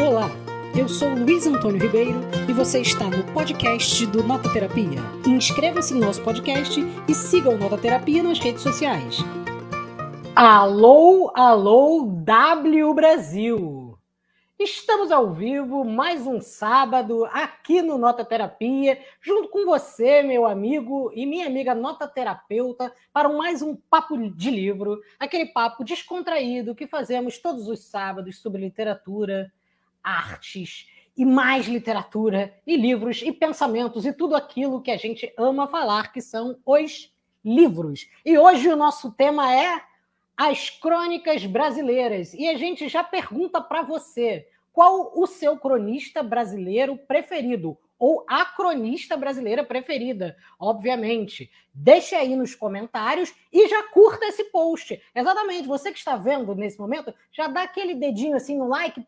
Olá, eu sou Luiz Antônio Ribeiro e você está no podcast do Nota Terapia. Inscreva-se no nosso podcast e siga o Nota Terapia nas redes sociais. Alô, alô, W Brasil! Estamos ao vivo, mais um sábado, aqui no Nota Terapia, junto com você, meu amigo e minha amiga nota terapeuta, para mais um papo de livro, aquele papo descontraído que fazemos todos os sábados sobre literatura, artes e mais literatura, e livros, e pensamentos, e tudo aquilo que a gente ama falar, que são os livros. E hoje o nosso tema é as crônicas brasileiras. E a gente já pergunta para você: qual o seu cronista brasileiro preferido? Ou a cronista brasileira preferida, obviamente. Deixe aí nos comentários e já curta esse post. Exatamente, você que está vendo nesse momento, já dá aquele dedinho assim no like,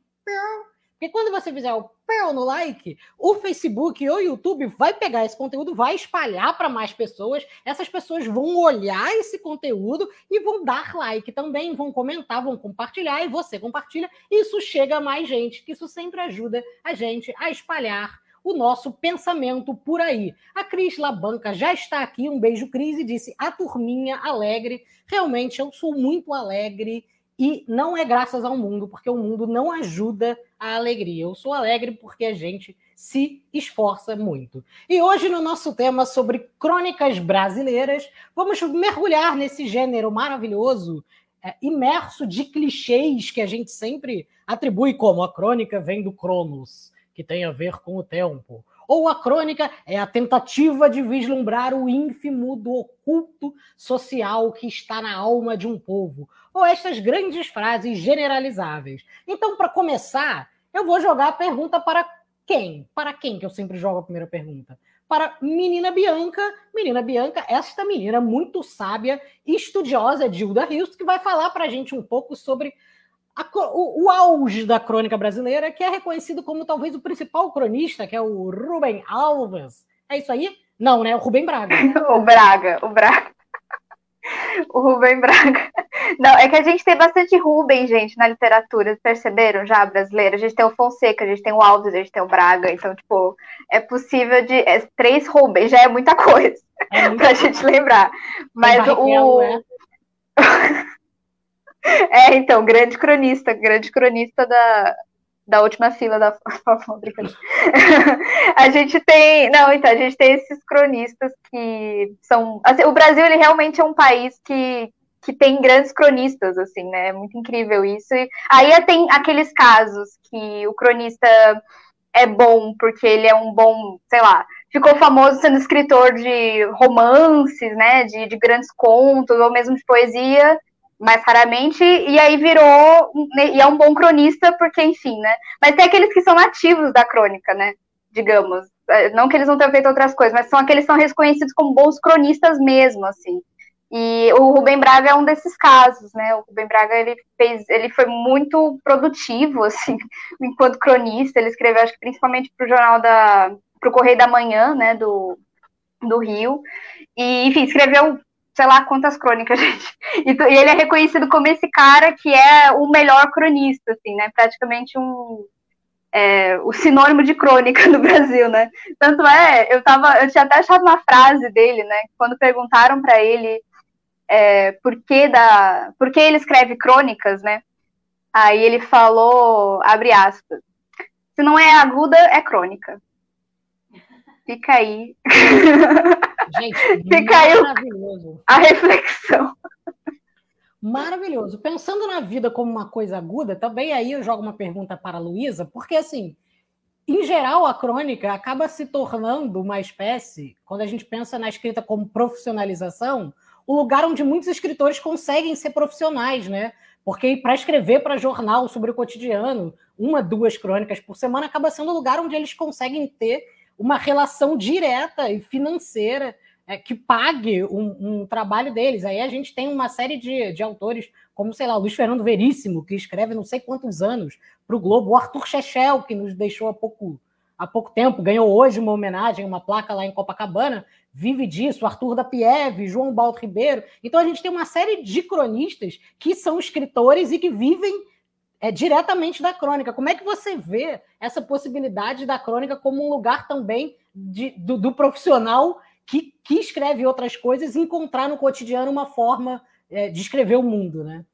porque quando você fizer o pearl no like, o Facebook ou o YouTube vai pegar esse conteúdo, vai espalhar para mais pessoas. Essas pessoas vão olhar esse conteúdo e vão dar like também, vão comentar, vão compartilhar e você compartilha. Isso chega a mais gente, que isso sempre ajuda a gente a espalhar o nosso pensamento por aí. A Cris Labanca já está aqui, um beijo, Cris, e disse: a turminha alegre. Realmente, eu sou muito alegre e não é graças ao mundo, porque o mundo não ajuda a alegria. Eu sou alegre porque a gente se esforça muito. E hoje, no nosso tema sobre crônicas brasileiras, vamos mergulhar nesse gênero maravilhoso, é, imerso de clichês que a gente sempre atribui como a crônica vem do Cronos, que tem a ver com o tempo ou a crônica é a tentativa de vislumbrar o ínfimo do oculto social que está na alma de um povo, ou estas grandes frases generalizáveis. Então, para começar, eu vou jogar a pergunta para quem? Para quem que eu sempre jogo a primeira pergunta? Para menina Bianca, menina Bianca, esta menina muito sábia, estudiosa, Dilda Rios, que vai falar para a gente um pouco sobre a, o, o, auge da crônica brasileira, que é reconhecido como talvez o principal cronista, que é o Rubem Alves. É isso aí? Não, né? O Rubem Braga. o Braga, o Braga. o Rubem Braga. Não, é que a gente tem bastante Rubem, gente, na literatura. Perceberam já, brasileira? A gente tem o Fonseca, a gente tem o Alves, a gente tem o Braga. Então, tipo, é possível de. É, três Rubens já é muita coisa é pra gente lembrar. Mas o. Né? É, então, grande cronista, grande cronista da, da última fila da fábrica. a gente tem, não, então a gente tem esses cronistas que são, assim, o Brasil ele realmente é um país que que tem grandes cronistas, assim, né? É muito incrível isso. E aí tem aqueles casos que o cronista é bom porque ele é um bom, sei lá, ficou famoso sendo escritor de romances, né? De, de grandes contos ou mesmo de poesia mais raramente, e aí virou, né, e é um bom cronista, porque, enfim, né? Mas tem aqueles que são nativos da crônica, né? Digamos. É, não que eles não tenham feito outras coisas, mas são aqueles que são reconhecidos como bons cronistas mesmo, assim. E o Rubem Braga é um desses casos, né? O Rubem Braga ele fez, ele foi muito produtivo, assim, enquanto cronista. Ele escreveu, acho que principalmente para o jornal da, para o Correio da Manhã, né? Do, do Rio. E, enfim, escreveu sei lá quantas crônicas, gente. E, e, ele é reconhecido como esse cara que é o melhor cronista, assim, né? Praticamente um é, o sinônimo de crônica no Brasil, né? Tanto é, eu tava, eu tinha até achado uma frase dele, né? Quando perguntaram para ele é, por que da, por que ele escreve crônicas, né? Aí ele falou, abre aspas, se não é aguda, é crônica. Fica aí. Gente, Fica maravilhoso. a reflexão. Maravilhoso. Pensando na vida como uma coisa aguda, também aí eu jogo uma pergunta para a Luísa, porque assim, em geral, a crônica acaba se tornando uma espécie, quando a gente pensa na escrita como profissionalização, o lugar onde muitos escritores conseguem ser profissionais, né? Porque para escrever para jornal sobre o cotidiano, uma, duas crônicas por semana, acaba sendo o lugar onde eles conseguem ter uma relação direta e financeira é, que pague um, um, trabalho deles. Aí a gente tem uma série de, de autores, como, sei lá, o Luiz Fernando Veríssimo, que escreve não sei quantos anos para o Globo, o Arthur Chechel, que nos deixou há pouco, há pouco tempo, ganhou hoje uma homenagem, uma placa lá em Copacabana, vive disso, Arthur da Pieve, João Baldo Ribeiro. Então a gente tem uma série de cronistas que são escritores e que vivem é diretamente da crônica. Como é que você vê essa possibilidade da crônica como um lugar também de, do, do, profissional que, que escreve outras coisas encontrar no cotidiano uma forma é, de escrever o mundo, né?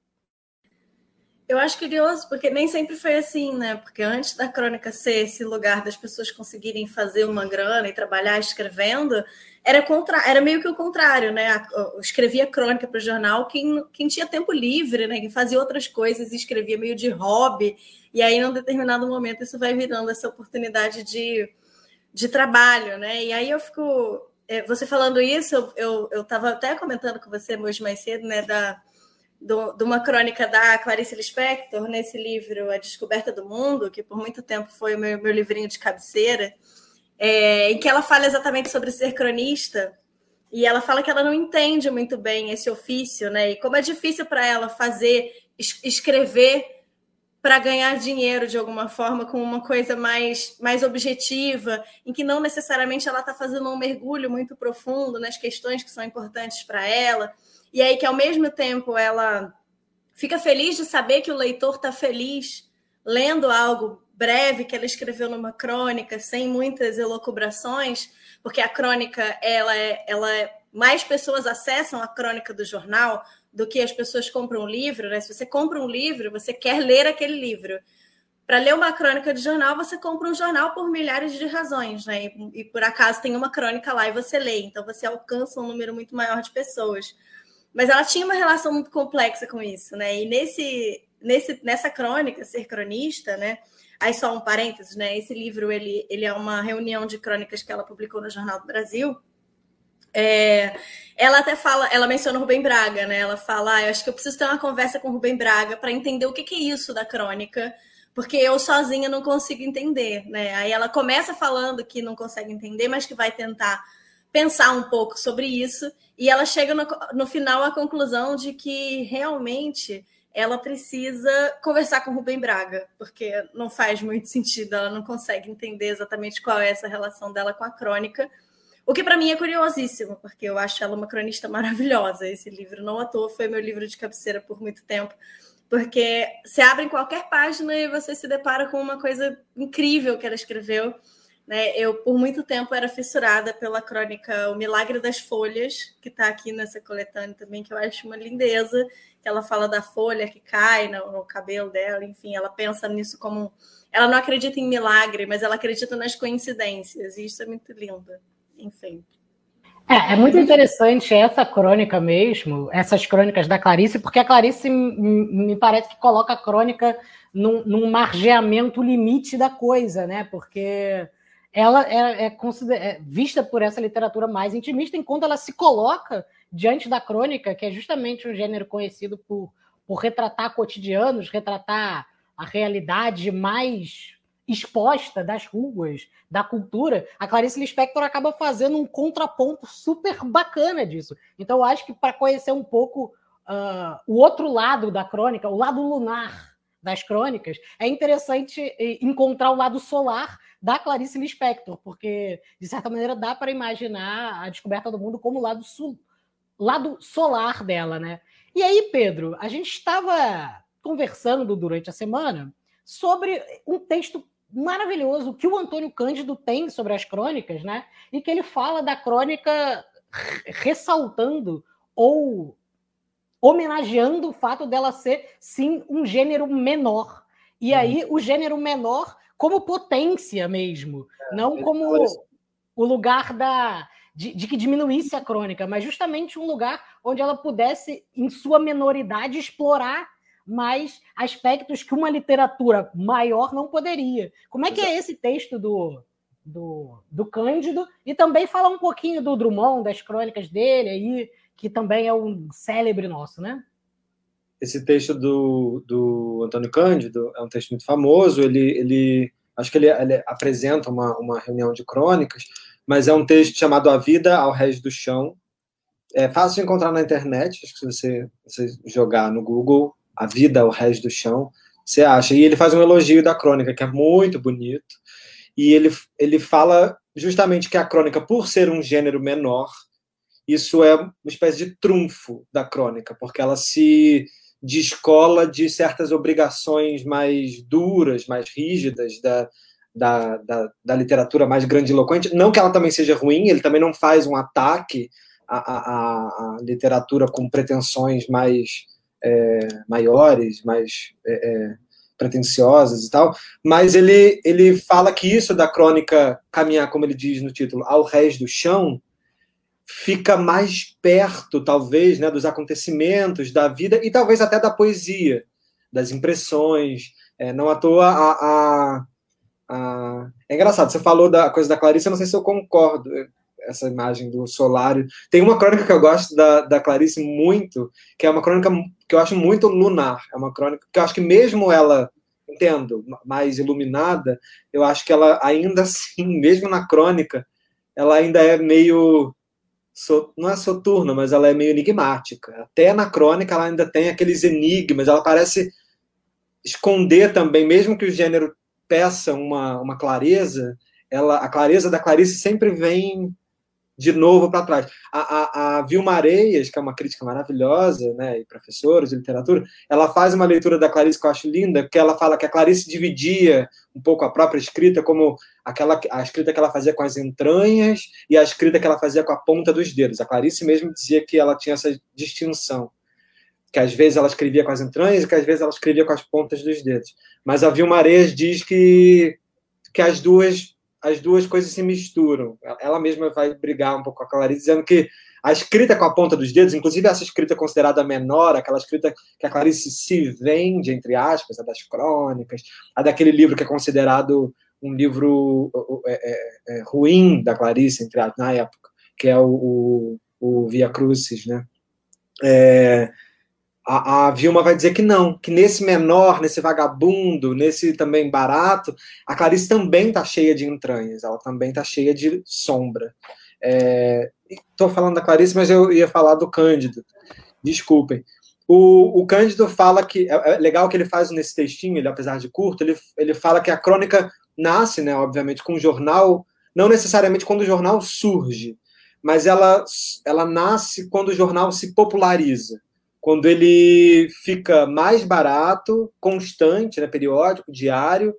Eu acho curioso, porque nem sempre foi assim, né? Porque antes da crônica ser esse lugar das pessoas conseguirem fazer uma grana e trabalhar escrevendo, era, contra... era meio que o contrário, né? Eu escrevia crônica para o jornal quem, quem tinha tempo livre, né? Quem fazia outras coisas e escrevia meio de hobby. E aí, num determinado momento, isso vai virando essa oportunidade de, de trabalho, né? E aí eu fico. É, você falando isso, eu estava até comentando com você hoje mais cedo, né? Da do, de uma crônica da Clarice Lispector, nesse livro A Descoberta do Mundo, que por muito tempo foi o meu, meu livrinho de cabeceira, é, em que ela fala exatamente sobre ser cronista, e ela fala que ela não entende muito bem esse ofício, né? E como é difícil para ela fazer, escrever para ganhar dinheiro de alguma forma, com uma coisa mais, mais objetiva, em que não necessariamente ela está fazendo um mergulho muito profundo nas questões que são importantes para ela. E aí que ao mesmo tempo ela fica feliz de saber que o leitor está feliz lendo algo breve que ela escreveu numa crônica, sem muitas elocubrações, porque a crônica ela é, ela é, mais pessoas acessam a crônica do jornal do que as pessoas compram um livro, né? Se você compra um livro, você quer ler aquele livro. Para ler uma crônica de jornal, você compra um jornal por milhares de razões, né? E, por acaso tem uma crônica lá e você lê, então você alcança um número muito maior de pessoas. Mas ela tinha uma relação muito complexa com isso, né? E nesse, nesse, nessa crônica, ser cronista, né? Aí só um parênteses, né? Esse livro ele, ele é uma reunião de crônicas que ela publicou no Jornal do Brasil. É, ela até fala, ela menciona o Rubem Braga, né? Ela fala, ah, eu acho que eu preciso ter uma conversa com o Rubem Braga para entender o que, que é isso da crônica, porque eu sozinha não consigo entender, né? Aí ela começa falando que não consegue entender, mas que vai tentar pensar um pouco sobre isso, e ela chega no, no final à conclusão de que realmente ela precisa conversar com o Rubem Braga, porque não faz muito sentido, ela não consegue entender exatamente qual é essa relação dela com a crônica, o que para mim é curiosíssimo, porque eu acho ela uma cronista maravilhosa. Esse livro, não à toa, foi meu livro de cabeceira por muito tempo, porque você abre em qualquer página e você se depara com uma coisa incrível que ela escreveu. Né? Eu, por muito tempo, era fissurada pela crônica O Milagre das Folhas, que está aqui nessa coletânea também, que eu acho uma lindeza, que ela fala da folha que cai no, no cabelo dela, enfim, ela pensa nisso como. Ela não acredita em milagre, mas ela acredita nas coincidências, e isso é muito lindo. É, é, muito interessante essa crônica mesmo, essas crônicas da Clarice, porque a Clarice me parece que coloca a crônica num, num margeamento limite da coisa, né? Porque ela é, é, é, vista por essa literatura mais intimista, enquanto ela se coloca diante da crônica, que é justamente um gênero conhecido por, por retratar cotidianos, retratar a realidade mais exposta das ruas, da cultura, a Clarice Lispector acaba fazendo um contraponto super bacana disso. Então, eu acho que para conhecer um pouco uh, o outro lado da crônica, o lado lunar das crônicas, é interessante eh, encontrar o lado solar da Clarice Lispector, porque, de certa maneira, dá para imaginar a descoberta do mundo como lado, sul, lado solar dela, né? E aí, Pedro, a gente estava conversando durante a semana sobre um texto maravilhoso que o Antônio Cândido tem sobre as crônicas, né? E que ele fala da crônica ressaltando ou homenageando o fato dela ser, sim, um gênero menor. E uhum. aí, o gênero menor como potência mesmo, é, não como o lugar da de, de, que diminuísse a crônica, mas justamente um lugar onde ela pudesse, em sua menoridade, explorar mais aspectos que uma literatura maior não poderia. Como é que é esse texto do, do, do Cândido? E também falar um pouquinho do Drummond, das crônicas dele aí, que também é um célebre nosso, né? esse texto do, do Antônio Cândido é um texto muito famoso. Ele, ele acho que ele, ele, apresenta uma, uma reunião de crônicas, mas é um texto chamado A Vida ao Rés do Chão. É fácil de encontrar na internet. Acho que se você, você jogar no Google A Vida ao Rés do Chão, você acha. E ele faz um elogio da crônica que é muito bonito. E ele, ele fala justamente que a crônica, por ser um gênero menor, isso é uma espécie de trunfo da crônica, porque ela se de escola de certas obrigações mais duras, mais rígidas da, da, da, da literatura mais grandiloquente. Não que ela também seja ruim, ele também não faz um ataque à, à, à literatura com pretensões mais é, maiores, mais é, é, pretensiosas e tal, mas ele, ele fala que isso da crônica caminhar, como ele diz no título, ao rés do chão, fica mais perto, talvez, né, dos acontecimentos, da vida e talvez até da poesia, das impressões. É, não à toa a, a, a, É engraçado, você falou da coisa da Clarice, eu não sei se eu concordo essa imagem do solário. Tem uma crônica que eu gosto da, da Clarice muito, que é uma crônica que eu acho muito lunar. É uma crônica que eu acho que mesmo ela, entendo, mais iluminada, eu acho que ela ainda assim, mesmo na crônica, ela ainda é meio não é soturna, mas ela é meio enigmática. Até na crônica ela ainda tem aqueles enigmas, ela parece esconder também, mesmo que o gênero peça uma, uma clareza, ela, a clareza da Clarice sempre vem de novo para trás. A, a, a, Vilma Areias, que é uma crítica maravilhosa, né, e professora de literatura, ela faz uma leitura da Clarice que eu acho linda, que ela fala que a Clarice dividia um pouco a própria escrita como aquela a escrita que ela fazia com as entranhas e a escrita que ela fazia com a ponta dos dedos. A Clarice mesmo dizia que ela tinha essa distinção, que às vezes ela escrevia com as entranhas e que às vezes ela escrevia com as pontas dos dedos. Mas a Vilma Areias diz que que as duas as duas coisas se misturam. Ela mesma vai brigar um pouco com a Clarice, dizendo que a escrita com a ponta dos dedos, inclusive essa escrita considerada menor, aquela escrita que a Clarice se vende, entre aspas, a das crônicas, a daquele livro que é considerado um livro é, é, é, ruim da Clarice, entre aspas, na época, que é o, o, o Via Crucis, né? É, a, a Vilma vai dizer que não, que nesse menor, nesse vagabundo, nesse também barato, a Clarice também está cheia de entranhas, ela também está cheia de sombra. Estou é, falando da Clarice, mas eu ia falar do Cândido. Desculpem. O, o Cândido fala que. É, é legal que ele faz nesse textinho, ele, apesar de curto, ele, ele fala que a crônica nasce, né, obviamente, com o jornal, não necessariamente quando o jornal surge, mas ela, ela nasce quando o jornal se populariza quando ele fica mais barato, constante, né, periódico, diário,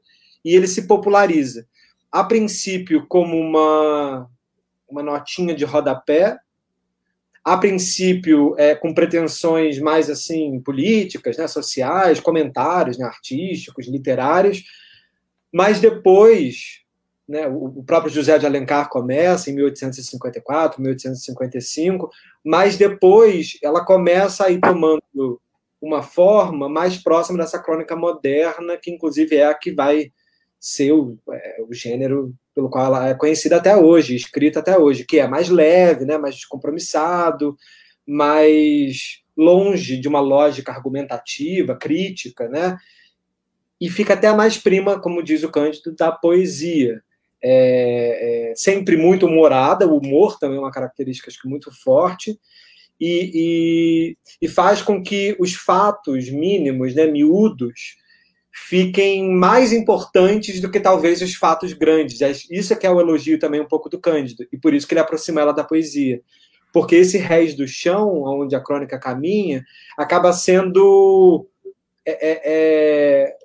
e ele se populariza. A princípio, como uma, uma notinha de rodapé, a princípio é, com pretensões mais assim políticas, né, sociais, comentários né, artísticos, literários, mas depois né, o próprio José de Alencar começa em 1854, 1855, mas depois ela começa a ir tomando uma forma mais próxima dessa crônica moderna, que inclusive é a que vai ser o, é, o gênero pelo qual ela é conhecida até hoje, escrita até hoje, que é mais leve, né, mais descompromissado, mais longe de uma lógica argumentativa, crítica, né? E fica até mais prima, como diz o Cândido, da poesia é, é, sempre muito humorada, o humor também é uma característica acho que, muito forte, e, e, e, faz com que os fatos mínimos, né, miúdos, fiquem mais importantes do que talvez os fatos grandes. Isso é que é o elogio também um pouco do Cândido, e por isso que ele aproxima ela da poesia. Porque esse réis do chão, onde a crônica caminha, acaba sendo é, é, é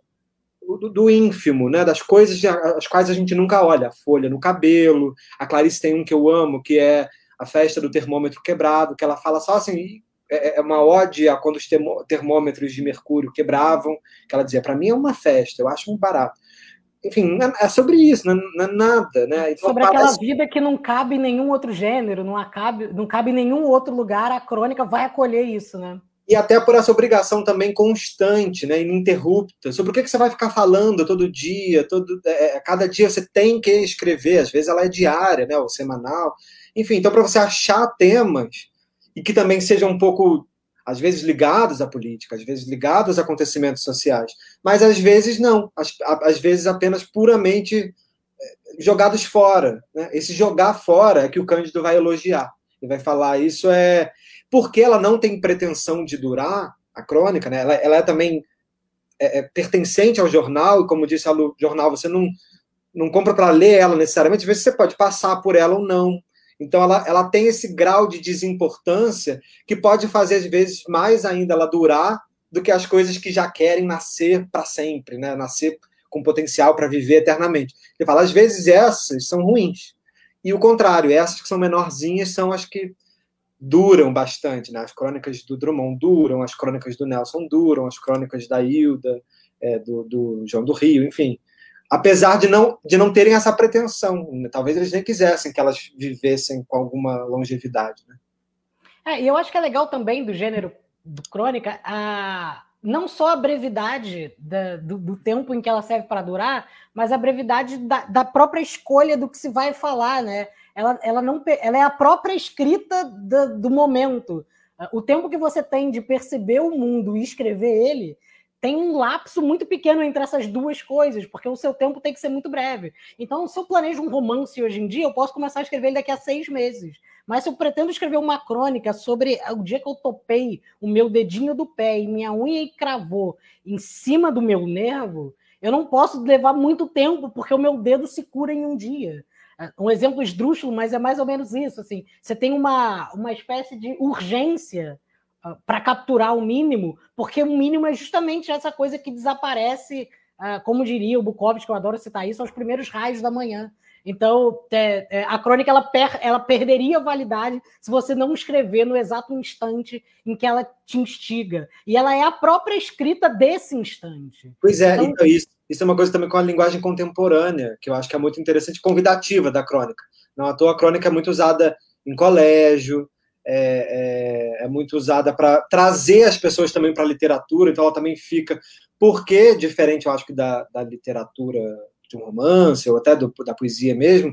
do, do, ínfimo, né? Das coisas as quais a gente nunca olha. A folha no cabelo. A Clarice tem um que eu amo, que é a festa do termômetro quebrado, que ela fala só assim. É, é uma ode a quando os termômetros de mercúrio quebravam, que ela dizia, para mim é uma festa, eu acho um barato. Enfim, é, é sobre isso, não é, nada, né? Então, sobre parece... aquela vida que não cabe em nenhum outro gênero, não, acabe, não cabe em nenhum outro lugar, a crônica vai acolher isso, né? E até por essa obrigação também constante, né, ininterrupta, sobre o que, que você vai ficar falando todo dia, todo, é, é, cada dia você tem que escrever, às vezes ela é diária, né, ou semanal, enfim, então para você achar temas e que também sejam um pouco, às vezes ligados à política, às vezes ligados a acontecimentos sociais, mas às vezes não, às, às vezes apenas puramente é, jogados fora, né? esse jogar fora é que o Cândido vai elogiar, ele vai falar, isso é porque ela não tem pretensão de durar, a crônica, né? ela, ela é também é, é, pertencente ao jornal, e como disse a Lu, jornal, você não, não compra para ler ela necessariamente, às vezes você pode passar por ela ou não. Então ela, ela tem esse grau de desimportância que pode fazer, às vezes, mais ainda ela durar do que as coisas que já querem nascer para sempre, né? Nascer com potencial para viver eternamente. Ele fala, às vezes essas são ruins. E o contrário, essas que são menorzinhas são as que duram bastante, né? As crônicas do Drummond duram, as crônicas do Nelson duram, as crônicas da Hilda, é, do, do, João do Rio, enfim. Apesar de não, de não terem essa pretensão, né? talvez eles nem quisessem que elas vivessem com alguma longevidade, né? É, e eu acho que é legal também do gênero do crônica a não só a brevidade da, do, do, tempo em que ela serve para durar, mas a brevidade da, da, própria escolha do que se vai falar, né? Ela, ela, não, ela é a própria escrita do, do momento. O tempo que você tem de perceber o mundo e escrever ele tem um lapso muito pequeno entre essas duas coisas, porque o seu tempo tem que ser muito breve. Então, se eu planejo um romance hoje em dia, eu posso começar a escrever ele daqui a seis meses. Mas se eu pretendo escrever uma crônica sobre o dia que eu topei o meu dedinho do pé e minha unha cravou em cima do meu nervo, eu não posso levar muito tempo, porque o meu dedo se cura em um dia um exemplo esdrúxulo, mas é mais ou menos isso. Assim, você tem uma, uma espécie de urgência uh, para capturar o mínimo, porque o mínimo é justamente essa coisa que desaparece, uh, como diria o Bukowski, que eu adoro citar isso, aos primeiros raios da manhã. Então, é, é, a crônica ela, per, ela perderia validade se você não escrever no exato instante em que ela te instiga. E ela é a própria escrita desse instante. Pois é, então, então isso, isso é uma coisa também com a linguagem contemporânea, que eu acho que é muito interessante, convidativa da crônica. Não à toa a crônica é muito usada em colégio, é, é, é muito usada para trazer as pessoas também para a literatura, então ela também fica. Porque, diferente, eu acho que da, da literatura de um romance, ou até do, da poesia mesmo,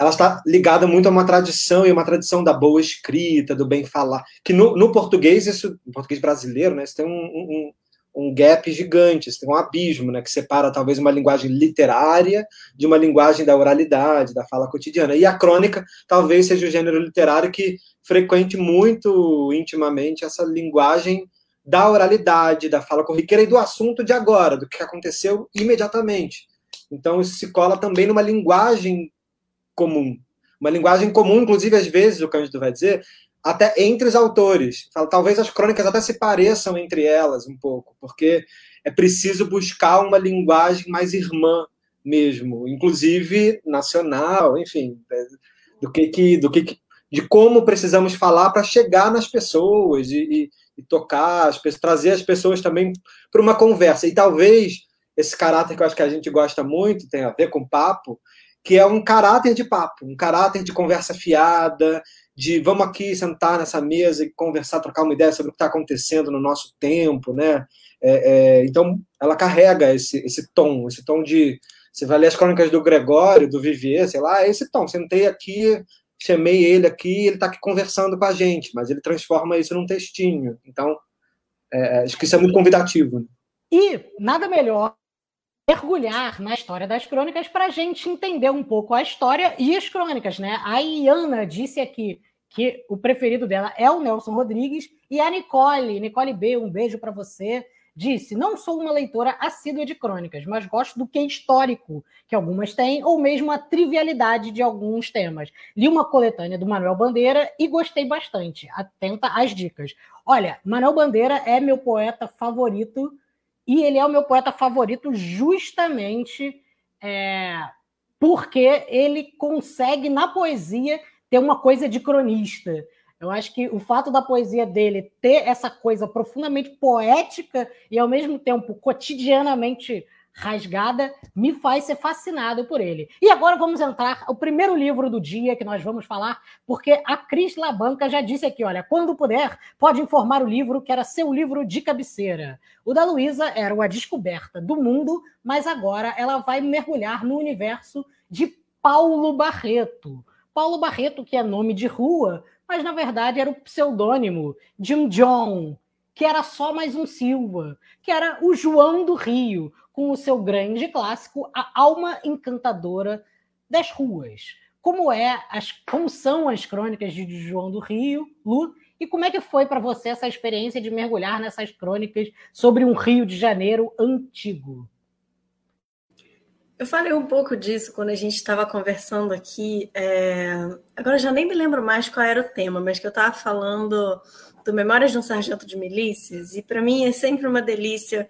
ela está ligada muito a uma tradição e uma tradição da boa escrita, do bem falar. Que no, no português, isso, no português brasileiro, né, isso tem um, um, um gap gigante, tem um abismo, né, que separa talvez uma linguagem literária de uma linguagem da oralidade, da fala cotidiana. E a crônica talvez seja o gênero literário que frequente muito intimamente essa linguagem da oralidade, da fala corriqueira e do assunto de agora, do que aconteceu imediatamente. Então, isso se cola também numa linguagem comum. Uma linguagem comum, inclusive, às vezes, o Cândido vai dizer, até entre os autores. Talvez as crônicas até se pareçam entre elas um pouco, porque é preciso buscar uma linguagem mais irmã mesmo, inclusive nacional, enfim, é, do que, que do que, de como precisamos falar para chegar nas pessoas e, e, e tocar as pessoas, trazer as pessoas também para uma conversa. E talvez esse caráter que eu acho que a gente gosta muito, tem a ver com papo, que é um caráter de papo, um caráter de conversa fiada, de vamos aqui sentar nessa mesa e conversar, trocar uma ideia sobre o que está acontecendo no nosso tempo, né? É, é, então, ela carrega esse, esse tom, esse tom de. Você vai ler as crônicas do Gregório, do Vivier, sei lá, é esse tom. Sentei aqui, chamei ele aqui, ele está aqui conversando com a gente, mas ele transforma isso num textinho. Então, é, acho que isso é muito convidativo. Né? E nada melhor mergulhar na história das crônicas para a gente entender um pouco a história e as crônicas, né? A Iana disse aqui que o preferido dela é o Nelson Rodrigues e a Nicole, Nicole B, um beijo para você, disse: "Não sou uma leitora assídua de crônicas, mas gosto do que é histórico, que algumas têm, ou mesmo a trivialidade de alguns temas. Li uma coletânea do Manuel Bandeira e gostei bastante. Atenta às dicas. Olha, Manuel Bandeira é meu poeta favorito e ele é o meu poeta favorito justamente é, porque ele consegue, na poesia, ter uma coisa de cronista. Eu acho que o fato da poesia dele ter essa coisa profundamente poética e, ao mesmo tempo, cotidianamente rasgada, me faz ser fascinado por ele. E agora vamos entrar o primeiro livro do dia que nós vamos falar, porque a Cris Labanca já disse aqui, olha, quando puder, pode informar o livro que era seu livro de cabeceira. O da Luísa era uma descoberta do mundo, mas agora ela vai mergulhar no universo de Paulo Barreto. Paulo Barreto, que é nome de rua, mas na verdade era o pseudônimo de um John, que era só mais um Silva, que era o João do Rio, com o seu grande clássico A Alma Encantadora das Ruas. Como é as, como são as crônicas de João do Rio, Lu, e como é que foi para você essa experiência de mergulhar nessas crônicas sobre um Rio de Janeiro antigo? Eu falei um pouco disso quando a gente estava conversando aqui. É... Agora já nem me lembro mais qual era o tema, mas que eu estava falando do Memórias de um Sargento de Milícias, e para mim é sempre uma delícia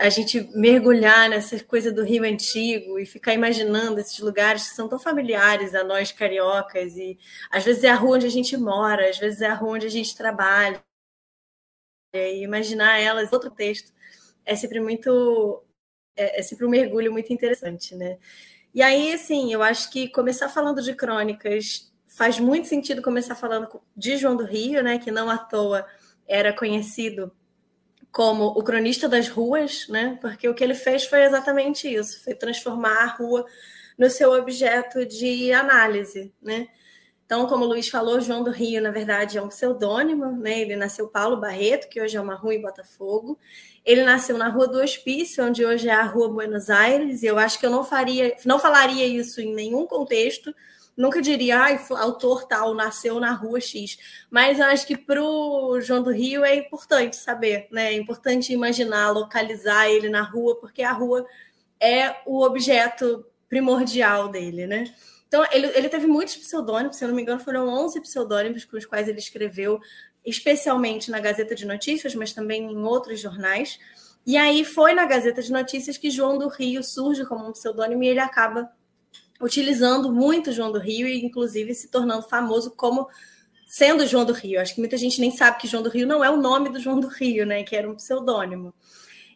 a gente mergulhar nessa coisa do Rio Antigo e ficar imaginando esses lugares que são tão familiares a nós cariocas, e às vezes é a rua onde a gente mora, às vezes é a rua onde a gente trabalha, e imaginar elas, outro texto, é sempre muito é, é sempre um mergulho muito interessante, né? E aí, assim, eu acho que começar falando de crônicas faz muito sentido começar falando de João do Rio, né? Que não à toa era conhecido como o cronista das ruas, né? Porque o que ele fez foi exatamente isso, foi transformar a rua no seu objeto de análise, né? Então, como o Luiz falou, João do Rio, na verdade, é um pseudônimo, né? Ele nasceu Paulo Barreto, que hoje é uma rua em Botafogo. Ele nasceu na Rua do Hospício, onde hoje é a Rua Buenos Aires, e eu acho que eu não faria, não falaria isso em nenhum contexto. Nunca diria, ah, autor tal nasceu na Rua X. Mas eu acho que para o João do Rio é importante saber, né? É importante imaginar, localizar ele na rua, porque a rua é o objeto primordial dele, né? Então, ele, ele teve muitos pseudônimos, se eu não me engano, foram 11 pseudônimos com os quais ele escreveu, especialmente na Gazeta de Notícias, mas também em outros jornais. E aí foi na Gazeta de Notícias que João do Rio surge como um pseudônimo e ele acaba utilizando muito João do Rio e, inclusive, se tornando famoso como sendo João do Rio. Acho que muita gente nem sabe que João do Rio não é o nome do João do Rio, né? Que era um pseudônimo.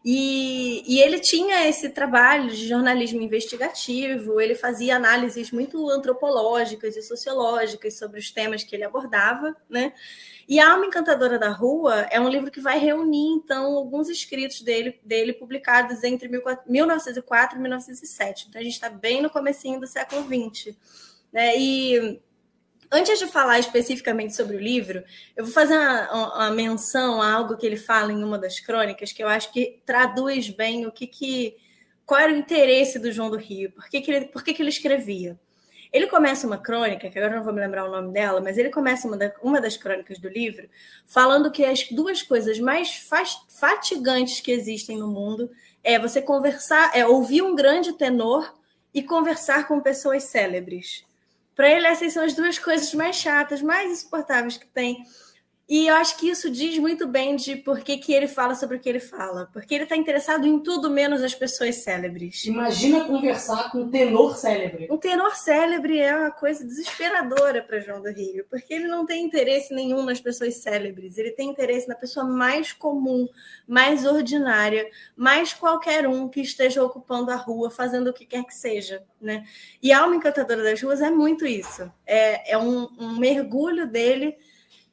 E, e, ele tinha esse trabalho de jornalismo investigativo, ele fazia análises muito antropológicas e sociológicas sobre os temas que ele abordava, né? E A Alma Encantadora da Rua é um livro que vai reunir, então, alguns escritos dele, dele publicados entre 1904 e 1907. Então, a gente está bem no comecinho do século XX. Né? E Antes de falar especificamente sobre o livro, eu vou fazer uma, uma, menção a algo que ele fala em uma das crônicas, que eu acho que traduz bem o que, que qual era o interesse do João do Rio, por que, que, ele, por que, que ele escrevia. Ele começa uma crônica, que agora não vou me lembrar o nome dela, mas ele começa uma, da, uma das crônicas do livro falando que as duas coisas mais fatigantes que existem no mundo é você conversar, é ouvir um grande tenor e conversar com pessoas célebres. Para ele, essas são as duas coisas mais chatas, mais insuportáveis que tem. E eu acho que isso diz muito bem de por que, que ele fala sobre o que ele fala. Porque ele está interessado em tudo menos as pessoas célebres. Imagina conversar com um tenor célebre. Um tenor célebre é uma coisa desesperadora para João do Rio, porque ele não tem interesse nenhum nas pessoas célebres. Ele tem interesse na pessoa mais comum, mais ordinária, mais qualquer um que esteja ocupando a rua, fazendo o que quer que seja. Né? E a Alma Encantadora das Ruas é muito isso. É, é um, um mergulho dele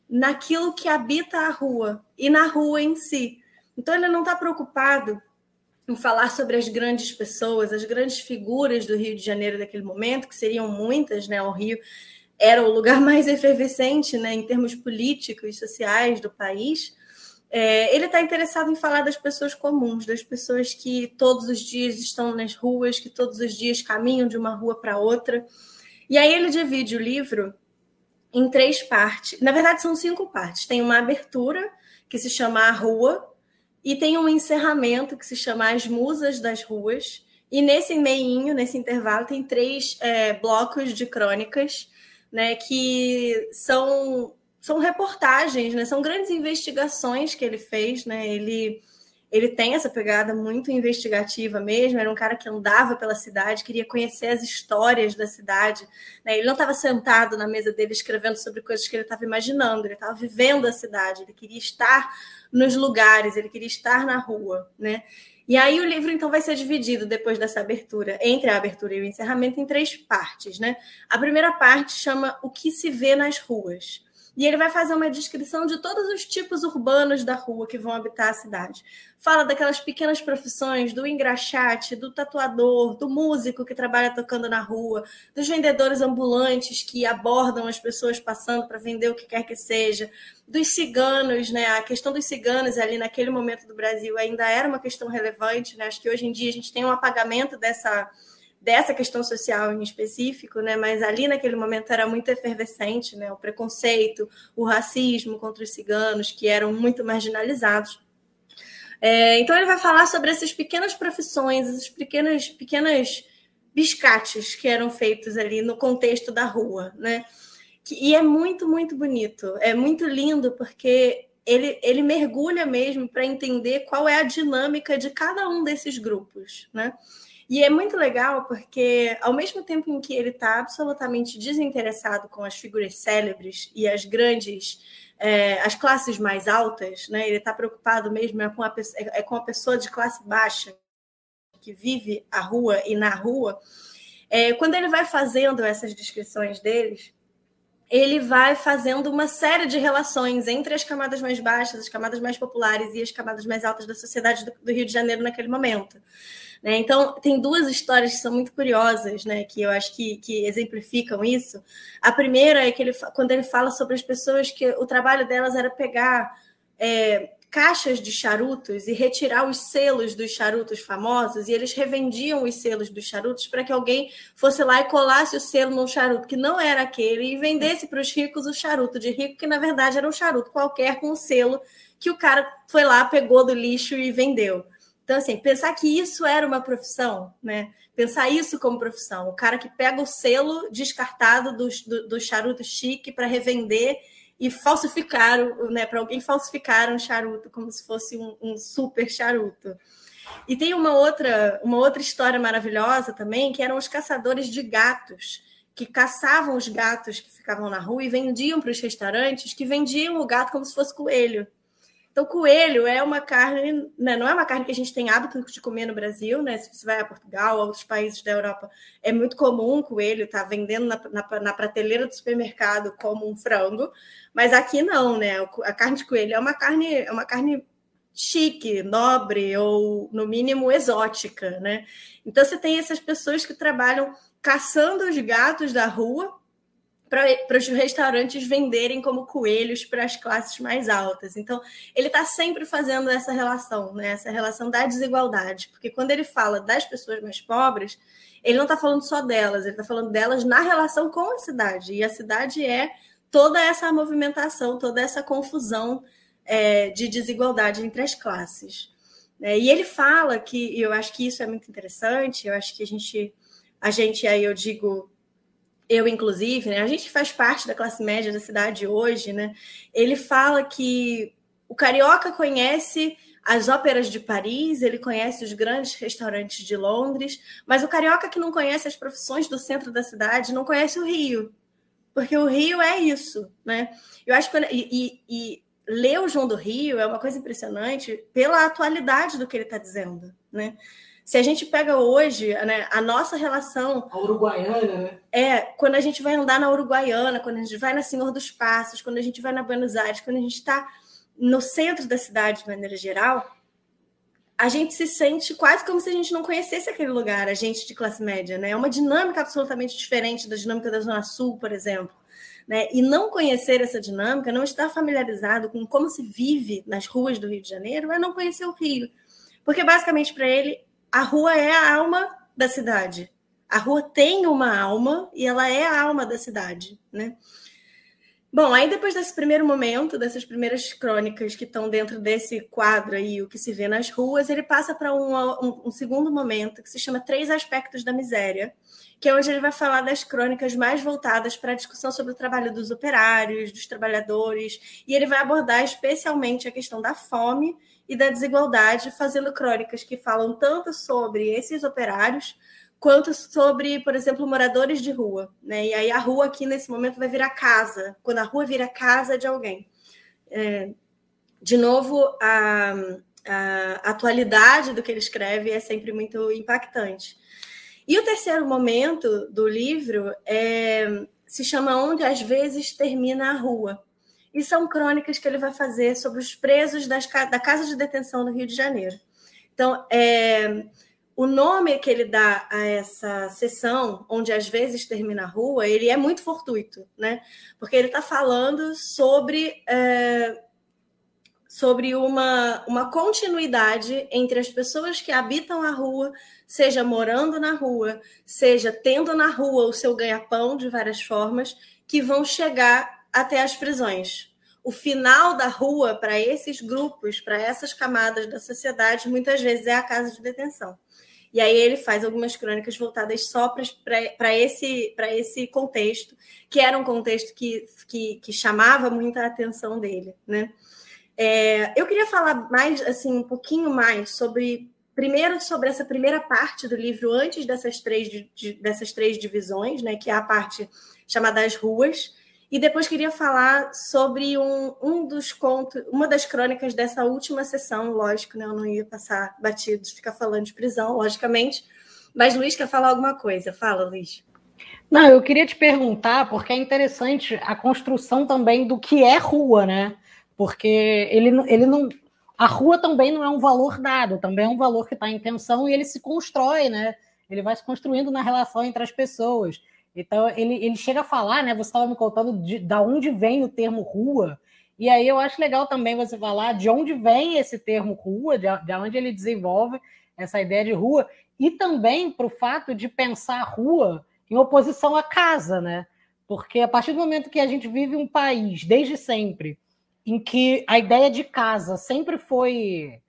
naquilo que habita a rua e na rua em si. Então, ele não está preocupado em falar sobre as grandes pessoas, as grandes figuras do Rio de Janeiro daquele momento, que seriam muitas, né? O Rio era o lugar mais efervescente, né, em termos políticos e sociais do país. É, ele está interessado em falar das pessoas comuns, das pessoas que todos os dias estão nas ruas, que todos os dias caminham de uma rua para outra. E aí ele divide o livro em três partes. Na verdade, são cinco partes. Tem uma abertura, que se chama A Rua, e tem um encerramento, que se chama As Musas das Ruas. E nesse meinho, nesse intervalo, tem três é, blocos de crônicas, né, que são, são reportagens, né, são grandes investigações que ele fez. Né, ele ele tem essa pegada muito investigativa mesmo. Era um cara que andava pela cidade, queria conhecer as histórias da cidade. Né? Ele não estava sentado na mesa dele escrevendo sobre coisas que ele estava imaginando, ele estava vivendo a cidade, ele queria estar nos lugares, ele queria estar na rua. Né? E aí o livro então vai ser dividido depois dessa abertura, entre a abertura e o encerramento, em três partes. Né? A primeira parte chama O que se vê nas ruas e ele vai fazer uma descrição de todos os tipos urbanos da rua que vão habitar a cidade. Fala daquelas pequenas profissões, do engraxate, do tatuador, do músico que trabalha tocando na rua, dos vendedores ambulantes que abordam as pessoas passando para vender o que quer que seja, dos ciganos, né? A questão dos ciganos ali naquele momento do Brasil ainda era uma questão relevante, né? Acho que hoje em dia a gente tem um apagamento dessa dessa questão social em específico, né? Mas ali naquele momento era muito efervescente, né? O preconceito, o racismo contra os ciganos, que eram muito marginalizados. É, então ele vai falar sobre essas pequenas profissões, essas pequenas, pequenas biscates que eram feitos ali no contexto da rua, né? E é muito, muito bonito, é muito lindo, porque ele, ele mergulha mesmo para entender qual é a dinâmica de cada um desses grupos, né? E é muito legal porque, ao mesmo tempo em que ele está absolutamente desinteressado com as figuras célebres e as grandes, é, as classes mais altas, né? ele está preocupado mesmo é com, a, é com a pessoa de classe baixa que vive a rua e na rua. É, quando ele vai fazendo essas descrições deles, ele vai fazendo uma série de relações entre as camadas mais baixas, as camadas mais populares e as camadas mais altas da sociedade do, do Rio de Janeiro naquele momento. Né? Então, tem duas histórias que são muito curiosas, né? que eu acho que, que exemplificam isso. A primeira é que ele, quando ele fala sobre as pessoas que o trabalho delas era pegar é, caixas de charutos e retirar os selos dos charutos famosos, e eles revendiam os selos dos charutos para que alguém fosse lá e colasse o selo num charuto que não era aquele e vendesse para os ricos o charuto de rico, que na verdade era um charuto qualquer com o selo que o cara foi lá, pegou do lixo e vendeu. Então, assim, pensar que isso era uma profissão, né? Pensar isso como profissão. O cara que pega o selo descartado do, do, do charuto chique para revender e falsificaram, né, para alguém falsificar um charuto como se fosse um, um, super charuto. E tem uma outra, uma outra história maravilhosa também, que eram os caçadores de gatos, que caçavam os gatos que ficavam na rua e vendiam para os restaurantes, que vendiam o gato como se fosse coelho. Então, coelho é uma carne, né, não é uma carne que a gente tem hábito de comer no Brasil, né? Se você vai a Portugal, a outros países da Europa, é muito comum coelho estar tá vendendo na, na, na, prateleira do supermercado como um frango, mas aqui não, né? A carne de coelho é uma carne, é uma carne chique, nobre ou, no mínimo, exótica, né? Então, você tem essas pessoas que trabalham caçando os gatos da rua para os restaurantes venderem como coelhos para as classes mais altas. Então, ele está sempre fazendo essa relação, né? essa relação da desigualdade, porque quando ele fala das pessoas mais pobres, ele não está falando só delas, ele está falando delas na relação com a cidade. E a cidade é toda essa movimentação, toda essa confusão é, de desigualdade entre as classes. É, e ele fala que, e eu acho que isso é muito interessante, eu acho que a gente, a gente aí eu digo eu inclusive, né, a gente faz parte da classe média da cidade hoje, né? Ele fala que o carioca conhece as óperas de Paris, ele conhece os grandes restaurantes de Londres, mas o carioca que não conhece as profissões do centro da cidade não conhece o Rio, porque o Rio é isso, né? Eu acho que e, e, e ler o João do Rio é uma coisa impressionante pela atualidade do que ele está dizendo, né? Se a gente pega hoje né, a nossa relação. A uruguaiana, né? É, quando a gente vai andar na Uruguaiana, quando a gente vai na Senhor dos Passos, quando a gente vai na Buenos Aires, quando a gente está no centro da cidade de maneira geral, a gente se sente quase como se a gente não conhecesse aquele lugar, a gente de classe média, né? É uma dinâmica absolutamente diferente da dinâmica da Zona Sul, por exemplo. Né? E não conhecer essa dinâmica, não estar familiarizado com como se vive nas ruas do Rio de Janeiro, é não conhecer o Rio. Porque basicamente para ele a rua é a alma da cidade. A rua tem uma alma e ela é a alma da cidade, né? Bom, aí depois desse primeiro momento, dessas primeiras crônicas que estão dentro desse quadro aí, o que se vê nas ruas, ele passa para um, um, um, segundo momento que se chama Três Aspectos da Miséria, que é onde ele vai falar das crônicas mais voltadas para a discussão sobre o trabalho dos operários, dos trabalhadores, e ele vai abordar especialmente a questão da fome e da desigualdade, fazendo crônicas que falam tanto sobre esses operários quanto sobre, por exemplo, moradores de rua. Né? E aí a rua aqui nesse momento vai virar casa, quando a rua vira casa de alguém. É, de novo, a, a atualidade do que ele escreve é sempre muito impactante. E o terceiro momento do livro é, se chama Onde às vezes termina a rua e são crônicas que ele vai fazer sobre os presos das, da Casa de Detenção do Rio de Janeiro. Então, é, o nome que ele dá a essa sessão, onde às vezes termina a rua, ele é muito fortuito, né? Porque ele está falando sobre, é, sobre uma, uma continuidade entre as pessoas que habitam a rua, seja morando na rua, seja tendo na rua o seu ganha-pão de várias formas, que vão chegar até as prisões. o final da rua para esses grupos, para essas camadas da sociedade, muitas vezes é a casa de detenção. E aí ele faz algumas crônicas voltadas só para esse, esse contexto, que era um contexto que, que, que chamava muita atenção dele. Né? É, eu queria falar mais, assim, um pouquinho mais sobre, primeiro, sobre essa primeira parte do livro, antes dessas três, de, dessas três divisões, né, que é a parte chamada As Ruas, e depois queria falar sobre um, um dos contos, uma das crônicas dessa última sessão, lógico, né? Eu não ia passar batido de ficar falando de prisão, logicamente. Mas Luiz quer falar alguma coisa. Fala, Luiz. Não, eu queria te perguntar, porque é interessante a construção também do que é rua, né? Porque ele, ele não. A rua também não é um valor dado, também é um valor que está em tensão e ele se constrói, né? Ele vai se construindo na relação entre as pessoas. Então, ele, ele chega a falar, né? Você estava me contando de, da onde vem o termo rua, e aí eu acho legal também você falar de onde vem esse termo rua, de, de onde ele desenvolve essa ideia de rua, e também para o fato de pensar rua em oposição à casa, né? Porque a partir do momento que a gente vive um país, desde sempre, em que a ideia de casa sempre foi.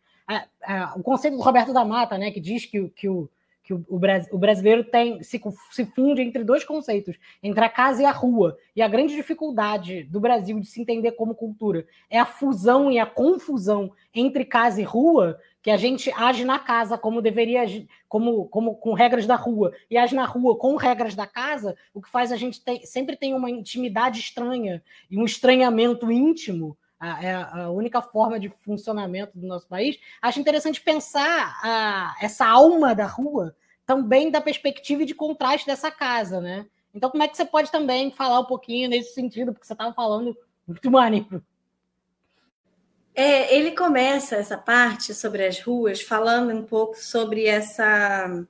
o conceito do Roberto da Mata, né, que diz que, que o, que o, o, brasileiro tem se, se funde entre dois conceitos, entre a casa e a rua. E a grande dificuldade do Brasil de se entender como cultura é a fusão e a confusão entre casa e rua, que a gente age na casa como deveria agir, como, como com regras da rua, e age na rua com regras da casa, o que faz a gente ter, sempre tem uma intimidade estranha e um estranhamento íntimo a, é a única forma de funcionamento do nosso país, acho interessante pensar a, essa alma da rua também da perspectiva e de contraste dessa casa, né? Então, como é que você pode também falar um pouquinho nesse sentido, porque você estava falando muito maneiro. É, ele começa essa parte sobre as ruas falando um pouco sobre essa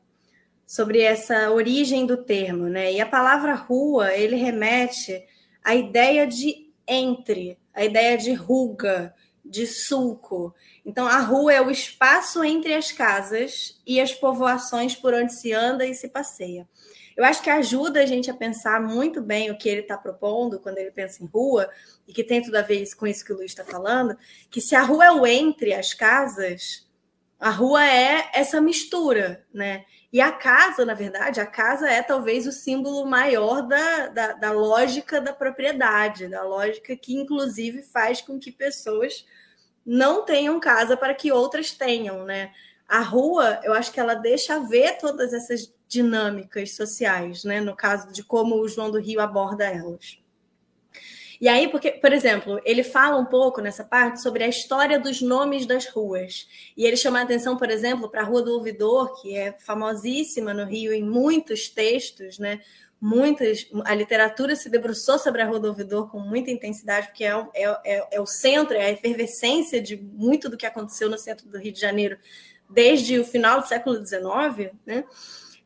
sobre essa origem do termo, né? E a palavra rua, ele remete à ideia de entre, a ideia de ruga, de sulco. Então, a rua é o espaço entre as casas e as povoações por onde se anda e se passeia. Eu acho que ajuda a gente a pensar muito bem o que ele está propondo quando ele pensa em rua, e que tem tudo a ver com isso que o Luiz está falando, que se a rua é o entre as casas, a rua é essa mistura, né? E a casa, na verdade, a casa é talvez o símbolo maior da, da, da, lógica da propriedade, da lógica que, inclusive, faz com que pessoas não tenham casa para que outras tenham, né? A rua, eu acho que ela deixa ver todas essas dinâmicas sociais, né? No caso de como o João do Rio aborda elas. E aí, porque, por exemplo, ele fala um pouco nessa parte sobre a história dos nomes das ruas. E ele chama a atenção, por exemplo, para a Rua do Ouvidor, que é famosíssima no Rio em muitos textos, né? Muitas, a literatura se debruçou sobre a Rua do Ouvidor com muita intensidade, porque é, é, é, é o centro, é a efervescência de muito do que aconteceu no centro do Rio de Janeiro desde o final do século XIX, né?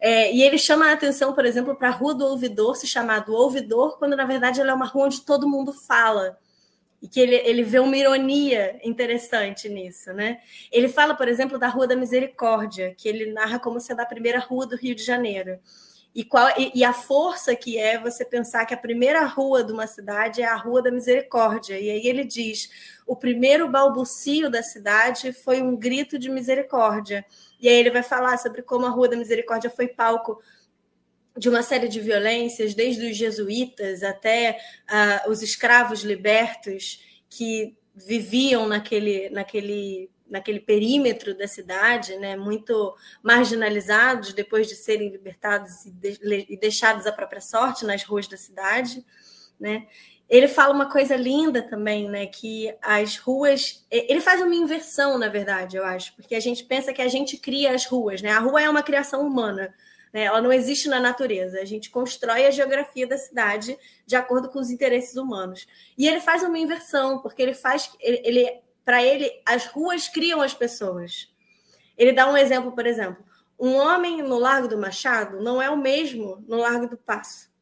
É, e ele chama a atenção, por exemplo, para a Rua do Ouvidor se chamar do Ouvidor, quando na verdade ela é uma rua onde todo mundo fala. E que ele, ele vê uma ironia interessante nisso, né? Ele fala, por exemplo, da Rua da Misericórdia, que ele narra como sendo a primeira rua do Rio de Janeiro. E, qual, e, e, a força que é você pensar que a primeira rua de uma cidade é a Rua da Misericórdia. E aí ele diz: o primeiro balbucio da cidade foi um grito de misericórdia. E aí ele vai falar sobre como a Rua da Misericórdia foi palco de uma série de violências, desde os jesuítas até uh, os escravos libertos que viviam naquele, naquele, naquele perímetro da cidade, né, muito marginalizados depois de serem libertados e, de, e deixados à própria sorte nas ruas da cidade. Né? Ele fala uma coisa linda também, né? Que as ruas. Ele faz uma inversão, na verdade, eu acho, porque a gente pensa que a gente cria as ruas, né? A rua é uma criação humana, né? Ela não existe na natureza. A gente constrói a geografia da cidade de acordo com os interesses humanos. E ele faz uma inversão, porque ele faz. Ele, ele para ele, as ruas criam as pessoas. Ele dá um exemplo, por exemplo. Um homem no Largo do Machado não é o mesmo no Largo do Passo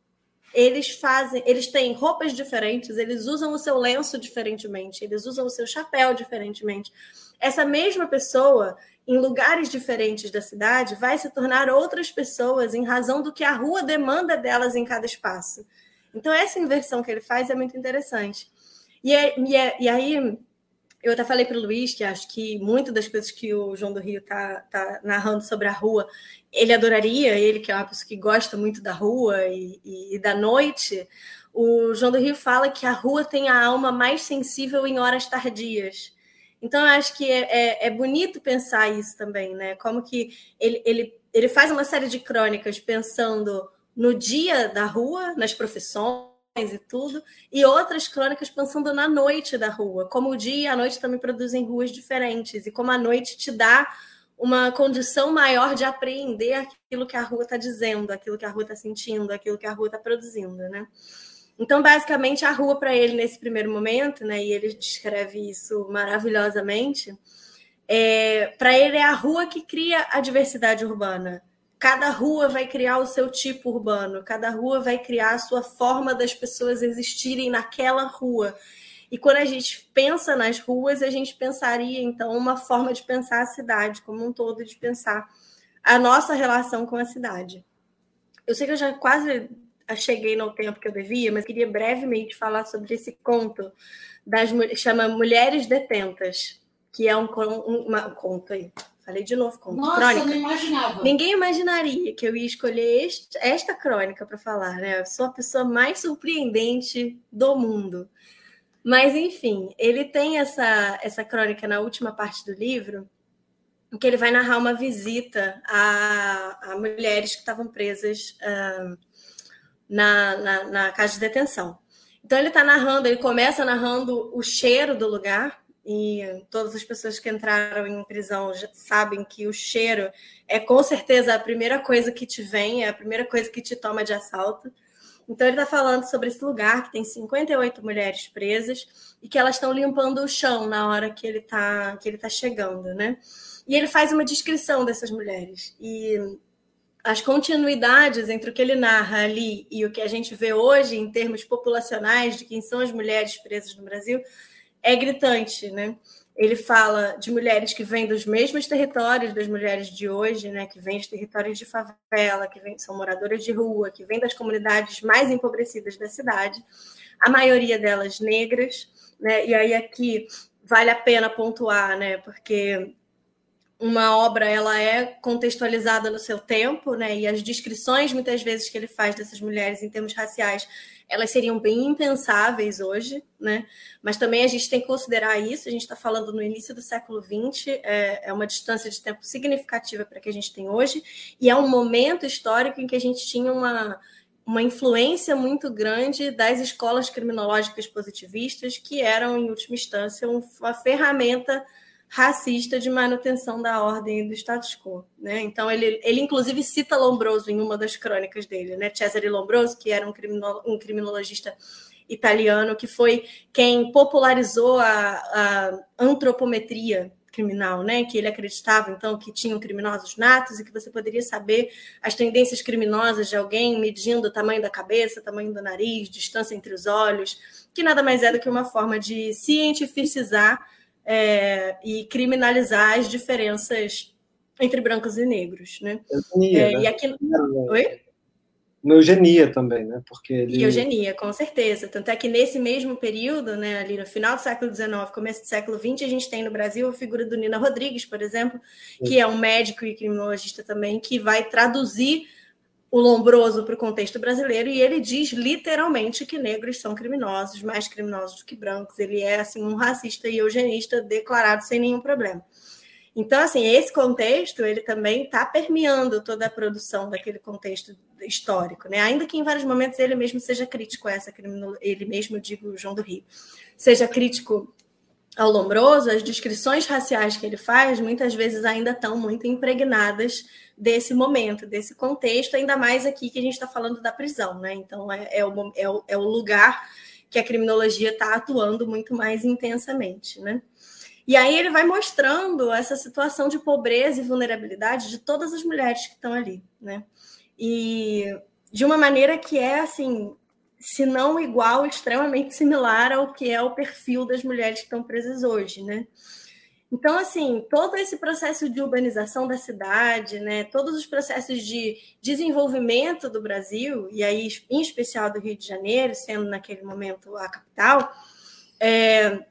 eles fazem, eles têm roupas diferentes, eles usam o seu lenço diferentemente, eles usam o seu chapéu diferentemente. Essa mesma pessoa, em lugares diferentes da cidade, vai se tornar outras pessoas em razão do que a rua demanda delas em cada espaço. Então, essa inversão que ele faz é muito interessante. E, é, e, é, e aí eu até falei para o Luiz que acho que muitas das coisas que o João do Rio está tá narrando sobre a rua, ele adoraria, ele que é uma pessoa que gosta muito da rua e, e, e, da noite. O João do Rio fala que a rua tem a alma mais sensível em horas tardias. Então, eu acho que é, é, é bonito pensar isso também, né? Como que ele, ele, ele faz uma série de crônicas pensando no dia da rua, nas profissões e tudo, e outras crônicas pensando na noite da rua, como o dia e a noite também produzem ruas diferentes, e como a noite te dá uma condição maior de apreender aquilo que a rua está dizendo, aquilo que a rua está sentindo, aquilo que a rua está produzindo, né? Então, basicamente, a rua para ele nesse primeiro momento, né, e ele descreve isso maravilhosamente, é, para ele é a rua que cria a diversidade urbana cada rua vai criar o seu tipo urbano, cada rua vai criar a sua forma das pessoas existirem naquela rua. E quando a gente pensa nas ruas, a gente pensaria, então, uma forma de pensar a cidade como um todo, de pensar a nossa relação com a cidade. Eu sei que eu já quase cheguei no tempo que eu devia, mas queria brevemente falar sobre esse conto das chama Mulheres Detentas, que é um, um, uma, um conto aí, Falei de novo, conto. Nossa, crônica. não imaginava. Ninguém imaginaria que eu ia escolher este, esta crônica para falar, né? Eu sou a pessoa mais surpreendente do mundo. Mas, enfim, ele tem essa, essa crônica na última parte do livro, em que ele vai narrar uma visita a, a mulheres que estavam presas uh, na, na, na casa de detenção. Então, ele está narrando, ele começa narrando o cheiro do lugar, e todas as pessoas que entraram em prisão sabem que o cheiro é com certeza a primeira coisa que te vem, é a primeira coisa que te toma de assalto. Então ele está falando sobre esse lugar que tem 58 mulheres presas e que elas estão limpando o chão na hora que ele está que ele tá chegando, né? E ele faz uma descrição dessas mulheres e as continuidades entre o que ele narra ali e o que a gente vê hoje em termos populacionais de quem são as mulheres presas no Brasil é gritante, né? Ele fala de mulheres que vêm dos mesmos territórios das mulheres de hoje, né? Que vêm de territórios de favela, que vêm, são moradoras de rua, que vêm das comunidades mais empobrecidas da cidade, a maioria delas negras, né? E aí aqui vale a pena pontuar, né? Porque uma obra ela é contextualizada no seu tempo, né? E as descrições muitas vezes que ele faz dessas mulheres em termos raciais, elas seriam bem impensáveis hoje, né? Mas também a gente tem que considerar isso. A gente está falando no início do século XX, é, é uma distância de tempo significativa para que a gente tem hoje, e é um momento histórico em que a gente tinha uma uma influência muito grande das escolas criminológicas positivistas, que eram, em última instância, uma ferramenta racista de manutenção da ordem e do status quo. Né? Então, ele, ele inclusive cita Lombroso em uma das crônicas dele, né? Cesare Lombroso, que era um, criminolo, um criminologista italiano, que foi quem popularizou a, a antropometria criminal, né? Que ele acreditava então que tinham criminosos natos e que você poderia saber as tendências criminosas de alguém medindo o tamanho da cabeça, tamanho do nariz, distância entre os olhos, que nada mais é do que uma forma de cientificizar é, e criminalizar as diferenças entre brancos e negros, né? Eugenia, é, né? E aqui... Oi? No eugenia também, né? Porque ele... E eugenia, com certeza. Tanto é que nesse mesmo período, né, ali no final do século XIX, começo do século XX, a gente tem no Brasil a figura do Nina Rodrigues, por exemplo, que é um médico e criminologista também, que vai traduzir o Lombroso para o contexto brasileiro e ele diz literalmente que negros são criminosos, mais criminosos do que brancos. Ele é assim um racista e eugenista declarado sem nenhum problema. Então, assim, esse contexto ele também está permeando toda a produção daquele contexto histórico, né? Ainda que em vários momentos ele mesmo seja crítico a essa criminologia, ele mesmo, digo, João do Rio, seja crítico ao Lombroso, as descrições raciais que ele faz muitas vezes ainda estão muito impregnadas desse momento, desse contexto, ainda mais aqui que a gente está falando da prisão, né? Então é, é, o, é, o, é o lugar que a criminologia está atuando muito mais intensamente, né? E aí ele vai mostrando essa situação de pobreza e vulnerabilidade de todas as mulheres que estão ali, né? E de uma maneira que é assim se não igual, extremamente similar ao que é o perfil das mulheres que estão presas hoje, né? Então, assim, todo esse processo de urbanização da cidade, né, todos os processos de desenvolvimento do Brasil, e aí em especial do Rio de Janeiro, sendo naquele momento a capital, é,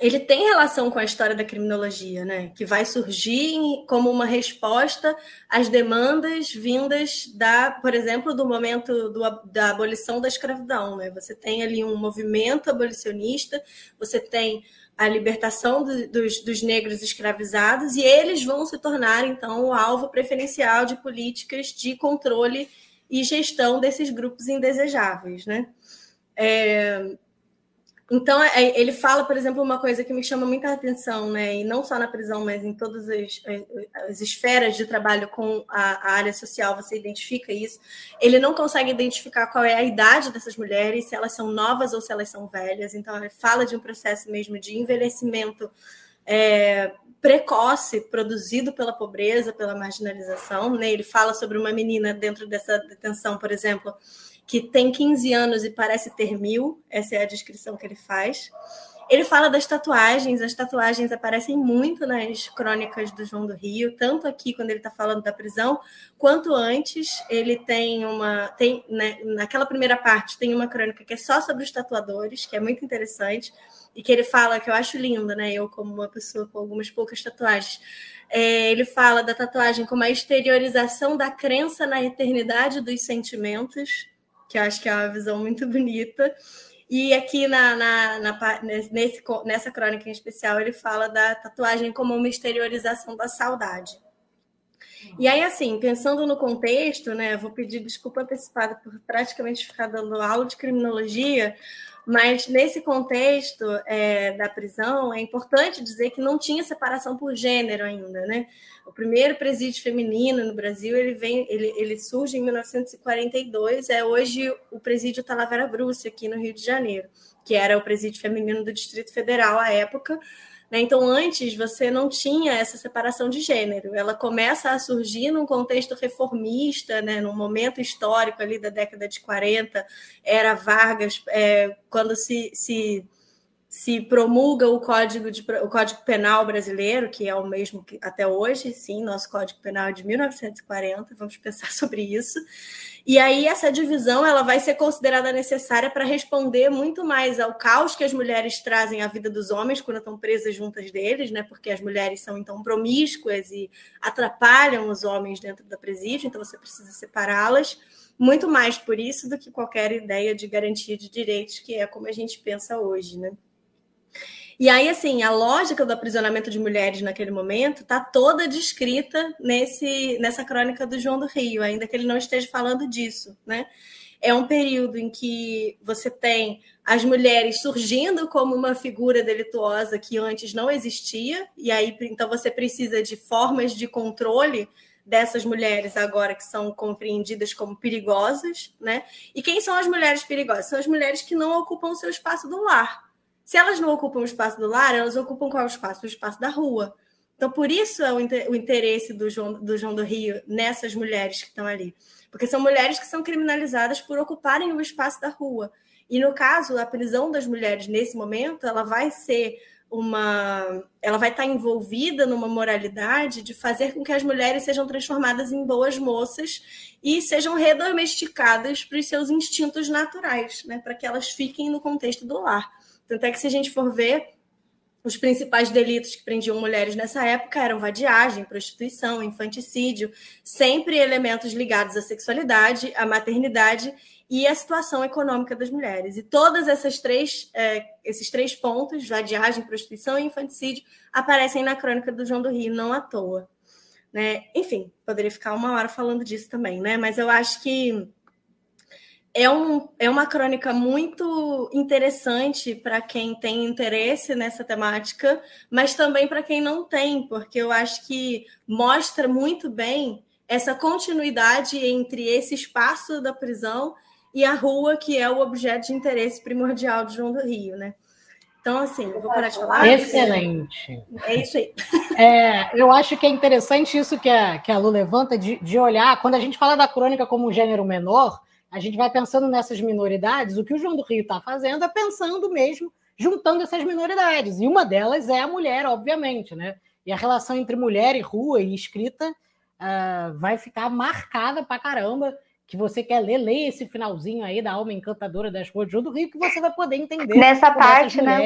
ele tem relação com a história da criminologia, né? Que vai surgir como uma resposta às demandas vindas da, por exemplo, do momento do, da abolição da escravidão, né? Você tem ali um movimento abolicionista, você tem a libertação do, dos, dos negros escravizados e eles vão se tornar então o alvo preferencial de políticas de controle e gestão desses grupos indesejáveis, né? É, então, é, ele fala, por exemplo, uma coisa que me chama muita atenção, né? E não só na prisão, mas em todas as, as esferas de trabalho com a, a, área social, você identifica isso. Ele não consegue identificar qual é a idade dessas mulheres, se elas são novas ou se elas são velhas. Então, ele fala de um processo mesmo de envelhecimento é, precoce produzido pela pobreza, pela marginalização. Né? Ele fala sobre uma menina dentro dessa detenção, por exemplo que tem 15 anos e parece ter mil, essa é a descrição que ele faz. Ele fala das tatuagens, as tatuagens aparecem muito nas crônicas do João do Rio, tanto aqui quando ele está falando da prisão, quanto antes. Ele tem uma. tem né, Naquela primeira parte, tem uma crônica que é só sobre os tatuadores, que é muito interessante, e que ele fala, que eu acho linda, né? Eu, como uma pessoa com algumas poucas tatuagens. É, ele fala da tatuagem como a exteriorização da crença na eternidade dos sentimentos que eu acho que é uma visão muito bonita. E aqui na, na, na nesse, nessa crônica em especial, ele fala da tatuagem como uma exteriorização da saudade. E aí, assim, pensando no contexto, né, vou pedir desculpa antecipada por praticamente ficar dando aula de criminologia, mas nesse contexto é, da prisão, é importante dizer que não tinha separação por gênero ainda, né? O primeiro presídio feminino no Brasil ele vem, ele, ele surge em 1942. É hoje o presídio Talavera Bruce aqui no Rio de Janeiro, que era o presídio feminino do Distrito Federal à época. Né? Então, antes você não tinha essa separação de gênero. Ela começa a surgir num contexto reformista, né? num momento histórico ali da década de 40, era Vargas, é, quando se, se se promulga o código, de, o código Penal brasileiro, que é o mesmo que até hoje, sim, nosso Código Penal é de 1940, vamos pensar sobre isso. E aí essa divisão ela vai ser considerada necessária para responder muito mais ao caos que as mulheres trazem à vida dos homens quando estão presas juntas deles, né? Porque as mulheres são então promíscuas e atrapalham os homens dentro da presídio, então você precisa separá-las muito mais por isso do que qualquer ideia de garantia de direitos, que é como a gente pensa hoje, né? E aí, assim, a lógica do aprisionamento de mulheres naquele momento está toda descrita nesse, nessa crônica do João do Rio, ainda que ele não esteja falando disso, né? É um período em que você tem as mulheres surgindo como uma figura delituosa que antes não existia, e aí então você precisa de formas de controle dessas mulheres agora que são compreendidas como perigosas, né? E quem são as mulheres perigosas? São as mulheres que não ocupam o seu espaço do lar. Se elas não ocupam o espaço do lar, elas ocupam qual espaço? O espaço da rua. Então, por isso é o interesse do João, do João do Rio nessas mulheres que estão ali. Porque são mulheres que são criminalizadas por ocuparem o espaço da rua. E, no caso, a prisão das mulheres nesse momento, ela vai ser uma. Ela vai estar envolvida numa moralidade de fazer com que as mulheres sejam transformadas em boas moças e sejam redomesticadas para os seus instintos naturais, né? para que elas fiquem no contexto do lar. Tanto é que, se a gente for ver, os principais delitos que prendiam mulheres nessa época eram vadiagem, prostituição, infanticídio, sempre elementos ligados à sexualidade, à maternidade e à situação econômica das mulheres. E todas essas três, é, esses três pontos, vadiagem, prostituição e infanticídio, aparecem na crônica do João do Rio, não à toa. Né? Enfim, poderia ficar uma hora falando disso também, né? Mas eu acho que é, um, é uma crônica muito interessante para quem tem interesse nessa temática, mas também para quem não tem, porque eu acho que mostra muito bem essa continuidade entre esse espaço da prisão e a rua, que é o objeto de interesse primordial de João do Rio, né? Então, assim, vou parar de falar. Excelente. É isso aí. É, eu acho que é interessante isso que a, que a Lu levanta, de, de olhar, quando a gente fala da crônica como um gênero menor, a gente vai pensando nessas minoridades, o que o João do Rio está fazendo é pensando mesmo, juntando essas minoridades. E uma delas é a mulher, obviamente, né? E a relação entre mulher e rua e escrita uh, vai ficar marcada pra caramba. que você quer ler, leia esse finalzinho aí da Alma Encantadora das Ruas do Rio, que você vai poder entender nessa parte, né,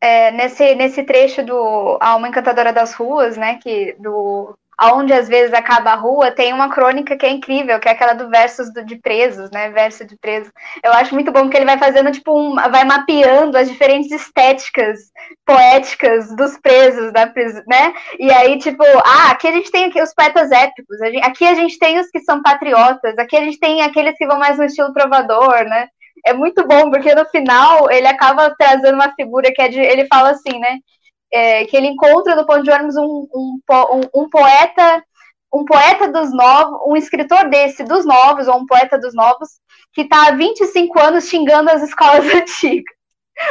é, nesse, nesse trecho do Alma Encantadora das Ruas, né, que do aonde às vezes acaba a rua, tem uma crônica que é incrível, que é aquela do versos do, de presos, né? Verso de presos. Eu acho muito bom que ele vai fazendo, tipo, um, vai mapeando as diferentes estéticas poéticas dos presos da né? E aí, tipo, ah, aqui a gente tem aqui os poetas épicos, aqui a gente tem os que são patriotas, aqui a gente tem aqueles que vão mais no estilo trovador, né? É muito bom, porque no final ele acaba trazendo uma figura que é de. Ele fala assim, né? É, que ele encontra no Ponto de Ônibus um, um, um, um poeta um poeta dos novos, um escritor desse dos novos, ou um poeta dos novos, que está há 25 anos xingando as escolas antigas.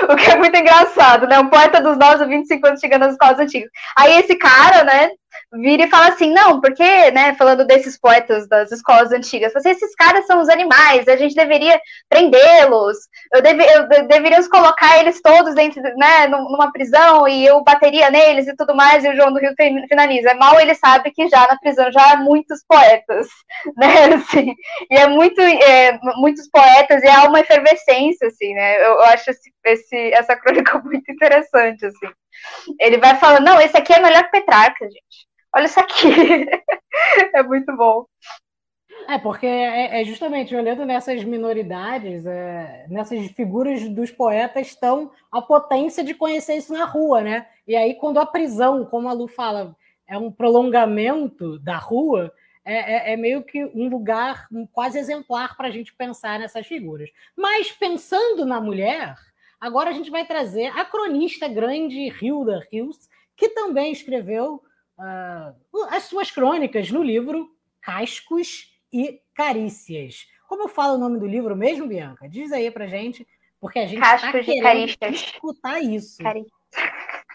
O que é muito engraçado, né? Um poeta dos novos há 25 anos xingando as escolas antigas. Aí esse cara, né, vira e fala assim, não, porque, né, falando desses poetas das escolas antigas, assim, esses caras são os animais, a gente deveria prendê-los, eu, deve, eu deveríamos colocar eles todos dentro, né, numa prisão e eu bateria neles e tudo mais, e o João do Rio finaliza. Mal ele sabe que já na prisão já há muitos poetas, né, assim, e é muito, é, muitos poetas e há uma efervescência, assim, né, eu, eu acho esse, esse, essa crônica muito interessante, assim. Ele vai falando, não, esse aqui é melhor que Petrarca, gente olha isso aqui. é muito bom. É, porque é, é, justamente olhando nessas minoridades, é, nessas figuras dos poetas, estão a potência de conhecer isso na rua, né? E aí, quando a prisão, como a Lu fala, é um prolongamento da rua, é, é, é meio que um lugar quase exemplar para a gente pensar nessas figuras. Mas pensando na mulher, agora a gente vai trazer a cronista grande Hilda Hills, que também escreveu uh, as suas crônicas no livro Cascos e Carícias. Como eu falo o nome do livro mesmo, Bianca? Diz aí pra gente, porque a gente está querendo escutar isso.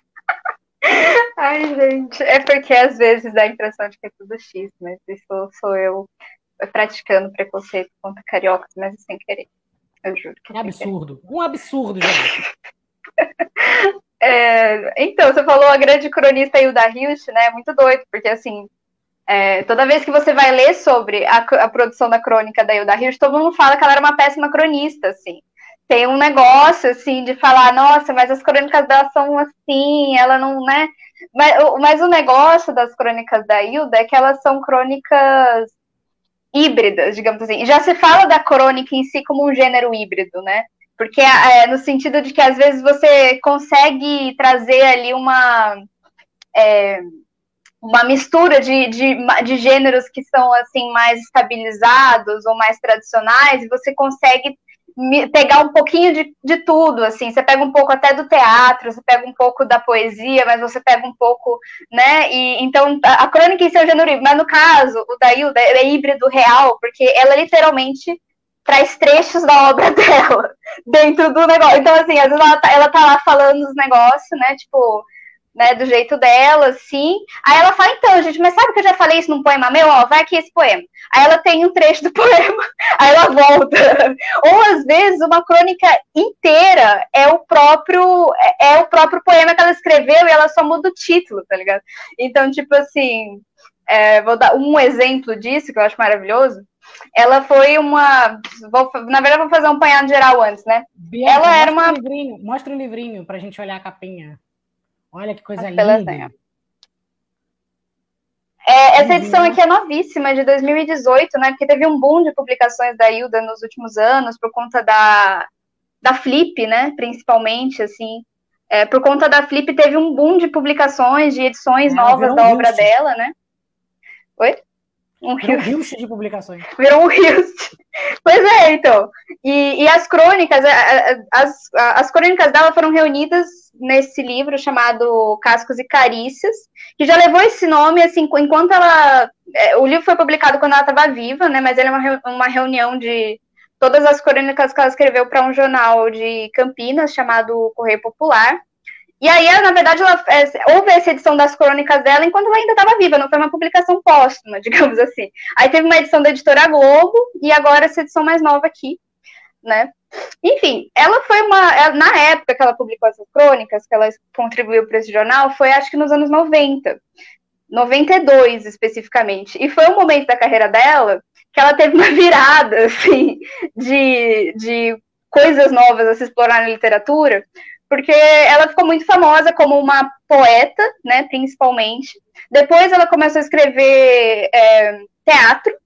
Ai, gente, é porque às vezes dá a impressão de que é tudo X, mas isso sou eu praticando preconceito contra cariocas, mas sem querer. Eu juro. Que é absurdo. Um absurdo, gente. É, então, você falou a grande cronista Hilda Hilst, né? Muito doido, porque assim, é, toda vez que você vai ler sobre a, a produção da crônica da Hilda Hilst, todo mundo fala que ela era uma péssima cronista, assim. Tem um negócio, assim, de falar, nossa, mas as crônicas dela são assim, ela não, né? Mas, mas o negócio das crônicas da Hilda é que elas são crônicas híbridas, digamos assim. Já se fala da crônica em si como um gênero híbrido, né? Porque é, no sentido de que às vezes você consegue trazer ali uma. É, uma mistura de, de, de gêneros que são assim mais estabilizados ou mais tradicionais, e você consegue pegar um pouquinho de, de tudo, assim, você pega um pouco até do teatro, você pega um pouco da poesia, mas você pega um pouco, né, e então a, a crônica em seu gênero, mas no caso, o da é híbrido real, porque ela literalmente traz trechos da obra dela dentro do negócio. Então, assim, às vezes ela tá, ela tá lá falando os negócios, né? Tipo, né, do jeito dela, assim. Aí ela fala, então, gente, mas sabe que eu já falei isso num poema meu? Ó, vai aqui esse poema. Aí ela tem um trecho do poema, aí ela volta. Ou às vezes uma crônica inteira é o próprio é, é o próprio poema que ela escreveu e ela só muda o título, tá ligado? Então, tipo assim, é, vou dar um exemplo disso que eu acho maravilhoso ela foi uma. Vou, na verdade, vou fazer um apanhado geral antes, né? Bianca, ela era uma. Um livrinho, mostra o um livrinho para a gente olhar a capinha. Olha que coisa linda. É, essa edição aqui é novíssima, de 2018, né? Porque teve um boom de publicações da Hilda nos últimos anos, por conta da, da Flip, né? Principalmente, assim. É, por conta da Flip, teve um boom de publicações, de edições é, novas da obra dela, né? Oi? Um Virou de publicações. Virou um Hilst. Pois é, então. E, e as crônicas, as, as crônicas dela foram reunidas nesse livro chamado Cascos e Carícias, que já levou esse nome, assim, enquanto ela... É, o livro foi publicado quando ela estava viva, né, mas ele é uma, uma reunião de todas as crônicas que ela escreveu para um jornal de Campinas chamado Correio Popular. E aí, na verdade, ela, é, houve essa edição das crônicas dela enquanto ela ainda estava viva, não foi uma publicação póstuma, digamos assim. Aí teve uma edição da editora Globo e agora essa edição mais nova aqui, né? Enfim, ela foi uma. Na época que ela publicou essas crônicas, que ela contribuiu para esse jornal, foi acho que nos anos 90. 92 especificamente. E foi um momento da carreira dela que ela teve uma virada, assim, de, de coisas novas a se explorar na literatura, porque ela ficou muito famosa como uma poeta, né, principalmente. Depois ela começou a escrever é, teatro,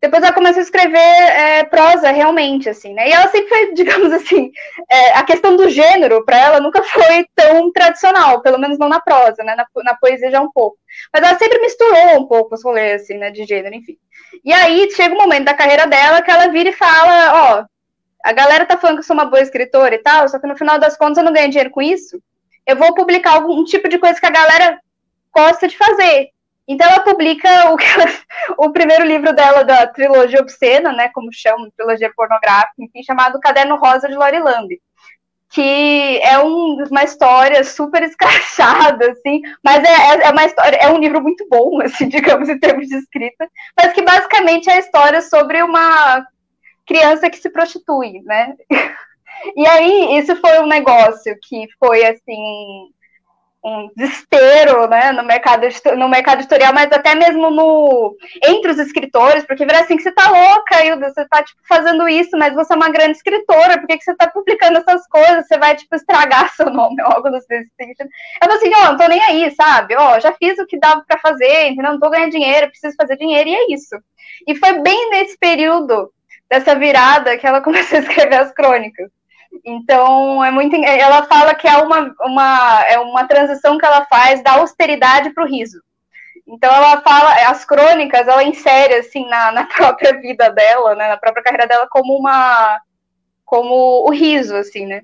depois ela começou a escrever é, prosa realmente, assim, né? E ela sempre foi, digamos assim, é, a questão do gênero para ela nunca foi tão tradicional, pelo menos não na prosa, né? Na, na, poesia já um pouco. Mas ela sempre misturou um pouco os rolês, assim, né? De gênero, enfim. E aí chega um momento da carreira dela que ela vira e fala, ó, a galera tá falando que eu sou uma boa escritora e tal, só que no final das contas eu não ganho dinheiro com isso. Eu vou publicar algum tipo de coisa que a galera gosta de fazer. Então ela publica o, o primeiro livro dela da trilogia obscena, né, como chama, trilogia pornográfica, enfim, chamado Caderno Rosa de Lori Lamb, que é um, uma história super escrachada, assim, mas é, é, é, uma história, é um livro muito bom, assim, digamos, em termos de escrita, mas que basicamente é a história sobre uma criança que se prostitui, né? E aí, isso foi um negócio que foi, assim, um desespero né, no, mercado, no mercado editorial, mas até mesmo no entre os escritores, porque vira assim que você tá louca, Hilda, você tá tipo, fazendo isso, mas você é uma grande escritora, por que, que você tá publicando essas coisas? Você vai tipo, estragar seu nome algo desse sentido. Eu assim, ó, oh, não tô nem aí, sabe? Ó, oh, já fiz o que dava para fazer, entendeu? Não tô ganhando dinheiro, preciso fazer dinheiro, e é isso. E foi bem nesse período dessa virada que ela começou a escrever as crônicas. Então, é muito. Ela fala que é uma, uma, é uma transição que ela faz da austeridade para o riso. Então, ela fala, as crônicas, ela insere, assim, na, na própria vida dela, né, na própria carreira dela, como uma. como o riso, assim, né.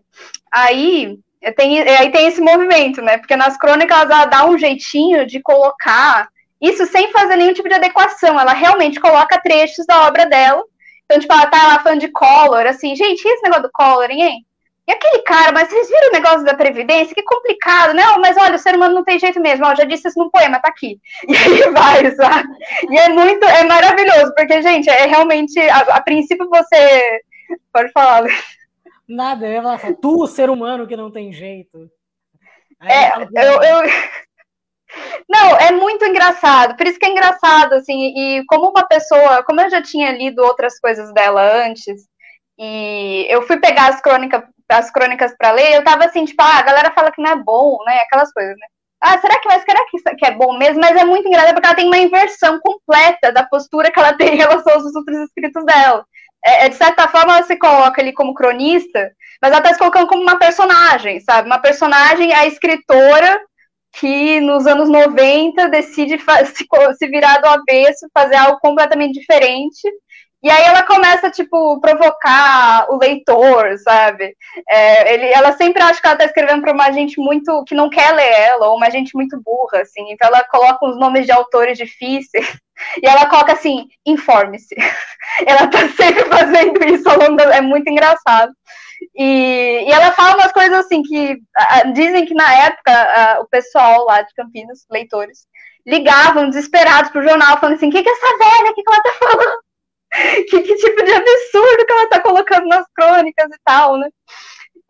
Aí. Tem, aí tem esse movimento, né? Porque nas crônicas ela dá um jeitinho de colocar isso sem fazer nenhum tipo de adequação. Ela realmente coloca trechos da obra dela então, tipo, ela tá lá falando de Collor, assim, gente, e esse negócio do Collor, hein? E aquele cara, mas vocês viram o negócio da Previdência? Que complicado, né? Mas olha, o ser humano não tem jeito mesmo, ó, já disse isso num poema, tá aqui. E aí vai, sabe? E é muito, é maravilhoso, porque, gente, é realmente, a, a princípio você. Pode falar, Nada, eu ia falar assim, tu, ser humano que não tem jeito. Aí é, eu, eu, não, é muito engraçado. Por isso que é engraçado, assim, e como uma pessoa, como eu já tinha lido outras coisas dela antes, e eu fui pegar as crônicas, as crônicas para ler, eu tava assim, tipo, ah, a galera fala que não é bom, né? Aquelas coisas, né? Ah, será que, mas será que, que é bom mesmo? Mas é muito engraçado porque ela tem uma inversão completa da postura que ela tem em relação aos outros escritos dela. É, é, de certa forma, ela se coloca ali como cronista, mas ela está se colocando como uma personagem, sabe? Uma personagem, a escritora que nos anos 90 decide se, virar do avesso, fazer algo completamente diferente. E aí ela começa, tipo, provocar o leitor, sabe? É, ele, ela sempre acha que ela tá escrevendo para uma gente muito que não quer ler ela, ou uma gente muito burra, assim. Então ela coloca uns nomes de autores difíceis. E ela coloca assim, informe-se. Ela tá sempre fazendo isso ao longo da... É muito engraçado. E, e, ela fala umas coisas assim que dizem que na época o pessoal lá de Campinas, leitores, ligavam desesperados pro jornal falando assim, o que, que é essa velha, o que, que ela tá falando? Que, que, tipo de absurdo que ela tá colocando nas crônicas e tal, né?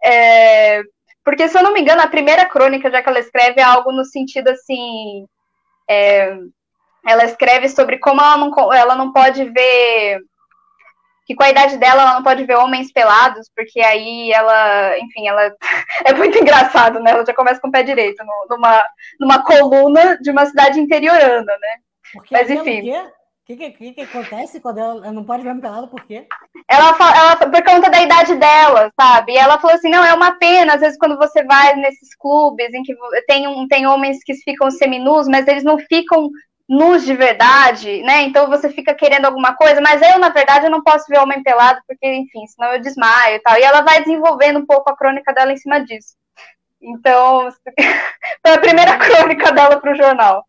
É, porque, se eu não me engano, a primeira crônica, já que ela escreve, é algo no sentido assim. É, ela escreve sobre como ela não, ela não pode ver que com a idade dela ela não pode ver homens pelados, porque aí ela, enfim, ela é muito engraçado, né? Ela já começa com o pé direito, numa, numa coluna de uma cidade interiorana, né? Porque Mas enfim. O que, que, que, acontece quando ela não pode ver homem pelado? Por quê? Ela, ela, por conta da idade dela, sabe? E ela falou assim: não, é uma pena, às vezes, quando você vai nesses clubes em que tem, um, tem homens que ficam seminus, mas eles não ficam nus de verdade, né? Então você fica querendo alguma coisa, mas eu, na verdade, eu não posso ver homem pelado, porque, enfim, senão eu desmaio e tal. E ela vai desenvolvendo um pouco a crônica dela em cima disso. Então, foi a primeira crônica dela para o jornal.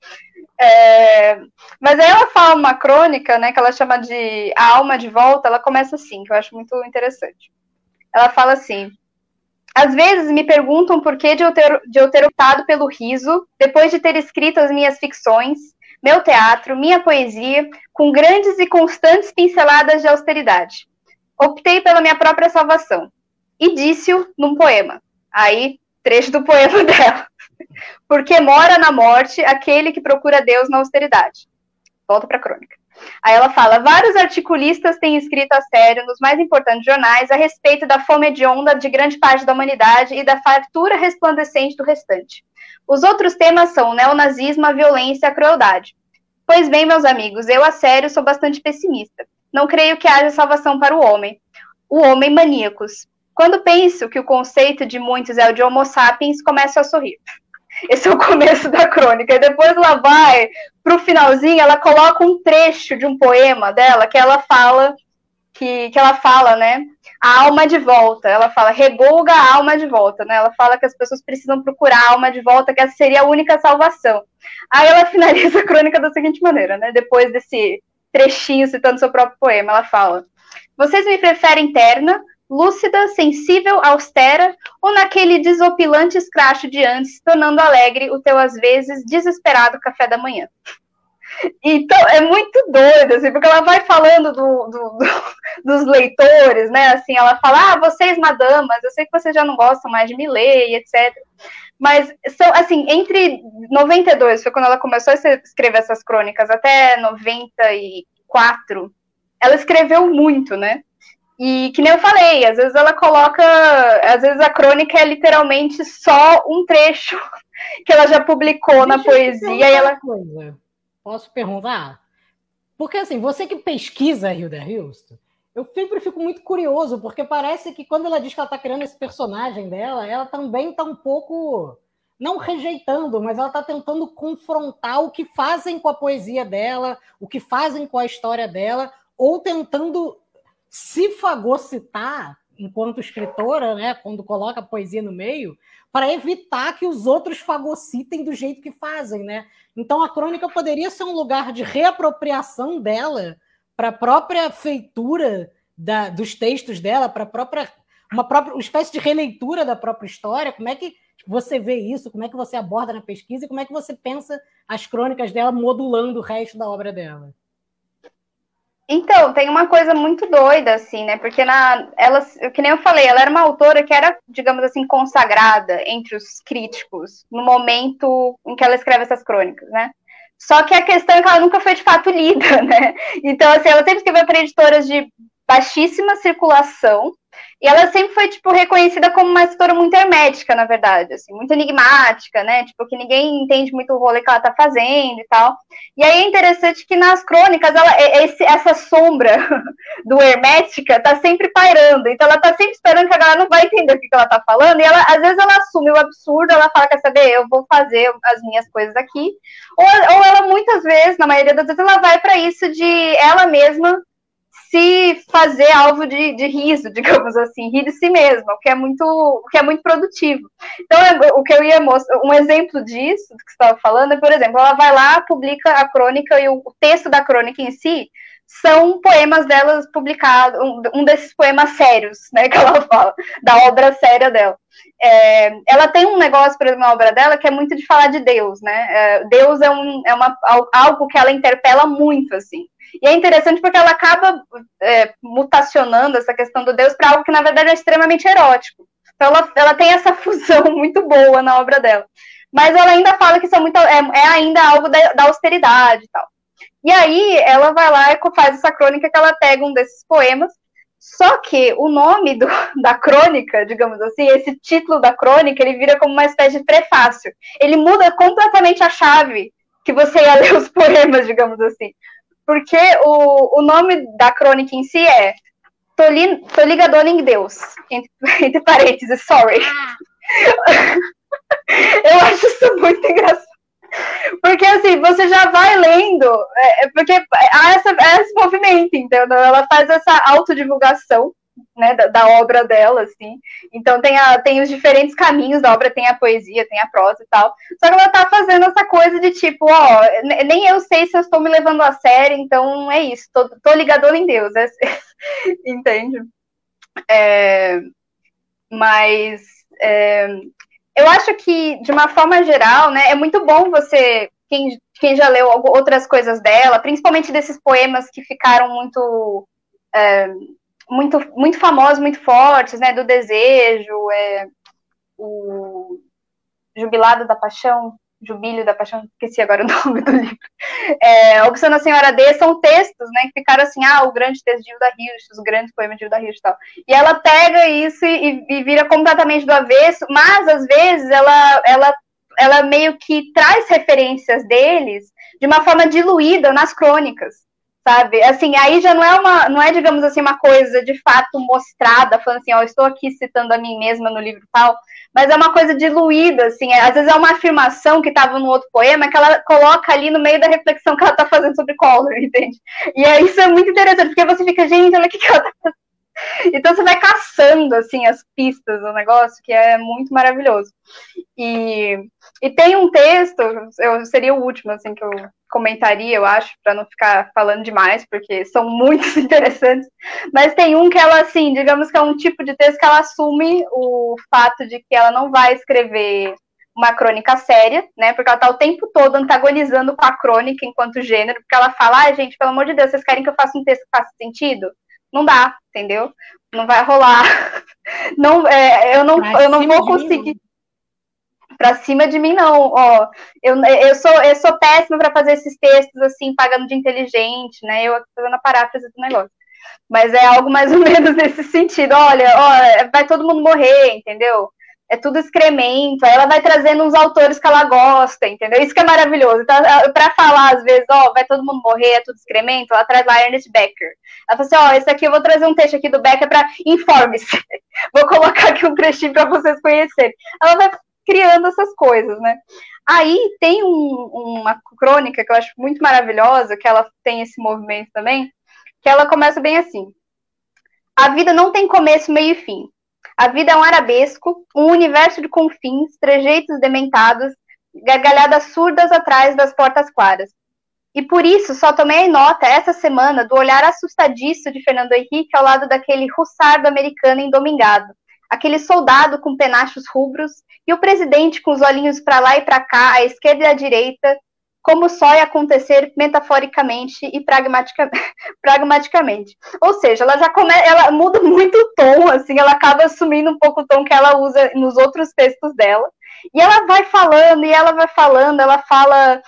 É, mas aí ela fala uma crônica, né, que ela chama de A Alma de Volta, ela começa assim, que eu acho muito interessante. Ela fala assim: às vezes me perguntam por que de eu, ter, de eu ter optado pelo riso, depois de ter escrito as minhas ficções, meu teatro, minha poesia, com grandes e constantes pinceladas de austeridade. Optei pela minha própria salvação. E disse-o num poema. Aí trecho do poema dela. Porque mora na morte aquele que procura Deus na austeridade. Volta para a crônica. Aí ela fala: vários articulistas têm escrito a sério nos mais importantes jornais a respeito da fome hedionda de grande parte da humanidade e da fartura resplandecente do restante. Os outros temas são o neonazismo, a violência e a crueldade. Pois bem, meus amigos, eu a sério sou bastante pessimista. Não creio que haja salvação para o homem. O homem maníacos. Quando penso que o conceito de muitos é o de Homo sapiens, começo a sorrir. Esse é o começo da crônica. E depois ela vai para o finalzinho, ela coloca um trecho de um poema dela que ela fala que, que ela fala, né? A alma de volta. Ela fala, regulga a alma de volta, né? Ela fala que as pessoas precisam procurar a alma de volta, que essa seria a única salvação. Aí ela finaliza a crônica da seguinte maneira, né? Depois desse trechinho citando seu próprio poema, ela fala: Vocês me preferem terna, lúcida, sensível, austera, ou naquele desopilante escracho de antes, tornando alegre o teu às vezes desesperado café da manhã. Então, é muito doido, assim, porque ela vai falando do, do, do, dos leitores, né? Assim, ela fala, ah, vocês, madamas, eu sei que vocês já não gostam mais de me ler, e etc. Mas, são, assim, entre 92, foi quando ela começou a escrever essas crônicas, até 94, ela escreveu muito, né? E que nem eu falei, às vezes ela coloca, às vezes a crônica é literalmente só um trecho que ela já publicou Deixa na poesia e ela coisa. Posso perguntar? Porque assim, você que pesquisa Hilda Houston, eu sempre fico muito curioso, porque parece que quando ela diz que ela está criando esse personagem dela, ela também está um pouco não rejeitando, mas ela está tentando confrontar o que fazem com a poesia dela, o que fazem com a história dela, ou tentando se fagocitar enquanto escritora, né, quando coloca a poesia no meio, para evitar que os outros fagocitem do jeito que fazem, né? Então a crônica poderia ser um lugar de reapropriação dela para a própria feitura da, dos textos dela, para própria uma própria uma espécie de releitura da própria história. Como é que você vê isso? Como é que você aborda na pesquisa? E como é que você pensa as crônicas dela modulando o resto da obra dela? Então, tem uma coisa muito doida, assim, né? Porque na, ela, que nem eu falei, ela era uma autora que era, digamos assim, consagrada entre os críticos no momento em que ela escreve essas crônicas, né? Só que a questão é que ela nunca foi de fato lida, né? Então, assim, ela sempre escreveu para editoras de baixíssima circulação, e ela sempre foi, tipo, reconhecida como uma escritora muito hermética, na verdade, assim, muito enigmática, né? Tipo, que ninguém entende muito o rolê que ela tá fazendo e tal. E aí é interessante que nas crônicas, ela, esse, essa sombra do hermética tá sempre pairando. Então ela tá sempre esperando que a galera não vai entender o que, que ela tá falando. E ela, às vezes, ela assume o absurdo, ela fala, quer saber, eu vou fazer as minhas coisas aqui. Ou, ou ela, muitas vezes, na maioria das vezes, ela vai para isso de ela mesma se fazer alvo de, de riso, digamos assim, rir de si mesma, o que é muito, o que é muito produtivo. Então, o que eu ia mostrar, um exemplo disso que você estava falando é, por exemplo, ela vai lá, publica a crônica e o texto da crônica em si são poemas delas publicados, um, um desses poemas sérios, né, que ela fala, da obra séria dela. É, ela tem um negócio, por exemplo, na obra dela, que é muito de falar de Deus, né? É, Deus é, um, é uma, algo que ela interpela muito, assim. E é interessante porque ela acaba é, mutacionando essa questão do Deus para algo que, na verdade, é extremamente erótico. Então, ela, ela tem essa fusão muito boa na obra dela. Mas ela ainda fala que é, muito, é, é ainda algo da, da, austeridade e tal. E aí, ela vai lá e faz essa crônica que ela pega um desses poemas. Só que o nome do, da crônica, digamos assim, esse título da crônica, ele vira como uma espécie de prefácio. Ele muda completamente a chave que você ia ler os poemas, digamos assim porque o, o nome da crônica em si é Tô, li, tô ligadona em Deus, entre, entre parênteses, sorry. Ah. Eu acho isso muito engraçado. Porque assim, você já vai lendo, é, é porque há essa, esse movimento, entendeu? Ela faz essa autodivulgação né, da, da, obra dela, assim. Então tem, a, tem os diferentes caminhos da obra, tem a poesia, tem a prosa e tal. Só que ela tá fazendo essa coisa de tipo, ó, nem eu sei se eu estou me levando a sério, então é isso, tô, tô ligador em Deus, é, entende? É, mas é, eu acho que, de uma forma geral, né, é muito bom você, quem, quem já leu outras coisas dela, principalmente desses poemas que ficaram muito. É, muito, muito famosos, muito fortes, né? Do desejo, é, o Jubilado da Paixão, Jubilho da Paixão, esqueci agora o nome do livro. É, Obsessão Senhora D são textos, né, que ficaram assim, ah, o grande texto de Hilda Hilst, os grandes poemas de Hilda Hilst e tal. E ela pega isso e, e, vira completamente do avesso, mas às vezes ela, ela, ela meio que traz referências deles de uma forma diluída nas crônicas sabe? Assim, aí já não é uma, não é, digamos assim, uma coisa de fato mostrada, falando assim, ó, oh, estou aqui citando a mim mesma no livro tal, mas é uma coisa diluída, assim, é, às vezes é uma afirmação que estava no outro poema que ela coloca ali no meio da reflexão que ela está fazendo sobre Collor, entende? E aí isso é muito interessante, porque você fica, gente, olha o que, que ela está. Então você vai caçando assim as pistas do negócio, que é muito maravilhoso. E, e tem um texto, eu seria o último assim que eu comentaria, eu acho, para não ficar falando demais, porque são muitos interessantes. Mas tem um que ela assim, digamos que é um tipo de texto que ela assume o fato de que ela não vai escrever uma crônica séria, né? Porque ela tá o tempo todo antagonizando com a crônica enquanto gênero, porque ela fala, ah, gente, pelo amor de Deus, vocês querem que eu faça um texto que faça sentido? Não dá, entendeu? Não vai rolar. Não, é, eu não, eu não vou conseguir. Pra cima de mim, não. Ó, eu, eu, sou, eu sou péssima para fazer esses textos assim, pagando de inteligente, né? Eu fazendo a paráfrase do negócio. Mas é algo mais ou menos nesse sentido. Olha, ó, vai todo mundo morrer, entendeu? É tudo excremento, aí ela vai trazendo uns autores que ela gosta, entendeu? Isso que é maravilhoso. Então, para falar, às vezes, ó, vai todo mundo morrer, é tudo excremento, ela traz lá Ernest Becker. Ela fala assim, ó, esse aqui eu vou trazer um texto aqui do Becker para informe-se. vou colocar aqui um trechinho para vocês conhecerem. Ela vai criando essas coisas, né? Aí tem um, uma crônica que eu acho muito maravilhosa, que ela tem esse movimento também, que ela começa bem assim. A vida não tem começo, meio e fim. A vida é um arabesco, um universo de confins, trejeitos dementados, gargalhadas surdas atrás das portas claras. E por isso só tomei nota essa semana do olhar assustadiço de Fernando Henrique ao lado daquele russardo americano endomingado, aquele soldado com penachos rubros e o presidente com os olhinhos para lá e para cá, à esquerda e à direita, como só ia acontecer metaforicamente e pragmatica, pragmaticamente. Ou seja, ela já come, ela muda muito o tom, assim, ela acaba assumindo um pouco o tom que ela usa nos outros textos dela. E ela vai falando, e ela vai falando, ela fala.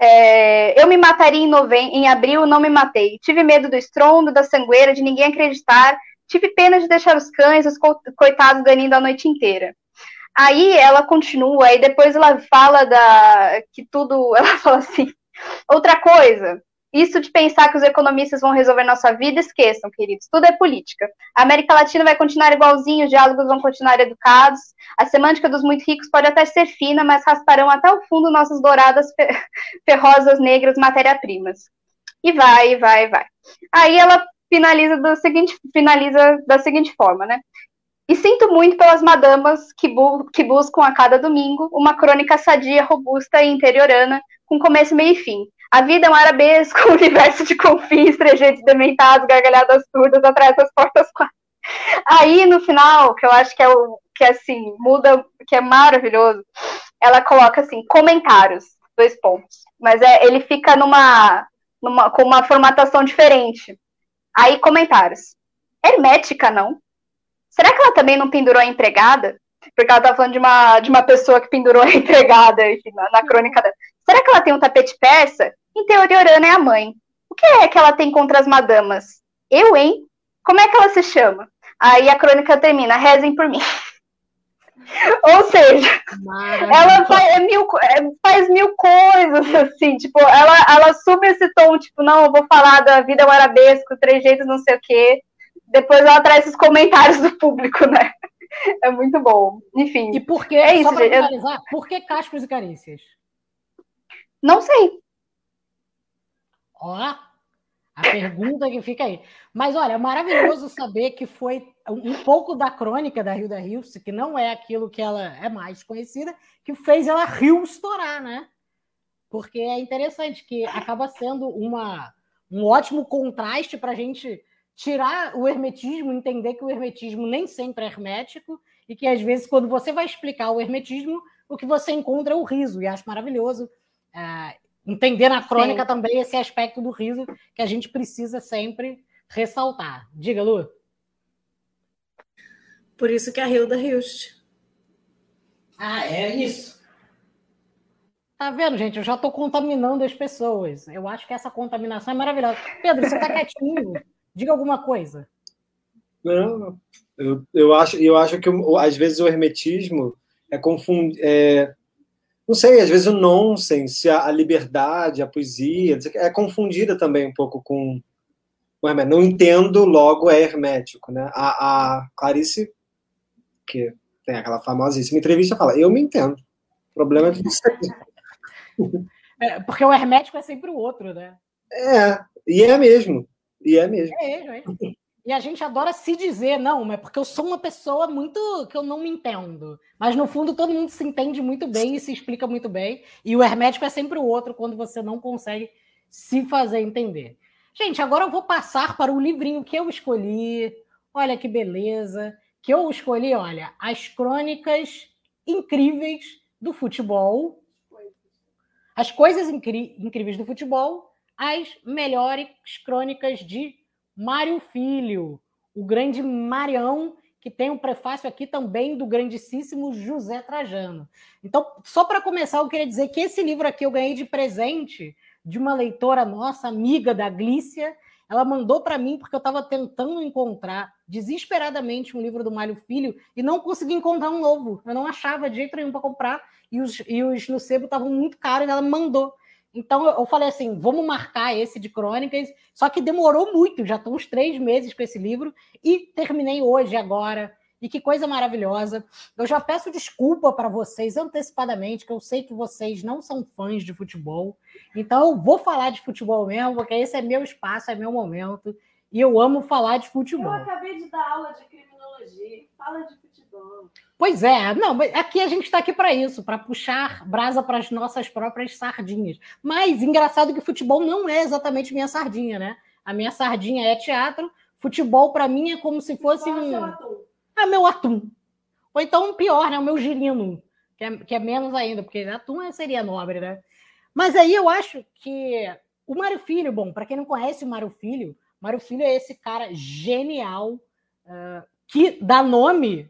É, eu me mataria em, novembro, em abril, não me matei. Tive medo do estrondo, da sangueira, de ninguém acreditar. Tive pena de deixar os cães, os coitados, ganindo a noite inteira. Aí ela continua, e depois ela fala da que tudo, ela fala assim. Outra coisa, isso de pensar que os economistas vão resolver nossa vida, esqueçam, queridos. Tudo é política. A América Latina vai continuar igualzinho, os diálogos vão continuar educados. A semântica dos muito ricos pode até ser fina, mas rasparão até o fundo nossas douradas, ferrosas, negras, matéria-primas. E vai, vai, vai. Aí ela finaliza do seguinte, finaliza da seguinte forma, né? E sinto muito pelas madamas que, bu que buscam a cada domingo uma crônica sadia, robusta e interiorana, com começo, meio e fim. A vida é um arabesco, um universo de confins, trejeitos dementados, gargalhadas surdas atrás das portas. Aí, no final, que eu acho que é o que assim, muda, que é maravilhoso, ela coloca assim, comentários, dois pontos. Mas é, ele fica numa, numa com uma formatação diferente. Aí, comentários. Hermética, não? Será que ela também não pendurou a empregada? Porque ela tá falando de uma, de uma pessoa que pendurou a empregada enfim, na, na crônica dela. Será que ela tem um tapete persa? Em teoria, Orana é a mãe. O que é que ela tem contra as madamas? Eu, hein? Como é que ela se chama? Aí a crônica termina, rezem por mim. Ou seja, ela faz é mil, é, faz mil coisas, assim, tipo, ela, ela assume esse tom, tipo, não, eu vou falar da vida arabesco, três jeitos, não sei o quê depois ela traz os comentários do público, né? É muito bom. Enfim. E por que, é isso, só finalizar, por que cascos e carícias? Não sei. Ó, a pergunta que fica aí. Mas olha, é maravilhoso saber que foi um pouco da crônica da Hilda Hilst, que não é aquilo que ela é mais conhecida, que fez ela rio estourar, né? Porque é interessante que acaba sendo uma, um ótimo contraste para a gente tirar o hermetismo, entender que o hermetismo nem sempre é hermético e que às vezes quando você vai explicar o hermetismo, o que você encontra é o riso. E acho maravilhoso é, entender na crônica Sim. também esse aspecto do riso que a gente precisa sempre ressaltar. Diga, Lu. Por isso que a Hilda Hilst. Ah, é isso. Tá vendo, gente? Eu já estou contaminando as pessoas. Eu acho que essa contaminação é maravilhosa. Pedro, você está quietinho. Diga alguma coisa. Não, eu, eu, acho, eu acho que às vezes o hermetismo é confundir. É, não sei, às vezes o nonsense, a, a liberdade, a poesia, é confundida também um pouco com o hermético. Não entendo, logo é hermético. Né? A, a Clarice, que tem aquela famosíssima entrevista, fala: Eu me entendo. O problema é que você. É, porque o hermético é sempre o outro, né? É, e é mesmo. E é mesmo. É, é. E a gente adora se dizer, não, é porque eu sou uma pessoa muito que eu não me entendo. Mas no fundo todo mundo se entende muito bem e se explica muito bem. E o hermético é sempre o outro quando você não consegue se fazer entender. Gente, agora eu vou passar para o livrinho que eu escolhi. Olha que beleza. Que eu escolhi, olha, as crônicas incríveis do futebol. As coisas incríveis do futebol, as melhores crônicas de Mário Filho, o grande Marião, que tem um prefácio aqui também do grandíssimo José Trajano. Então, só para começar, eu queria dizer que esse livro aqui eu ganhei de presente de uma leitora nossa, amiga da Glícia. Ela mandou para mim porque eu estava tentando encontrar desesperadamente um livro do Mário Filho e não consegui encontrar um novo. Eu não achava de jeito nenhum para comprar e os, e os no sebo estavam muito caros e ela mandou. Então eu falei assim: vamos marcar esse de crônicas. Só que demorou muito, já estão uns três meses com esse livro e terminei hoje, agora. E que coisa maravilhosa. Eu já peço desculpa para vocês antecipadamente, que eu sei que vocês não são fãs de futebol. Então eu vou falar de futebol mesmo, porque esse é meu espaço, é meu momento. E eu amo falar de futebol. Eu acabei de dar aula de criminologia. Fala de. Pois é, não, aqui a gente está aqui para isso, para puxar brasa para as nossas próprias sardinhas. Mas engraçado que futebol não é exatamente minha sardinha, né? A minha sardinha é teatro, futebol para mim é como se fosse um. Atum. Ah, meu atum. Ou então pior, né? O meu girino, que é, que é menos ainda, porque atum é, seria nobre, né? Mas aí eu acho que o Mário Filho, bom, para quem não conhece o Mário Filho, Mário Filho é esse cara genial uh, que dá nome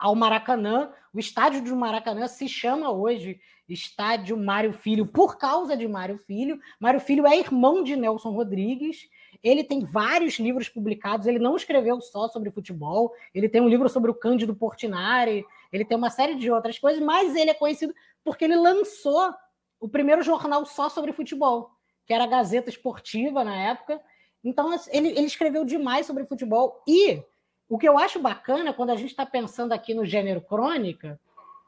ao Maracanã. O estádio do Maracanã se chama hoje Estádio Mário Filho por causa de Mário Filho. Mário Filho é irmão de Nelson Rodrigues. Ele tem vários livros publicados. Ele não escreveu só sobre futebol. Ele tem um livro sobre o Cândido Portinari. Ele tem uma série de outras coisas, mas ele é conhecido porque ele lançou o primeiro jornal só sobre futebol, que era a Gazeta Esportiva na época. Então, ele, ele escreveu demais sobre futebol e o que eu acho bacana quando a gente está pensando aqui no gênero crônica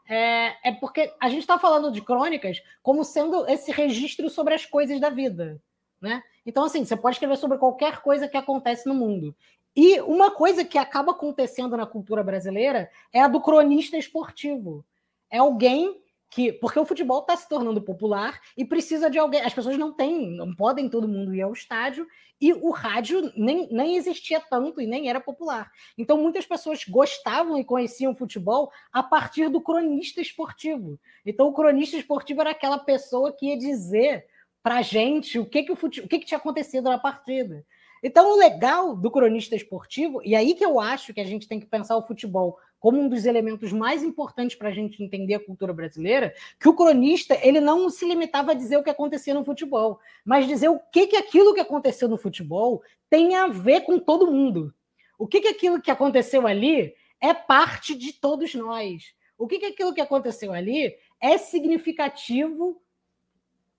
é, é porque a gente está falando de crônicas como sendo esse registro sobre as coisas da vida. Né? Então, assim, você pode escrever sobre qualquer coisa que acontece no mundo. E uma coisa que acaba acontecendo na cultura brasileira é a do cronista esportivo. É alguém que porque o futebol está se tornando popular e precisa de alguém. As pessoas não têm, não podem todo mundo ir ao estádio e o rádio nem, nem existia tanto e nem era popular. Então muitas pessoas gostavam e conheciam futebol a partir do cronista esportivo. Então o cronista esportivo era aquela pessoa que ia dizer para gente o que que o, fute... o que, que tinha acontecido na partida. Então, o legal do cronista esportivo, e aí que eu acho que a gente tem que pensar o futebol como um dos elementos mais importantes para a gente entender a cultura brasileira, que o cronista ele não se limitava a dizer o que acontecia no futebol, mas dizer o que, que aquilo que aconteceu no futebol tem a ver com todo mundo. O que, que aquilo que aconteceu ali é parte de todos nós. O que, que aquilo que aconteceu ali é significativo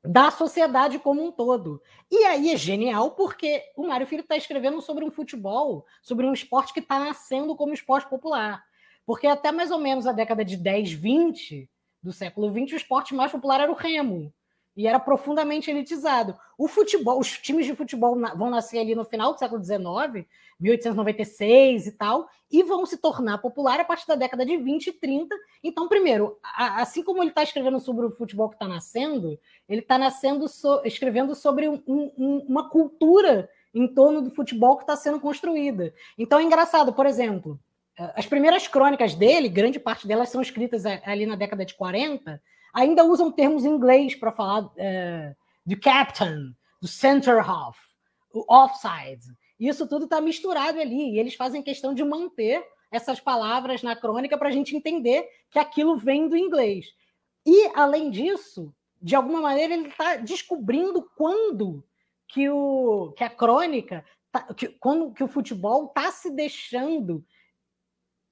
da sociedade como um todo. E aí é genial porque o Mário Filho está escrevendo sobre um futebol, sobre um esporte que está nascendo como esporte popular. Porque até mais ou menos a década de 10, 20 do século 20, o esporte mais popular era o remo e era profundamente elitizado. O futebol, os times de futebol vão nascer ali no final do século XIX, 1896 e tal, e vão se tornar popular a partir da década de 20 e 30. Então, primeiro, assim como ele está escrevendo sobre o futebol que está nascendo, ele está nascendo so, escrevendo sobre um, um, uma cultura em torno do futebol que está sendo construída. Então é engraçado, por exemplo, as primeiras crônicas dele, grande parte delas são escritas ali na década de 40, ainda usam termos em inglês para falar uh, do captain, do center half, o offside. Isso tudo está misturado ali, e eles fazem questão de manter essas palavras na crônica para a gente entender que aquilo vem do inglês. E, além disso, de alguma maneira, ele está descobrindo quando que, o, que a crônica, tá, que, quando que o futebol está se deixando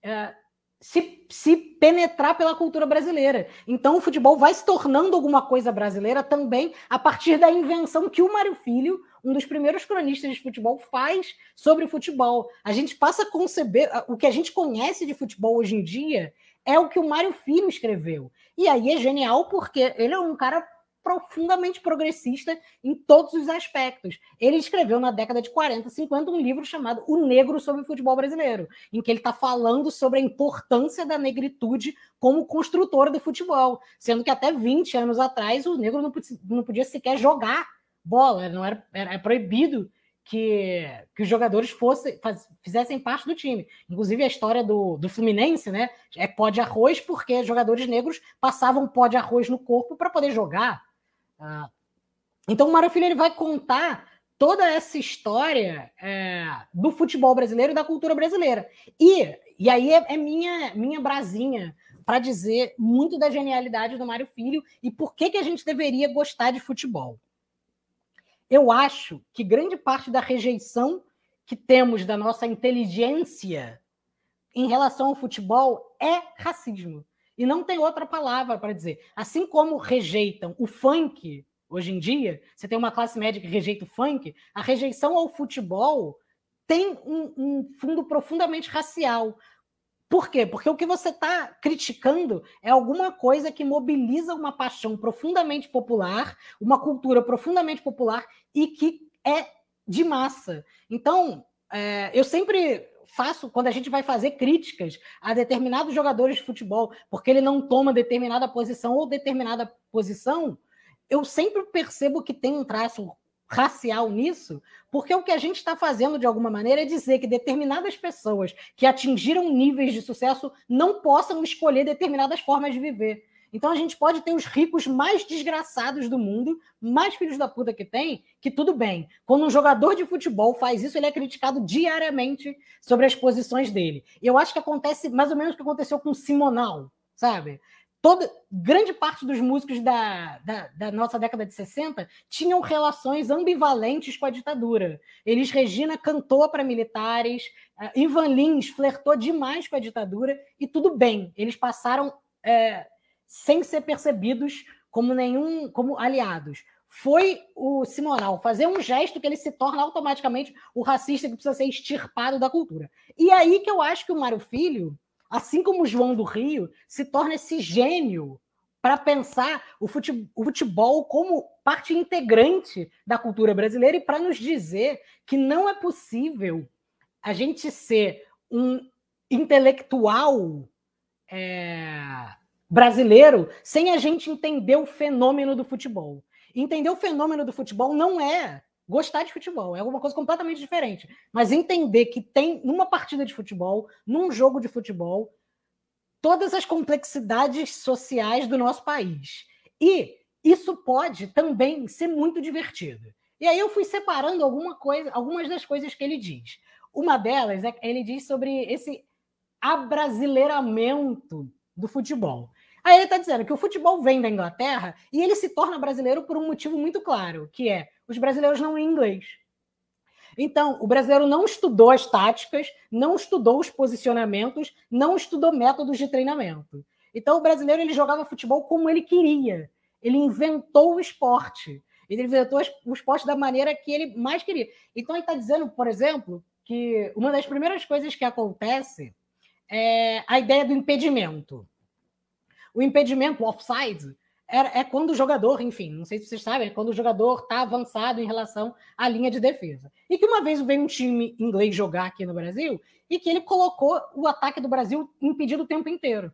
é, se, se penetrar pela cultura brasileira. Então, o futebol vai se tornando alguma coisa brasileira também a partir da invenção que o Mário Filho, um dos primeiros cronistas de futebol, faz sobre o futebol. A gente passa a conceber o que a gente conhece de futebol hoje em dia é o que o Mário Filho escreveu. E aí é genial porque ele é um cara profundamente progressista em todos os aspectos. Ele escreveu na década de 40, 50 um livro chamado O Negro sobre o Futebol Brasileiro, em que ele está falando sobre a importância da negritude como construtora do futebol, sendo que até 20 anos atrás o negro não podia, sequer jogar bola, não era, era proibido que, que os jogadores fossem, faz, fizessem parte do time. Inclusive, a história do, do Fluminense né, é pó de arroz, porque jogadores negros passavam pó de arroz no corpo para poder jogar. Ah, então, o Mário Filho ele vai contar toda essa história é, do futebol brasileiro e da cultura brasileira. E, e aí é, é minha, minha brasinha para dizer muito da genialidade do Mário Filho e por que, que a gente deveria gostar de futebol eu acho que grande parte da rejeição que temos da nossa inteligência em relação ao futebol é racismo. E não tem outra palavra para dizer. Assim como rejeitam o funk hoje em dia, você tem uma classe média que rejeita o funk, a rejeição ao futebol tem um, um fundo profundamente racial. Por quê? Porque o que você está criticando é alguma coisa que mobiliza uma paixão profundamente popular, uma cultura profundamente popular e que é de massa. Então, é, eu sempre faço, quando a gente vai fazer críticas a determinados jogadores de futebol, porque ele não toma determinada posição ou determinada posição, eu sempre percebo que tem um traço racial nisso, porque o que a gente está fazendo de alguma maneira é dizer que determinadas pessoas que atingiram níveis de sucesso não possam escolher determinadas formas de viver. Então a gente pode ter os ricos mais desgraçados do mundo, mais filhos da puta que tem, que tudo bem. Quando um jogador de futebol faz isso, ele é criticado diariamente sobre as posições dele. E eu acho que acontece mais ou menos o que aconteceu com Simonal, sabe? toda grande parte dos músicos da, da, da, nossa década de 60 tinham relações ambivalentes com a ditadura. Elis Regina cantou para militares, Ivan Lins flertou demais com a ditadura, e tudo bem, eles passaram é, sem ser percebidos como nenhum como aliados. Foi o Simonal fazer um gesto que ele se torna automaticamente o racista que precisa ser extirpado da cultura. E aí que eu acho que o Mário Filho assim como o João do Rio, se torna esse gênio para pensar o futebol como parte integrante da cultura brasileira e para nos dizer que não é possível a gente ser um intelectual é, brasileiro sem a gente entender o fenômeno do futebol. Entender o fenômeno do futebol não é gostar de futebol, é uma coisa completamente diferente. Mas entender que tem numa partida de futebol, num jogo de futebol, todas as complexidades sociais do nosso país. E isso pode também ser muito divertido. E aí eu fui separando alguma coisa, algumas das coisas que ele diz. Uma delas é que ele diz sobre esse abrasileiramento do futebol. Aí ele está dizendo que o futebol vem da Inglaterra e ele se torna brasileiro por um motivo muito claro, que é os brasileiros não lêem inglês. Então, o brasileiro não estudou as táticas, não estudou os posicionamentos, não estudou métodos de treinamento. Então, o brasileiro ele jogava futebol como ele queria. Ele inventou o esporte. Ele inventou o esporte da maneira que ele mais queria. Então, ele está dizendo, por exemplo, que uma das primeiras coisas que acontece é a ideia do impedimento. O impedimento, o offside, é, é quando o jogador, enfim, não sei se vocês sabem, é quando o jogador está avançado em relação à linha de defesa. E que uma vez veio um time inglês jogar aqui no Brasil e que ele colocou o ataque do Brasil impedido o tempo inteiro.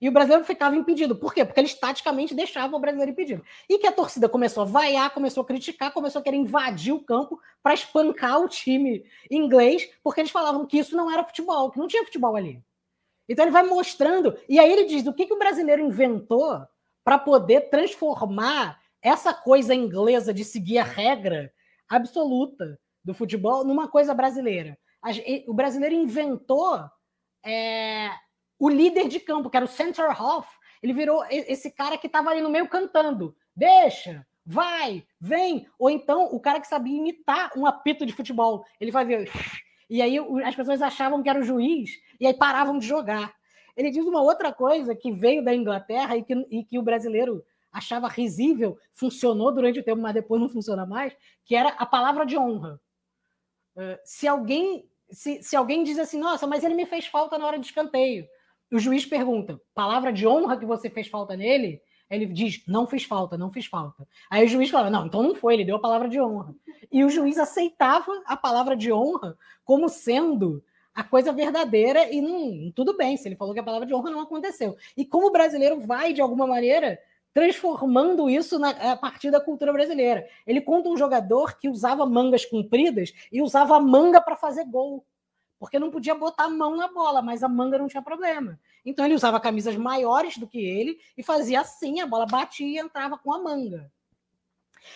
E o brasileiro ficava impedido. Por quê? Porque eles taticamente deixavam o brasileiro impedido. E que a torcida começou a vaiar, começou a criticar, começou a querer invadir o campo para espancar o time inglês, porque eles falavam que isso não era futebol, que não tinha futebol ali. Então ele vai mostrando. E aí ele diz: o que, que o brasileiro inventou para poder transformar essa coisa inglesa de seguir a regra absoluta do futebol numa coisa brasileira. O brasileiro inventou é, o líder de campo, que era o Center Hoff, ele virou esse cara que estava ali no meio cantando. Deixa, vai, vem. Ou então o cara que sabia imitar um apito de futebol. Ele fazia. E aí as pessoas achavam que era o juiz e aí paravam de jogar. Ele diz uma outra coisa que veio da Inglaterra e que, e que o brasileiro achava risível, funcionou durante o tempo, mas depois não funciona mais, que era a palavra de honra. Uh, se alguém se, se alguém diz assim, nossa, mas ele me fez falta na hora de escanteio, o juiz pergunta, palavra de honra que você fez falta nele? Ele diz, não fiz falta, não fiz falta. Aí o juiz fala, não, então não foi, ele deu a palavra de honra. E o juiz aceitava a palavra de honra como sendo a coisa verdadeira e não, tudo bem, se ele falou que a palavra de honra não aconteceu. E como o brasileiro vai, de alguma maneira, transformando isso na, a partir da cultura brasileira. Ele conta um jogador que usava mangas compridas e usava a manga para fazer gol porque não podia botar a mão na bola, mas a manga não tinha problema. Então ele usava camisas maiores do que ele e fazia assim, a bola batia e entrava com a manga.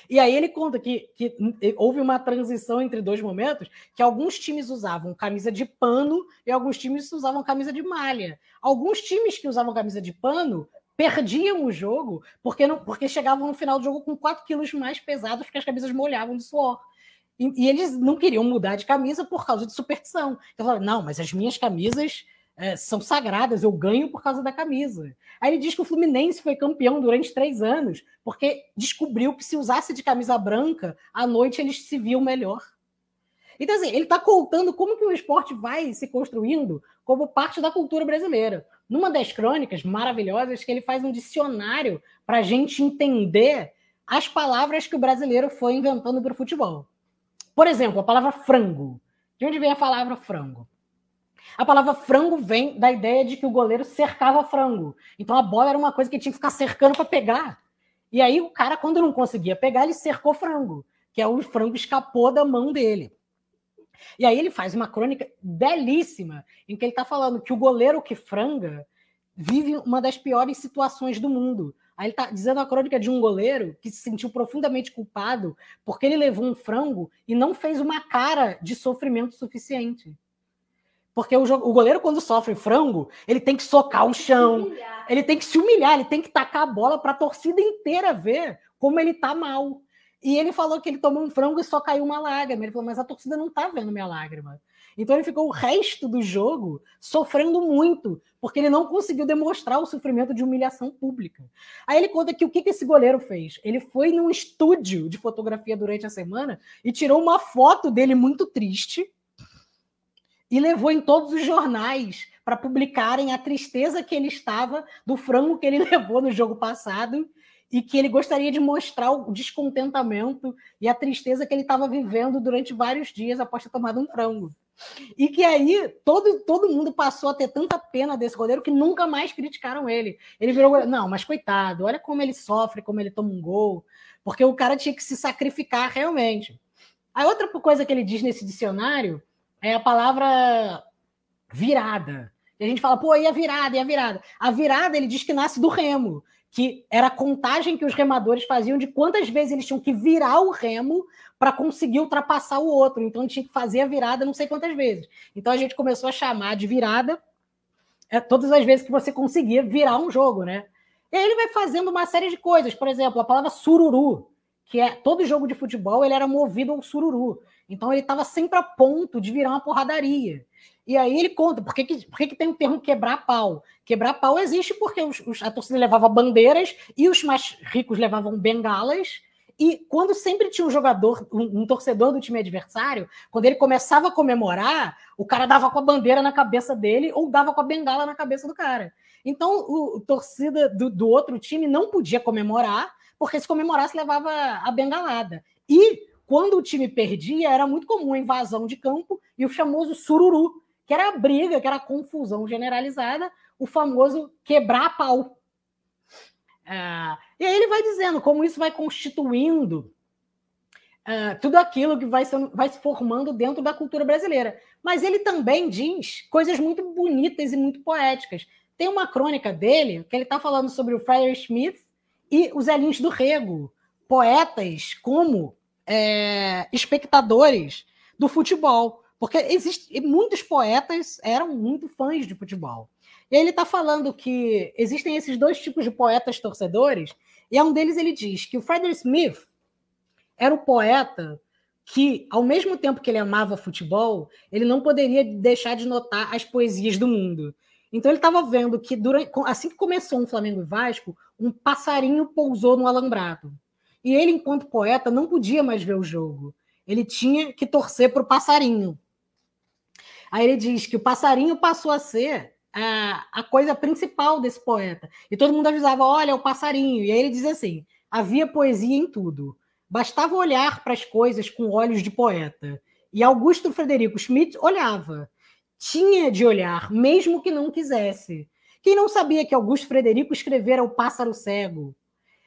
E aí ele conta que, que houve uma transição entre dois momentos, que alguns times usavam camisa de pano e alguns times usavam camisa de malha. Alguns times que usavam camisa de pano perdiam o jogo porque, não, porque chegavam no final do jogo com 4 quilos mais pesados porque as camisas molhavam de suor. E, e, eles não queriam mudar de camisa por causa de superstição. Então falaram, não, mas as minhas camisas é, são sagradas, eu ganho por causa da camisa. Aí ele diz que o Fluminense foi campeão durante três anos, porque descobriu que se usasse de camisa branca, à noite eles se viam melhor. Então, assim, ele está contando como que o esporte vai se construindo como parte da cultura brasileira. Numa das crônicas maravilhosas, que ele faz um dicionário para a gente entender as palavras que o brasileiro foi inventando para o futebol. Por exemplo, a palavra frango. De onde vem a palavra frango? A palavra frango vem da ideia de que o goleiro cercava frango. Então a bola era uma coisa que tinha que ficar cercando para pegar. E aí o cara, quando não conseguia pegar, ele cercou frango, que é o frango escapou da mão dele. E aí ele faz uma crônica belíssima em que ele está falando que o goleiro que franga vive uma das piores situações do mundo, Aí ele está dizendo a crônica de um goleiro que se sentiu profundamente culpado porque ele levou um frango e não fez uma cara de sofrimento suficiente. Porque o, o goleiro, quando sofre frango, ele tem que socar o chão, ele tem que se humilhar, ele tem que tacar a bola para a torcida inteira ver como ele está mal. E ele falou que ele tomou um frango e só caiu uma lágrima. Ele falou, mas a torcida não está vendo minha lágrima. Então ele ficou o resto do jogo sofrendo muito, porque ele não conseguiu demonstrar o sofrimento de humilhação pública. Aí ele conta que o que esse goleiro fez? Ele foi num estúdio de fotografia durante a semana e tirou uma foto dele muito triste e levou em todos os jornais para publicarem a tristeza que ele estava do frango que ele levou no jogo passado e que ele gostaria de mostrar o descontentamento e a tristeza que ele estava vivendo durante vários dias após ter tomado um frango. E que aí todo, todo mundo passou a ter tanta pena desse goleiro que nunca mais criticaram ele. Ele virou, não, mas coitado, olha como ele sofre, como ele toma um gol, porque o cara tinha que se sacrificar realmente. A outra coisa que ele diz nesse dicionário é a palavra virada. E a gente fala, pô, e a virada, e a virada? A virada, ele diz que nasce do remo, que era a contagem que os remadores faziam de quantas vezes eles tinham que virar o remo para conseguir ultrapassar o outro. Então tinha que fazer a virada não sei quantas vezes. Então a gente começou a chamar de virada é, todas as vezes que você conseguia virar um jogo, né? E aí ele vai fazendo uma série de coisas. Por exemplo, a palavra sururu, que é todo jogo de futebol, ele era movido ao sururu. Então ele estava sempre a ponto de virar uma porradaria. E aí ele conta por que, que, por que, que tem o termo quebrar pau. Quebrar pau existe porque os, os, a torcida levava bandeiras e os mais ricos levavam bengalas. E quando sempre tinha um jogador, um, um, torcedor do time adversário, quando ele começava a comemorar, o cara dava com a bandeira na cabeça dele ou dava com a bengala na cabeça do cara. Então, o, o torcida do, do outro time não podia comemorar, porque se comemorasse levava a bengalada. E quando o time perdia, era muito comum a invasão de campo e o famoso sururu, que era a briga, que era a confusão generalizada, o famoso quebrar pau. É, e aí ele vai dizendo como isso vai constituindo é, tudo aquilo que vai, sendo, vai se formando dentro da cultura brasileira. Mas ele também diz coisas muito bonitas e muito poéticas. Tem uma crônica dele que ele está falando sobre o Friar Smith e os Elins do Rego, poetas como é, espectadores do futebol. Porque existe, muitos poetas eram muito fãs de futebol. E ele está falando que existem esses dois tipos de poetas torcedores, e um deles ele diz que o Frederick Smith era o poeta que, ao mesmo tempo que ele amava futebol, ele não poderia deixar de notar as poesias do mundo. Então ele estava vendo que durante, assim que começou um Flamengo e Vasco, um passarinho pousou no alambrado. E ele, enquanto poeta, não podia mais ver o jogo. Ele tinha que torcer para o passarinho. Aí ele diz que o passarinho passou a ser a, a coisa principal desse poeta. E todo mundo avisava: olha, é o passarinho. E aí ele diz assim: havia poesia em tudo. Bastava olhar para as coisas com olhos de poeta. E Augusto Frederico Schmidt olhava. Tinha de olhar, mesmo que não quisesse. Quem não sabia que Augusto Frederico escrevera O Pássaro Cego?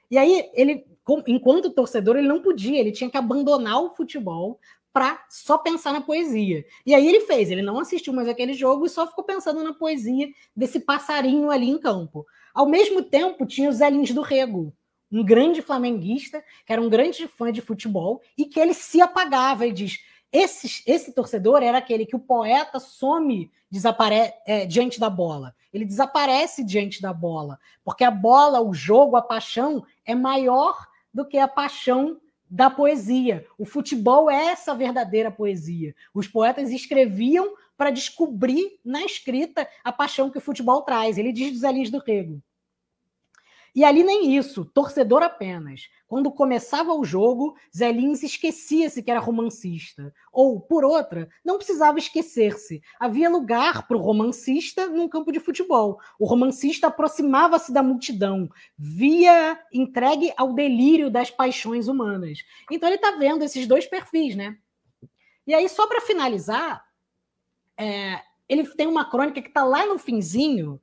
E aí, ele, enquanto torcedor, ele não podia, ele tinha que abandonar o futebol para só pensar na poesia. E aí ele fez, ele não assistiu mais aquele jogo e só ficou pensando na poesia desse passarinho ali em campo. Ao mesmo tempo, tinha o Zé Lins do Rego, um grande flamenguista, que era um grande fã de futebol, e que ele se apagava. Ele diz: esse, esse torcedor era aquele que o poeta some desapare é, diante da bola. Ele desaparece diante da bola, porque a bola, o jogo, a paixão é maior do que a paixão da poesia. O futebol é essa verdadeira poesia. Os poetas escreviam para descobrir na escrita a paixão que o futebol traz. Ele diz dos Elins do Rego. E ali nem isso, torcedor apenas. Quando começava o jogo, Zé Lins esquecia-se que era romancista. Ou, por outra, não precisava esquecer-se. Havia lugar para o romancista num campo de futebol. O romancista aproximava-se da multidão, via entregue ao delírio das paixões humanas. Então ele está vendo esses dois perfis, né? E aí, só para finalizar, é, ele tem uma crônica que está lá no finzinho,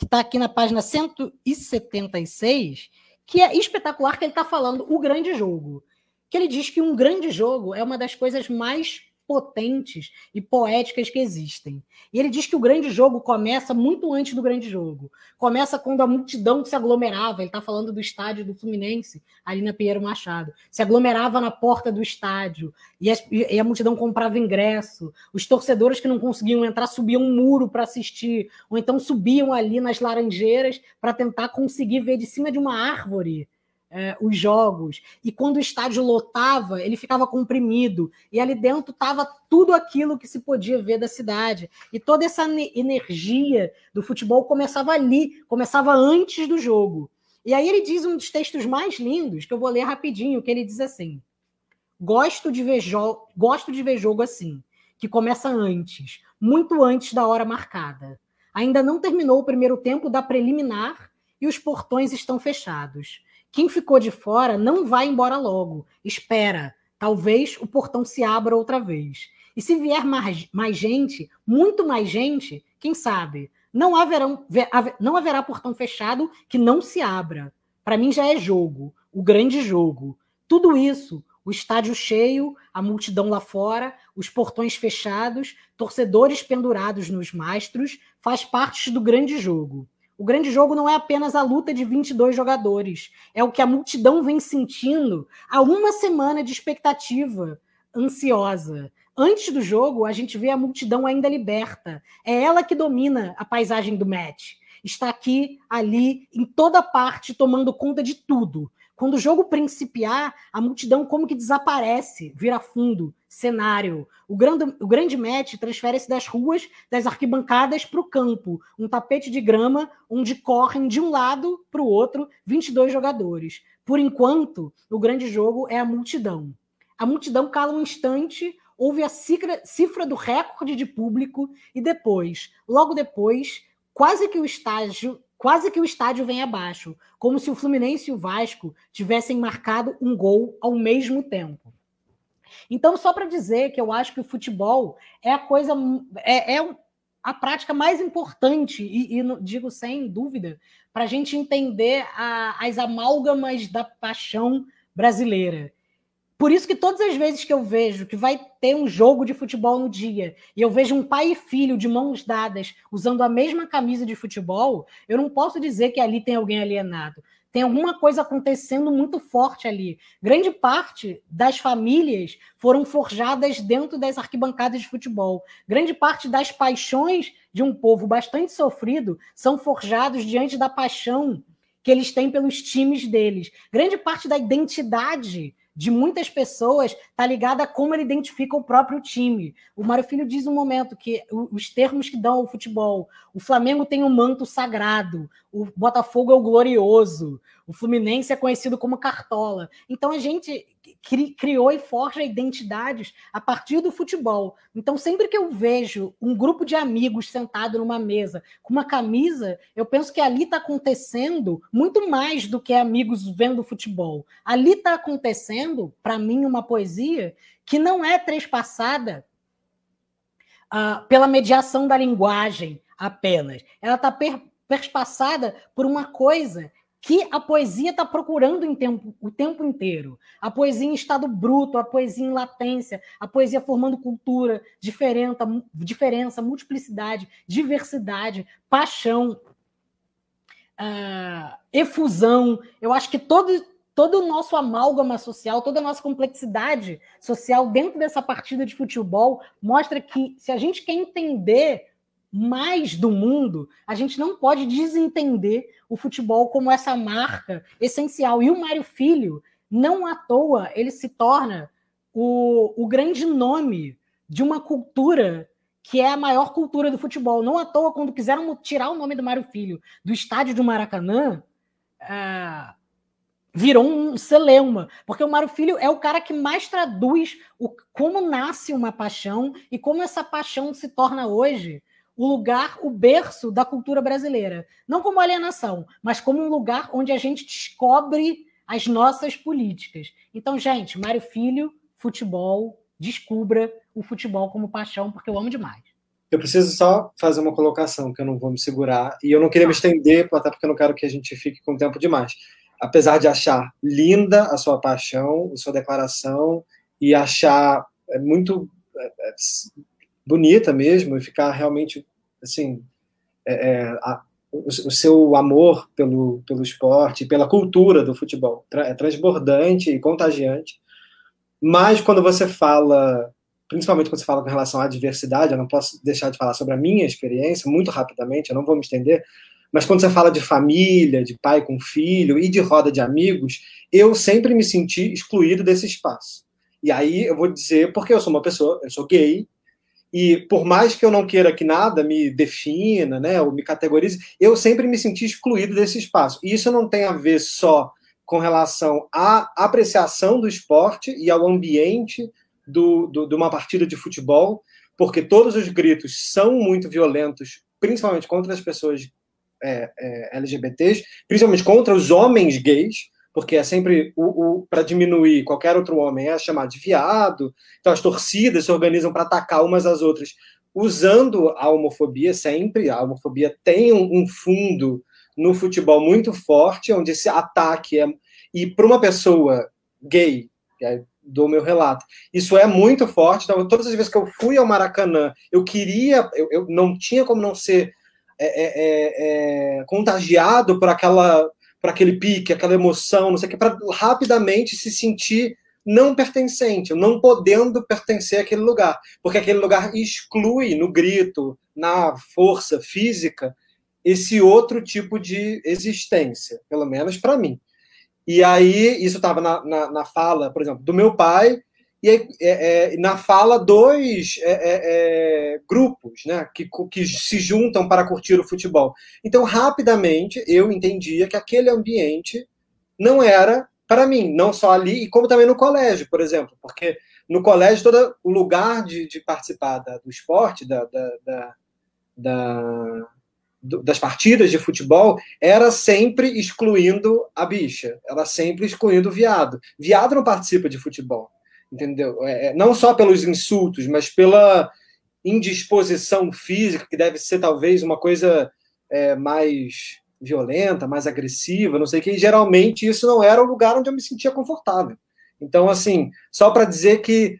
que está aqui na página 176, que é espetacular, que ele está falando o grande jogo. Que ele diz que um grande jogo é uma das coisas mais potentes e poéticas que existem. E ele diz que o grande jogo começa muito antes do grande jogo. Começa quando a multidão se aglomerava, ele está falando do estádio do Fluminense, ali na Pinheiro Machado, se aglomerava na porta do estádio e, e a multidão comprava ingresso. Os torcedores que não conseguiam entrar subiam um muro para assistir, ou então subiam ali nas laranjeiras para tentar conseguir ver de cima de uma árvore é, os jogos. E quando o estádio lotava, ele ficava comprimido. E ali dentro estava tudo aquilo que se podia ver da cidade. E toda essa energia do futebol começava ali, começava antes do jogo. E aí ele diz um dos textos mais lindos, que eu vou ler rapidinho, que ele diz assim: Gosto de ver, jo gosto de ver jogo assim, que começa antes, muito antes da hora marcada. Ainda não terminou o primeiro tempo da preliminar e os portões estão fechados. Quem ficou de fora não vai embora logo. Espera. Talvez o portão se abra outra vez. E se vier mais, mais gente, muito mais gente, quem sabe? Não, haverão, não haverá portão fechado que não se abra. Para mim já é jogo, o grande jogo. Tudo isso, o estádio cheio, a multidão lá fora, os portões fechados, torcedores pendurados nos mastros, faz parte do grande jogo. O grande jogo não é apenas a luta de 22 jogadores, é o que a multidão vem sentindo há uma semana de expectativa ansiosa. Antes do jogo, a gente vê a multidão ainda liberta. É ela que domina a paisagem do match. Está aqui, ali, em toda parte, tomando conta de tudo. Quando o jogo principiar, a multidão como que desaparece, vira fundo, cenário. O grande, o grande match transfere-se das ruas, das arquibancadas para o campo. Um tapete de grama onde correm de um lado para o outro 22 jogadores. Por enquanto, o grande jogo é a multidão. A multidão cala um instante, houve a cifra, cifra do recorde de público e depois, logo depois, quase que o estágio quase que o estádio vem abaixo, como se o Fluminense e o Vasco tivessem marcado um gol ao mesmo tempo. Então, só para dizer que eu acho que o futebol é a coisa, é, é a prática mais importante, e, e digo sem dúvida, para a gente entender a, as amálgamas da paixão brasileira. Por isso que todas as vezes que eu vejo que vai ter um jogo de futebol no dia e eu vejo um pai e filho de mãos dadas usando a mesma camisa de futebol, eu não posso dizer que ali tem alguém alienado. Tem alguma coisa acontecendo muito forte ali. Grande parte das famílias foram forjadas dentro das arquibancadas de futebol. Grande parte das paixões de um povo bastante sofrido são forjados diante da paixão que eles têm pelos times deles. Grande parte da identidade de muitas pessoas está ligada a como ele identifica o próprio time. O Mário Filho diz um momento que os termos que dão ao futebol, o Flamengo tem um manto sagrado, o Botafogo é o glorioso, o Fluminense é conhecido como Cartola. Então a gente cri criou e forja identidades a partir do futebol. Então sempre que eu vejo um grupo de amigos sentado numa mesa com uma camisa, eu penso que ali está acontecendo muito mais do que amigos vendo futebol. Ali está acontecendo, para mim, uma poesia que não é trespassada uh, pela mediação da linguagem apenas. Ela está per perspassada por uma coisa que a poesia está procurando tempo, o tempo inteiro. A poesia em estado bruto, a poesia em latência, a poesia formando cultura, diferença, diferença multiplicidade, diversidade, paixão, uh, efusão. Eu acho que todo, todo o nosso amálgama social, toda a nossa complexidade social dentro dessa partida de futebol mostra que se a gente quer entender mais do mundo, a gente não pode desentender o futebol como essa marca essencial. E o Mário Filho, não à toa, ele se torna o, o grande nome de uma cultura que é a maior cultura do futebol. Não à toa, quando quiseram tirar o nome do Mário Filho do estádio do Maracanã, é, virou um celeuma, porque o Mário Filho é o cara que mais traduz o, como nasce uma paixão e como essa paixão se torna hoje o lugar, o berço da cultura brasileira. Não como alienação, mas como um lugar onde a gente descobre as nossas políticas. Então, gente, Mário Filho, futebol, descubra o futebol como paixão, porque eu amo demais. Eu preciso só fazer uma colocação, que eu não vou me segurar, e eu não queria me estender, até porque eu não quero que a gente fique com tempo demais. Apesar de achar linda a sua paixão, a sua declaração, e achar é, muito é, é, bonita mesmo, e ficar realmente assim, é, é, a, o, o, seu amor pelo, pelo esporte, pela cultura do futebol. É transbordante e contagiante. Mas quando você fala, principalmente quando você fala com relação à diversidade, eu não posso deixar de falar sobre a minha experiência, muito rapidamente, eu não vou me estender, mas quando você fala de família, de pai com filho e de roda de amigos, eu sempre me senti excluído desse espaço. E aí eu vou dizer, porque eu sou uma pessoa, eu sou gay, e por mais que eu não queira que nada me defina, né, ou me categorize, eu sempre me senti excluído desse espaço. E isso não tem a ver só com relação à apreciação do esporte e ao ambiente do, do, de uma partida de futebol, porque todos os gritos são muito violentos, principalmente contra as pessoas é, é, LGBTs, principalmente contra os homens gays porque é sempre o, o para diminuir qualquer outro homem é chamado de viado. Então as torcidas se organizam para atacar umas às outras, usando a homofobia sempre. A homofobia tem um, um fundo no futebol muito forte, onde esse ataque é e para uma pessoa gay, do meu relato. Isso é muito forte. Então, todas as vezes que eu fui ao Maracanã, eu queria, eu, eu não tinha como não ser é, é, é, é contagiado por aquela para aquele pique, aquela emoção, não sei o que, para rapidamente se sentir não pertencente, não podendo pertencer àquele lugar, porque aquele lugar exclui no grito, na força física, esse outro tipo de existência, pelo menos para mim. E aí, isso estava na, na, na, fala, por exemplo, do meu pai, e aí, é, é, na fala dois é, é, é, grupos né, que, que se juntam para curtir o futebol. Então, rapidamente, eu entendia que aquele ambiente não era para mim, não só ali, e como também no colégio, por exemplo, porque no colégio todo o lugar de, de participar da, do esporte, da, da, da, da das partidas de futebol era sempre excluindo a bicha, era sempre excluindo o viado. Viado não participa de futebol entendeu? É, é, não só pelos insultos, mas pela indisposição física, que deve ser talvez uma coisa é, mais violenta, mais agressiva, não sei o que, e geralmente isso não era o lugar onde eu me sentia confortável. Então, assim, só para dizer que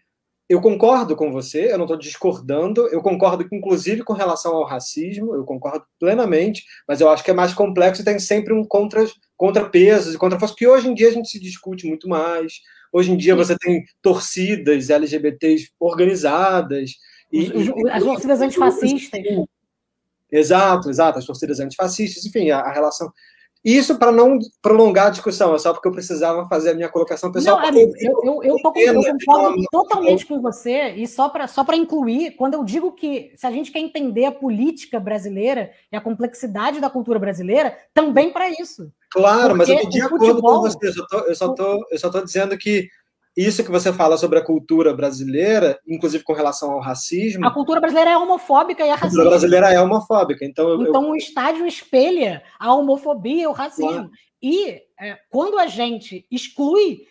eu concordo com você, eu não estou discordando, eu concordo inclusive com relação ao racismo, eu concordo plenamente, mas eu acho que é mais complexo e tem sempre um contra, contrapesos e contraforças, que hoje em dia a gente se discute muito mais. Hoje em dia você tem torcidas LGBTs organizadas. E, as torcidas antifascistas. Exato, exato, as torcidas antifascistas, enfim, a, a relação. Isso para não prolongar a discussão, é só porque eu precisava fazer a minha colocação pessoal. Não, amigo, eu, eu, eu, tô, eu concordo totalmente com você, e só para só incluir, quando eu digo que se a gente quer entender a política brasileira e a complexidade da cultura brasileira, também para isso. Claro, porque mas eu estou de acordo futebol, com você, eu só, tô, eu, só tô, eu só tô dizendo que isso que você fala sobre a cultura brasileira, inclusive com relação ao racismo. A cultura brasileira é homofóbica e é racista. A cultura brasileira é homofóbica. Então, então eu... o estádio espelha a homofobia e o racismo. Claro. E é, quando a gente exclui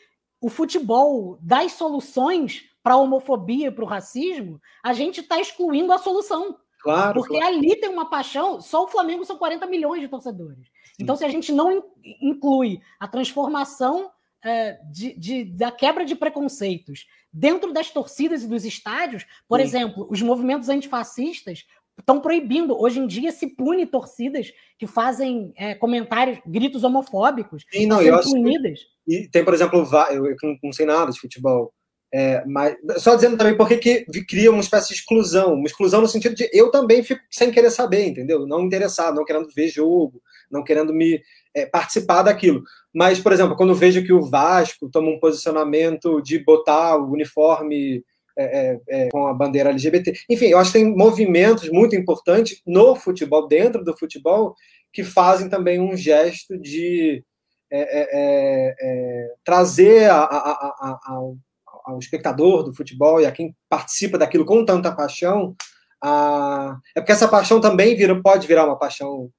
o futebol das soluções para a homofobia e para o racismo, a gente está excluindo a solução. Claro. Porque claro. ali tem uma paixão, só o Flamengo são 40 milhões de torcedores. Então, se a gente não inclui a transformação é, de, de, da quebra de preconceitos dentro das torcidas e dos estádios, por Sim. exemplo, os movimentos antifascistas estão proibindo. Hoje em dia se pune torcidas que fazem é, comentários, gritos homofóbicos. Sim, não, eu acho punidas. Que, e tem, por exemplo, eu, eu não sei nada de futebol. É, mas só dizendo também por que cria uma espécie de exclusão, uma exclusão no sentido de eu também fico sem querer saber, entendeu? Não interessado, não querendo ver jogo, não querendo me é, participar daquilo. Mas, por exemplo, quando vejo que o Vasco toma um posicionamento de botar o uniforme é, é, é, com a bandeira LGBT. Enfim, eu acho que tem movimentos muito importantes no futebol, dentro do futebol, que fazem também um gesto de é, é, trazer a, a, a, ao, espectador do futebol e a quem participa daquilo com tanta paixão. É porque essa paixão também vira, pode virar uma paixão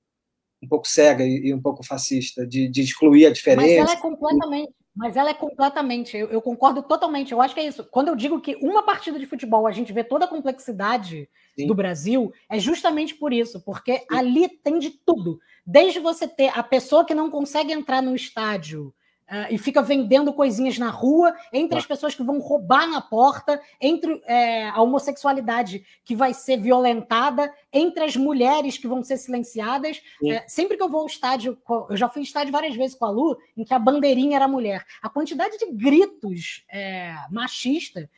um pouco cega e, e um pouco fascista, de, de, excluir a diferença. Mas ela é completamente. Mas ela é completamente, eu, eu, concordo totalmente. Eu acho que é isso. Quando eu digo que uma partida de futebol a gente vê toda a complexidade Sim. do Brasil, é justamente por isso, porque Sim. ali tem de tudo. Desde você ter a pessoa que não consegue entrar no estádio Uh, e fica vendendo coisinhas na rua, entre as pessoas que vão roubar na porta, entre é, a homossexualidade que vai ser violentada, entre as mulheres que vão ser silenciadas. É, sempre que eu vou ao estádio, eu já fui ao estádio várias vezes com a Lu, em que a bandeirinha era mulher. A quantidade de gritos é, machista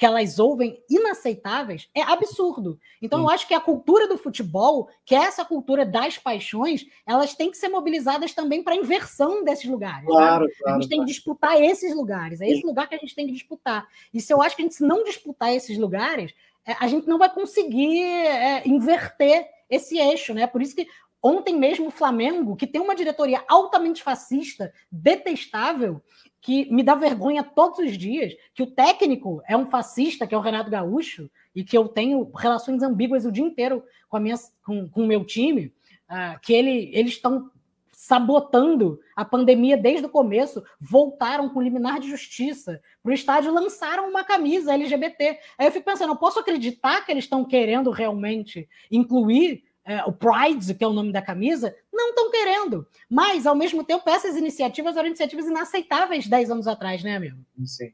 que elas ouvem inaceitáveis é absurdo. Então, Sim. eu acho que a cultura do futebol, que é essa cultura das paixões, elas têm que ser mobilizadas também para a inversão desses lugares. Claro, claro, a gente tem que disputar esses lugares. É esse lugar que a gente tem que disputar. E se eu acho que a gente, se não disputar esses lugares, é, a gente não vai conseguir é, inverter esse eixo, né? Por isso que Ontem mesmo o Flamengo, que tem uma diretoria altamente fascista, detestável, que me dá vergonha todos os dias, que o técnico é um fascista, que é o Renato Gaúcho, e que eu tenho relações ambíguas o dia inteiro com, a minha, com, com o meu time, uh, que ele, eles estão sabotando a pandemia desde o começo, voltaram com liminar de justiça para o estádio, lançaram uma camisa LGBT. Aí eu fico pensando, eu posso acreditar que eles estão querendo realmente incluir é, o Pride, que é o nome da camisa, não estão querendo. Mas, ao mesmo tempo, essas iniciativas eram iniciativas inaceitáveis 10 anos atrás, né, amigo? Sim.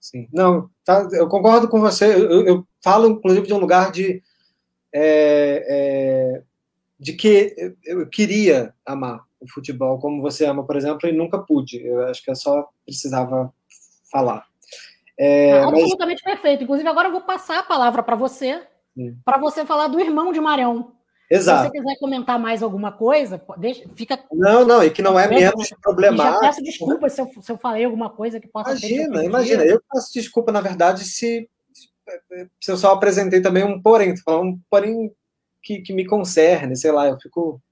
Sim. Não, tá, eu concordo com você. Eu, eu, falo, inclusive, de um lugar de. É, é, de que eu, queria amar o futebol como você ama, por exemplo, e nunca pude. Eu acho que eu só precisava falar. É, ah, absolutamente mas... perfeito. Inclusive, agora eu vou passar a palavra para você, para você falar do irmão de Marião. Exato. Se você quiser comentar mais alguma coisa, deixa, fica. Não, não, e que não é menos problemático. Já peço desculpa se eu, se eu falei alguma coisa que possa Imagina, imagina. Eu peço desculpa, na verdade, se, se eu só apresentei também um porém, um porém que, que me concerne, sei lá, eu fico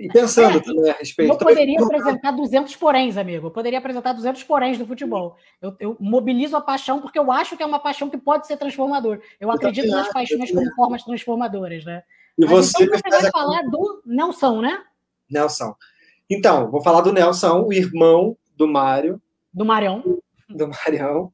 e pensando é, também a respeito. Eu poderia apresentar 200 poréns, amigo. Eu poderia apresentar 200 poréns do futebol. Eu, eu, mobilizo a paixão porque eu acho que é uma paixão que pode ser transformador. Eu, eu acredito nas paixões como formas transformadoras, né? E você, então você vai falar do Nelson, né? Nelson. Então, vou falar do Nelson, o irmão do Mário. Do Marião. Do Marião.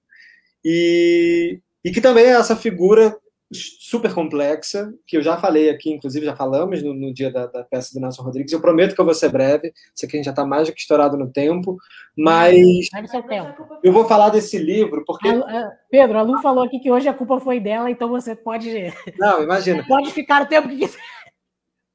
E, e que também é essa figura super complexa, que eu já falei aqui, inclusive já falamos no, no dia da, da, peça do Nelson Rodrigues. Eu prometo que eu vou ser breve, sei que a gente já está mais do que estourado no tempo, mas tempo. eu vou falar desse livro porque. A, Pedro, a Lu falou aqui que hoje a culpa foi dela, então você pode. Não, imagina. Pode ficar o tempo que quiser.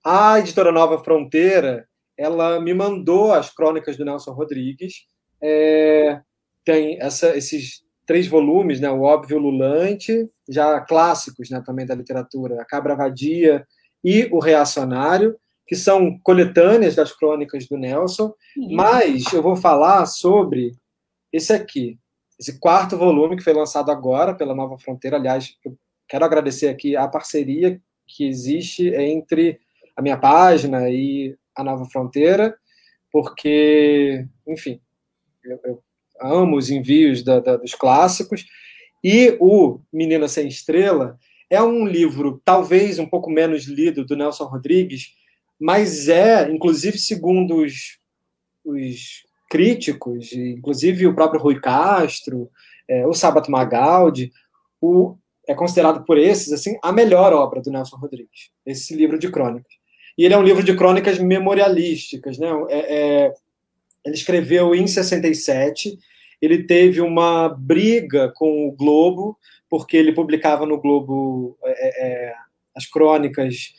A editora Nova Fronteira, ela me mandou as crônicas do Nelson Rodrigues. É, tem essa, esses três volumes, né? O Óbvio Lulante, já clássicos né, também da literatura, A Cabra Vadia e O Reacionário, que são coletâneas das crônicas do Nelson, mas eu vou falar sobre esse aqui, esse quarto volume que foi lançado agora pela Nova Fronteira. Aliás, eu quero agradecer aqui a parceria que existe entre a minha página e a Nova Fronteira, porque, enfim, eu, eu amo os envios da, da, dos clássicos. E o Menina Sem Estrela é um livro talvez um pouco menos lido do Nelson Rodrigues, mas é, inclusive, segundo os, os críticos, inclusive o próprio Rui Castro, é, o Sábato Magaldi, o, é considerado por esses assim a melhor obra do Nelson Rodrigues, esse livro de crônicas. E ele é um livro de crônicas memorialísticas, né? É, é, ele escreveu em 67 ele teve uma briga com o Globo, porque ele publicava no Globo é, é, as crônicas,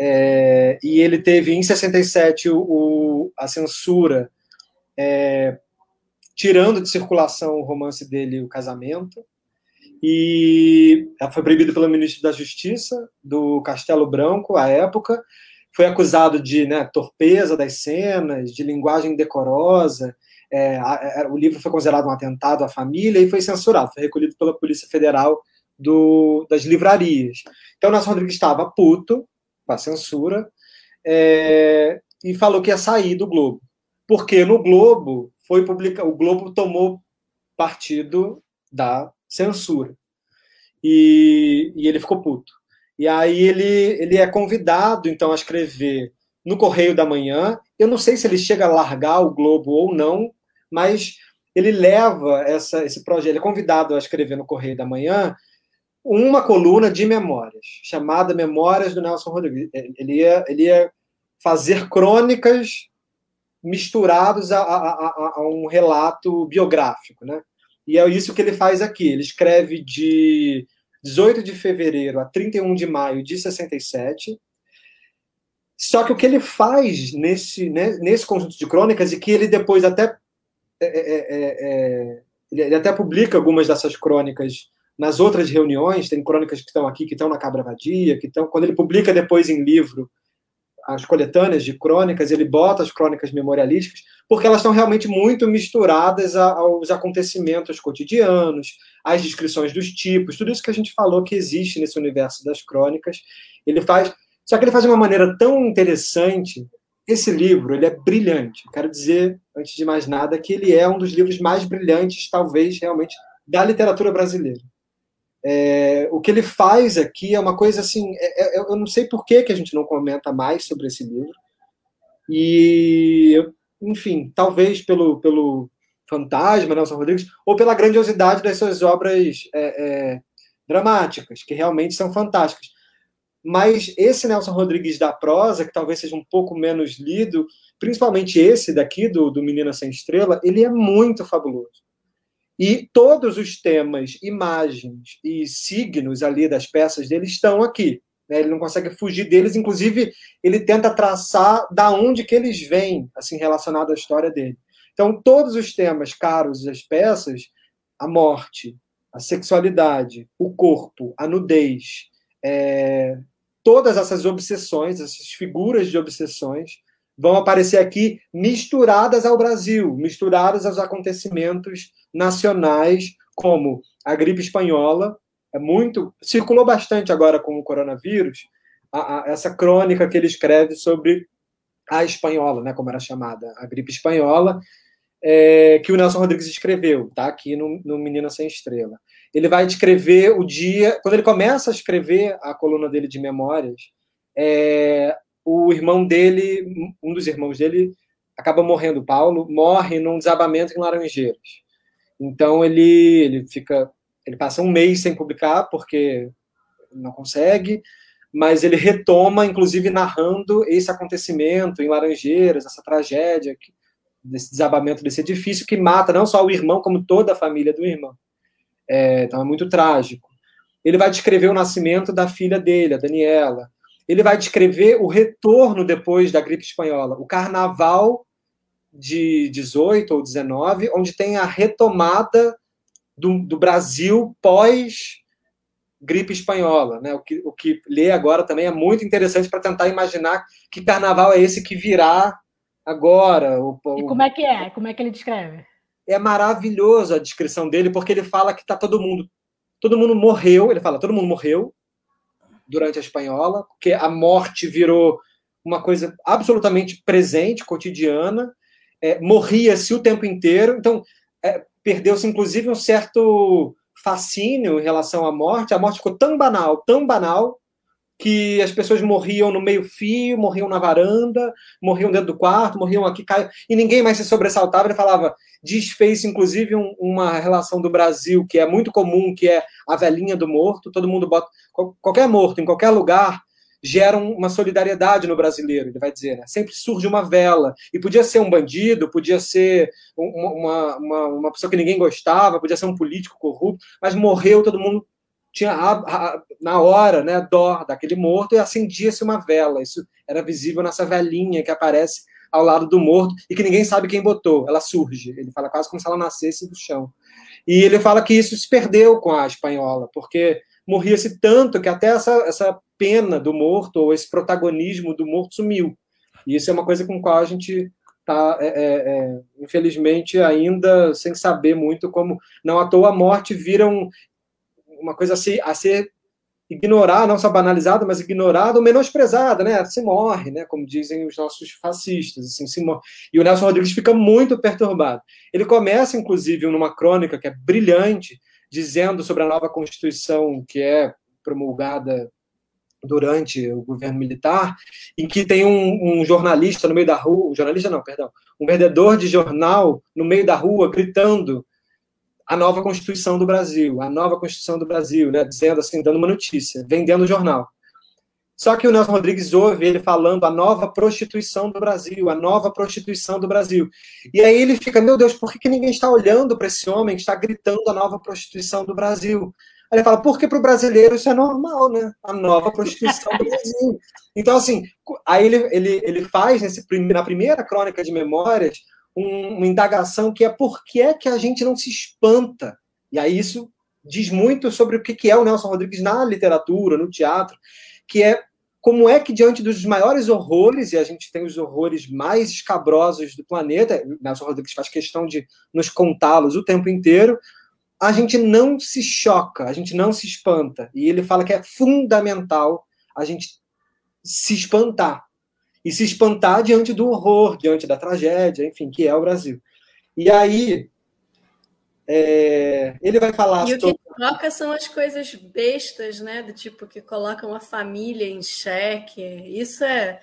é, e ele teve em 67 o, a censura é, tirando de circulação o romance dele, O Casamento, e foi proibido pelo ministro da Justiça do Castelo Branco, à época, foi acusado de né, torpeza das cenas, de linguagem decorosa, é, a, o livro foi considerado um atentado à família e foi censurado, foi recolhido pela Polícia Federal do, das livrarias. Então, Nelson Rodrigues estava puto com a censura é, e falou que ia sair do Globo. Porque no Globo foi publicado, o Globo tomou partido da censura. E, e ele ficou puto. E aí ele, ele é convidado, então, a escrever no Correio da Manhã. Eu não sei se ele chega a largar o Globo ou não, mas ele leva essa, esse projeto, ele é convidado a escrever no Correio da Manhã uma coluna de memórias, chamada Memórias do Nelson Rodrigues. Ele ia, ele ia fazer crônicas misturados a, a, a, a, um relato biográfico, né? E é isso que ele faz aqui. Ele escreve de 18 de fevereiro a 31 de maio de 67. Só que o que ele faz nesse, né, nesse conjunto de crônicas, e que ele depois até é é, é, é, ele até publica algumas dessas crônicas nas outras reuniões, tem crônicas que estão aqui, que estão na Cabra Vadia, que estão. Quando ele publica depois em livro as coletâneas de crônicas, ele bota as crônicas memorialísticas, porque elas estão realmente muito misturadas aos acontecimentos cotidianos, às descrições dos tipos, tudo isso que a gente falou que existe nesse universo das crônicas. Ele faz. Só que ele faz de uma maneira tão interessante esse livro ele é brilhante. quero dizer, antes de mais nada, que ele é um dos livros mais brilhantes, talvez, realmente, da literatura brasileira. É, o que ele faz aqui é uma coisa assim. É, é, eu não sei por que, que a gente não comenta mais sobre esse livro. E, enfim, talvez pelo, pelo fantasma, Nelson Rodrigues, ou pela grandiosidade das suas obras é, é, dramáticas, que realmente são fantásticas. Mas esse Nelson Rodrigues da prosa, que talvez seja um pouco menos lido, principalmente esse daqui, do, do Menina Sem Estrela, ele é muito fabuloso. E todos os temas, imagens e signos ali das peças dele estão aqui. Né? Ele não consegue fugir deles, inclusive ele tenta traçar da onde que eles vêm, assim, relacionado à história dele. Então, todos os temas caros das peças, a morte, a sexualidade, o corpo, a nudez, é, todas essas obsessões, essas figuras de obsessões, vão aparecer aqui misturadas ao Brasil, misturadas aos acontecimentos nacionais, como a gripe espanhola, é muito circulou bastante agora com o coronavírus, a, a, essa crônica que ele escreve sobre a espanhola, né, como era chamada, a gripe espanhola, é, que o Nelson Rodrigues escreveu, tá aqui no, no Menina Sem Estrela ele vai descrever o dia. Quando ele começa a escrever a coluna dele de memórias, é, o irmão dele, um dos irmãos dele, acaba morrendo. Paulo morre num desabamento em Laranjeiras. Então ele, ele fica. Ele passa um mês sem publicar, porque não consegue, mas ele retoma, inclusive narrando esse acontecimento em Laranjeiras, essa tragédia, desse desabamento desse edifício que mata não só o irmão, como toda a família do irmão. É, então é muito trágico. Ele vai descrever o nascimento da filha dele, a Daniela. Ele vai descrever o retorno depois da gripe espanhola, o carnaval de 18 ou 19, onde tem a retomada do, do Brasil pós gripe espanhola, né? O que, o que lê agora também é muito interessante para tentar imaginar que carnaval é esse que virá agora. O, o... E como é que é? Como é que ele descreve? É maravilhoso a descrição dele, porque ele fala que tá todo mundo, todo mundo morreu. Ele fala, todo mundo morreu durante a espanhola, porque a morte virou uma coisa absolutamente presente, cotidiana. É, Morria-se o tempo inteiro. Então, é, perdeu-se inclusive um certo fascínio em relação à morte. A morte ficou tão banal, tão banal, que as pessoas morriam no meio-fio, morriam na varanda, morriam dentro do quarto, morriam aqui, caiu, e ninguém mais se sobressaltava. Ele falava, desfez inclusive um, uma relação do Brasil que é muito comum, que é a velhinha do morto. Todo mundo bota qualquer morto em qualquer lugar geram uma solidariedade no brasileiro, ele vai dizer. Né? Sempre surge uma vela. E podia ser um bandido, podia ser uma, uma, uma pessoa que ninguém gostava, podia ser um político corrupto, mas morreu, todo mundo tinha a, a, na hora né, dó daquele morto e acendia-se uma vela. Isso era visível nessa velinha que aparece ao lado do morto e que ninguém sabe quem botou. Ela surge. Ele fala quase como se ela nascesse do chão. E ele fala que isso se perdeu com a espanhola, porque morria-se tanto que até essa, essa pena do morto, ou esse protagonismo do morto sumiu. E isso é uma coisa com a qual a gente está, é, é, é, infelizmente, ainda sem saber muito como. Não à toa a morte vira um, uma coisa a a ser ignorada, não só banalizada, mas ignorada ou menosprezada, né? Se morre, né? Como dizem os nossos fascistas, assim, se morre. E o Nelson Rodrigues fica muito perturbado. Ele começa, inclusive, numa crônica que é brilhante, dizendo sobre a nova Constituição que é promulgada durante o governo militar, em que tem um, um, jornalista no meio da rua, jornalista não, perdão, um vendedor de jornal no meio da rua gritando a nova Constituição do Brasil, a nova Constituição do Brasil, né, dizendo assim, dando uma notícia, vendendo o jornal. Só que o Nelson Rodrigues ouve ele falando a nova prostituição do Brasil, a nova prostituição do Brasil. E aí ele fica, meu Deus, por que, que ninguém está olhando para esse homem que está gritando a nova prostituição do Brasil? Aí ele fala, porque para o brasileiro isso é normal, né? A nova prostituição do Brasil. Então, assim, aí ele, ele, ele faz nesse, na primeira crônica de memórias um, uma indagação que é por que é que a gente não se espanta? E aí isso diz muito sobre o que é o Nelson Rodrigues na literatura, no teatro, que é como é que diante dos maiores horrores, e a gente tem os horrores mais escabrosos do planeta, Nelson Rodrigues faz questão de nos contá-los o tempo inteiro, a gente não se choca, a gente não se espanta. E ele fala que é fundamental a gente se espantar. E se espantar diante do horror, diante da tragédia, enfim, que é o Brasil. E aí, é, ele vai falar. E o que toca são as coisas bestas, né? Do tipo que colocam a família em xeque. Isso é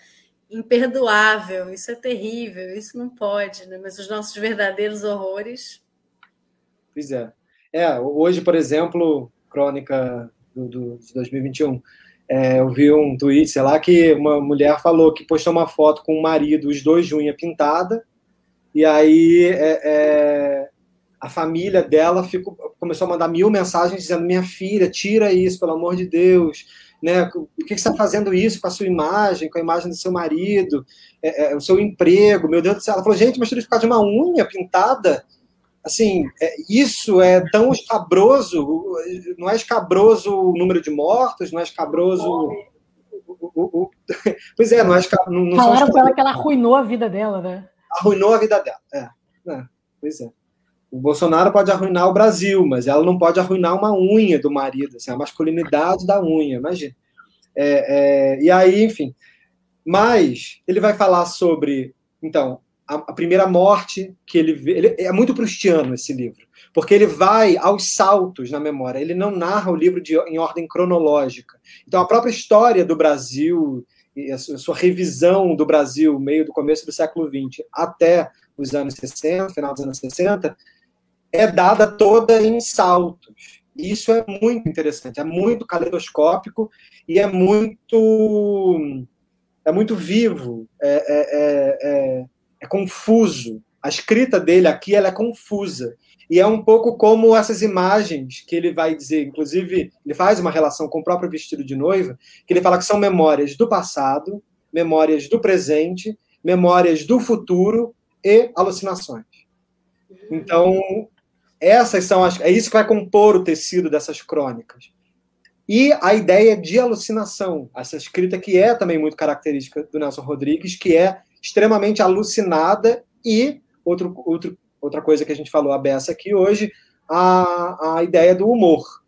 imperdoável, isso é terrível, isso não pode, né? Mas os nossos verdadeiros horrores. Pois é. É, hoje, por exemplo, crônica do, do, de 2021, é, eu vi um tweet, sei lá, que uma mulher falou que postou uma foto com o marido, os dois de unha pintada, e aí é, é, a família dela ficou, começou a mandar mil mensagens dizendo: minha filha, tira isso, pelo amor de Deus. Né? Por que você está fazendo isso com a sua imagem, com a imagem do seu marido, é, é, o seu emprego? Meu Deus do céu. Ela falou: gente, mas ele ficar de uma unha pintada, assim, é, isso é tão escabroso, não é escabroso o número de mortos, não é escabroso. O, o, o, pois é, não é escabroso. Não, Falaram para ela que ela arruinou a vida dela, né? Arruinou a vida dela, é. é pois é. O Bolsonaro pode arruinar o Brasil, mas ela não pode arruinar uma unha do marido, assim, a masculinidade da unha, imagina. É, é, e aí, enfim. Mas ele vai falar sobre, então, a, a, primeira morte que ele vê. Ele, é muito prustiano esse livro, porque ele vai aos saltos na memória, ele não narra o livro de, em ordem cronológica. Então, a própria história do Brasil, a sua revisão do Brasil, meio do começo do século XX até os anos 60, final dos anos 60, é dada toda em saltos. Isso é muito interessante, é muito caleidoscópico e é muito é muito vivo, é, é, é, é confuso. A escrita dele aqui ela é confusa. E é um pouco como essas imagens que ele vai dizer, inclusive, ele faz uma relação com o próprio vestido de noiva, que ele fala que são memórias do passado, memórias do presente, memórias do futuro e alucinações. Então, essas são as, é isso que vai compor o tecido dessas crônicas. E a ideia de alucinação, essa escrita que é também muito característica do Nelson Rodrigues, que é extremamente alucinada e outro, outro, outra coisa que a gente falou a beça aqui hoje, a, a ideia do humor.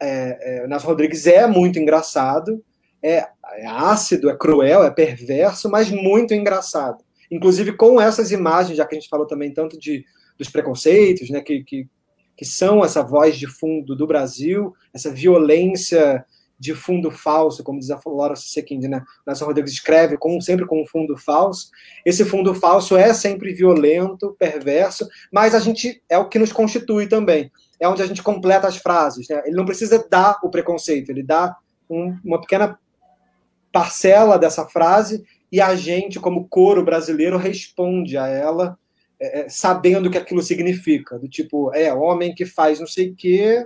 É, é, o Nelson Rodrigues é muito engraçado, é, é ácido, é cruel, é perverso, mas muito engraçado. Inclusive com essas imagens, já que a gente falou também tanto de, dos preconceitos, né, que, que, que são essa voz de fundo do Brasil, essa violência de fundo falso, como diz a Laura Sequind, né? Nelson Rodrigues escreve com, sempre com um fundo falso. Esse fundo falso é sempre violento, perverso, mas a gente é o que nos constitui também. É onde a gente completa as frases. Né? Ele não precisa dar o preconceito, ele dá um, uma pequena parcela dessa frase e a gente, como coro brasileiro, responde a ela é, é sabendo o que aquilo significa. Do tipo, é homem que faz não sei o quê,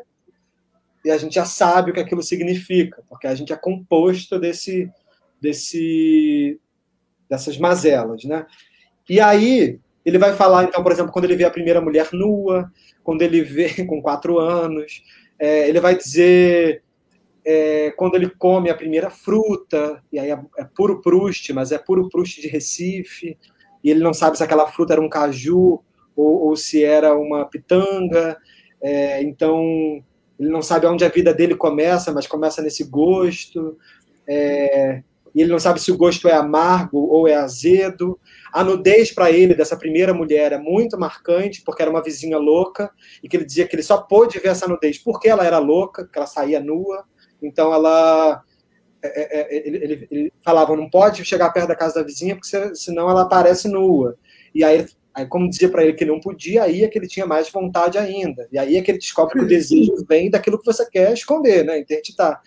e a gente já sabe o que aquilo significa, porque a gente é composto desse, desse, dessas mazelas, né? E aí ele vai falar, então, por exemplo, quando ele vê a primeira mulher nua, quando ele vê com quatro anos, é, ele vai dizer é, quando ele come a primeira fruta, e aí é, é puro Proust, mas é puro Proust de Recife, e ele não sabe se aquela fruta era um caju ou, ou se era uma pitanga, é, então ele não sabe onde a vida dele começa, mas começa nesse gosto. É, e ele não sabe se o gosto é amargo ou é azedo. A nudez para ele dessa primeira mulher é muito marcante, porque era uma vizinha louca, e que ele dizia que ele só pôde ver essa nudez porque ela era louca, que ela saía nua. Então ela. É, é, é ele, ele, ele, falava, não pode chegar perto da casa da vizinha, porque senão ela aparece nua. E aí Aí, como dizia para ele que não podia, aí é que ele tinha mais vontade ainda. E aí é que ele descobre que o desejo vem daquilo que você quer esconder, né? Interditar.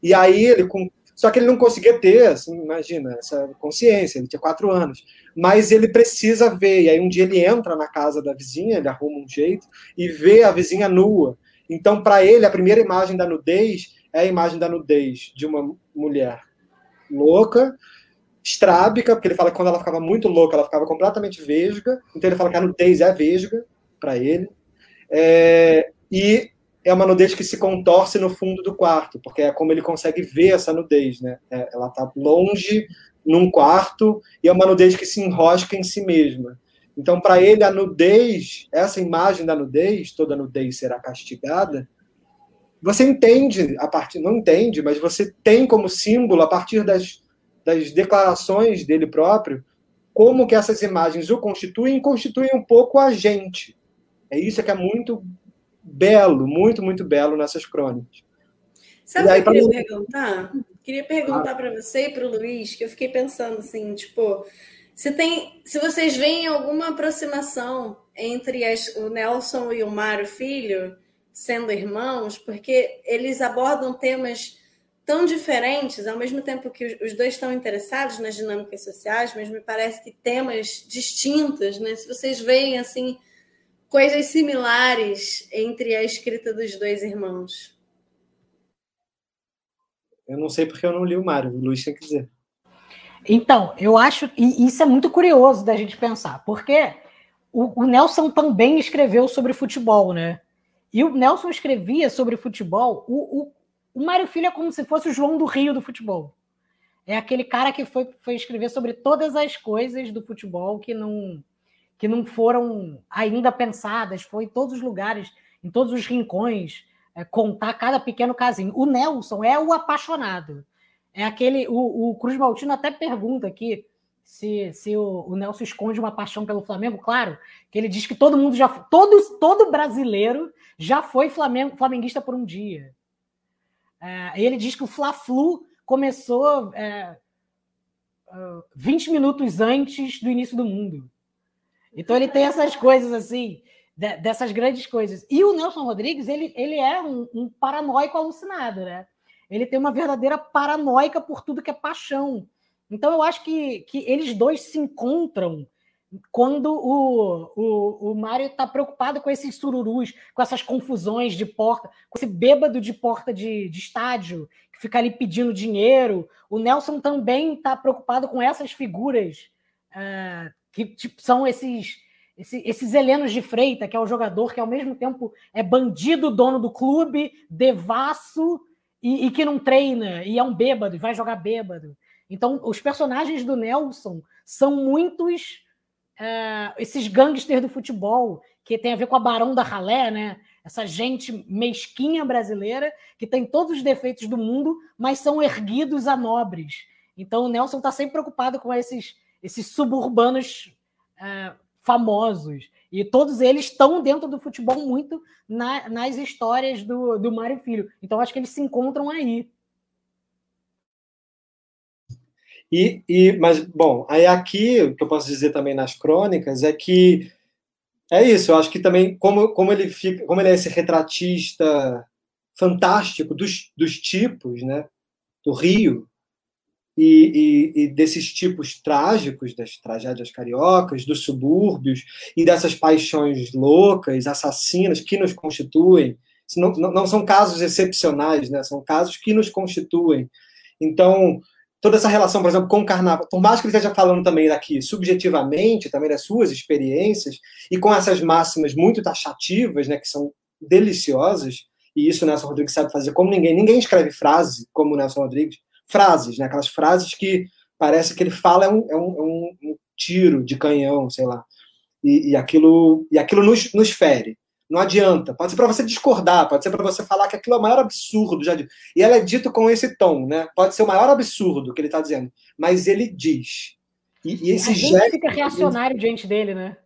E aí ele, com... só que ele não conseguia ter, assim, imagina, essa consciência. Ele tinha quatro anos. Mas ele precisa ver. E aí um dia ele entra na casa da vizinha, ele arruma um jeito e vê a vizinha nua. Então, para ele, a primeira imagem da nudez é a imagem da nudez de uma mulher louca estrábica, porque ele fala que quando ela ficava muito louca, ela ficava completamente vesga. Então ele fala que a nudez é vesga para ele. É, e é uma nudez que se contorce no fundo do quarto, porque é como ele consegue ver essa nudez, né? É, ela está longe num quarto e é uma nudez que se enrosca em si mesma. Então, para ele, a nudez, essa imagem da nudez, toda nudez será castigada, você entende a partir, não entende, mas você tem como símbolo a partir das das declarações dele próprio, como que essas imagens o constituem e constituem um pouco a gente. É isso que é muito belo, muito, muito belo nessas crônicas. Sabe o que eu queria mim... perguntar? Queria perguntar ah. para você e para o Luiz, que eu fiquei pensando assim, tipo, se tem, se vocês veem alguma aproximação entre as, o Nelson e o Mário Filho sendo irmãos, porque eles abordam temas tão diferentes, ao mesmo tempo que os dois estão interessados nas dinâmicas sociais, mas me parece que temas distintos, né? Se vocês veem assim coisas similares entre a escrita dos dois irmãos. Eu não sei porque eu não li o Mário, o Luiz tem que dizer. Então, eu acho, e isso é muito curioso da gente pensar, porque o, o Nelson também escreveu sobre futebol, né? E o Nelson escrevia sobre futebol, o, o o Mário Filho é como se fosse o João do Rio do futebol. É aquele cara que foi, foi escrever sobre todas as coisas do futebol que não, que não foram ainda pensadas, foi em todos os lugares, em todos os rincões, é, contar cada pequeno casinho. O Nelson é o apaixonado. É aquele. O, o Cruz Maltino até pergunta aqui se, se o, o, Nelson esconde uma paixão pelo Flamengo. Claro, que ele diz que todo mundo já. Todo, todo brasileiro já foi Flamengo, flamenguista por um dia. É, ele diz que o Fla-Flu começou é, 20 minutos antes do início do mundo. Então ele tem essas coisas assim. de, dessas grandes coisas. E o Nelson Rodrigues, ele, ele é um, um paranoico alucinado, né? Ele tem uma verdadeira paranoica por tudo que é paixão. Então eu acho que, que eles dois se encontram quando o, o, o Mário está preocupado com esses sururus, com essas confusões de porta, com esse bêbado de porta de, de estádio, que fica ali pedindo dinheiro. O Nelson também está preocupado com essas figuras uh, que tipo, são esses, esses, esses Helenos de Freita, que é o jogador que ao mesmo tempo é bandido, dono do clube, devasso e, e que não treina, e é um bêbado, e vai jogar bêbado. Então, os personagens do Nelson são muitos uh, esses gangsters do futebol, que tem a ver com a Barão da Ralé, né? Essa gente mesquinha brasileira que tem todos os defeitos do mundo, mas são erguidos a nobres. Então o Nelson está sempre preocupado com esses, esses suburbanos uh, famosos. E todos eles estão dentro do futebol muito na, nas histórias do, do Mário Filho. Então acho que eles se encontram aí. E, e, mas, bom, aí aqui, o que eu posso dizer também nas crônicas é que é isso, eu acho que também, como, como ele fica, como ele é esse retratista fantástico dos, dos tipos, né, do Rio, e, e, e, desses tipos trágicos, das tragédias cariocas, dos subúrbios, e dessas paixões loucas, assassinas, que nos constituem, não, não são casos excepcionais, né, são casos que nos constituem. Então, toda essa relação, por exemplo, com o carnaval, por mais que ele esteja falando também daqui subjetivamente, também das suas experiências, e com essas máximas muito taxativas, né, que são deliciosas, e isso o Nelson Rodrigues sabe fazer como ninguém. Ninguém escreve frase como o Nelson Rodrigues, frases, né, aquelas frases que parece que ele fala é um, é um, é um tiro de canhão, sei lá. E, e, aquilo, e aquilo nos, nos fere. Não adianta. Pode ser para você discordar, pode ser para você falar que aquilo é o maior absurdo já. E ela é dito com esse tom, né? Pode ser o maior absurdo que ele está dizendo, mas ele diz. E, e esse a gente fica reacionário diante dele, né?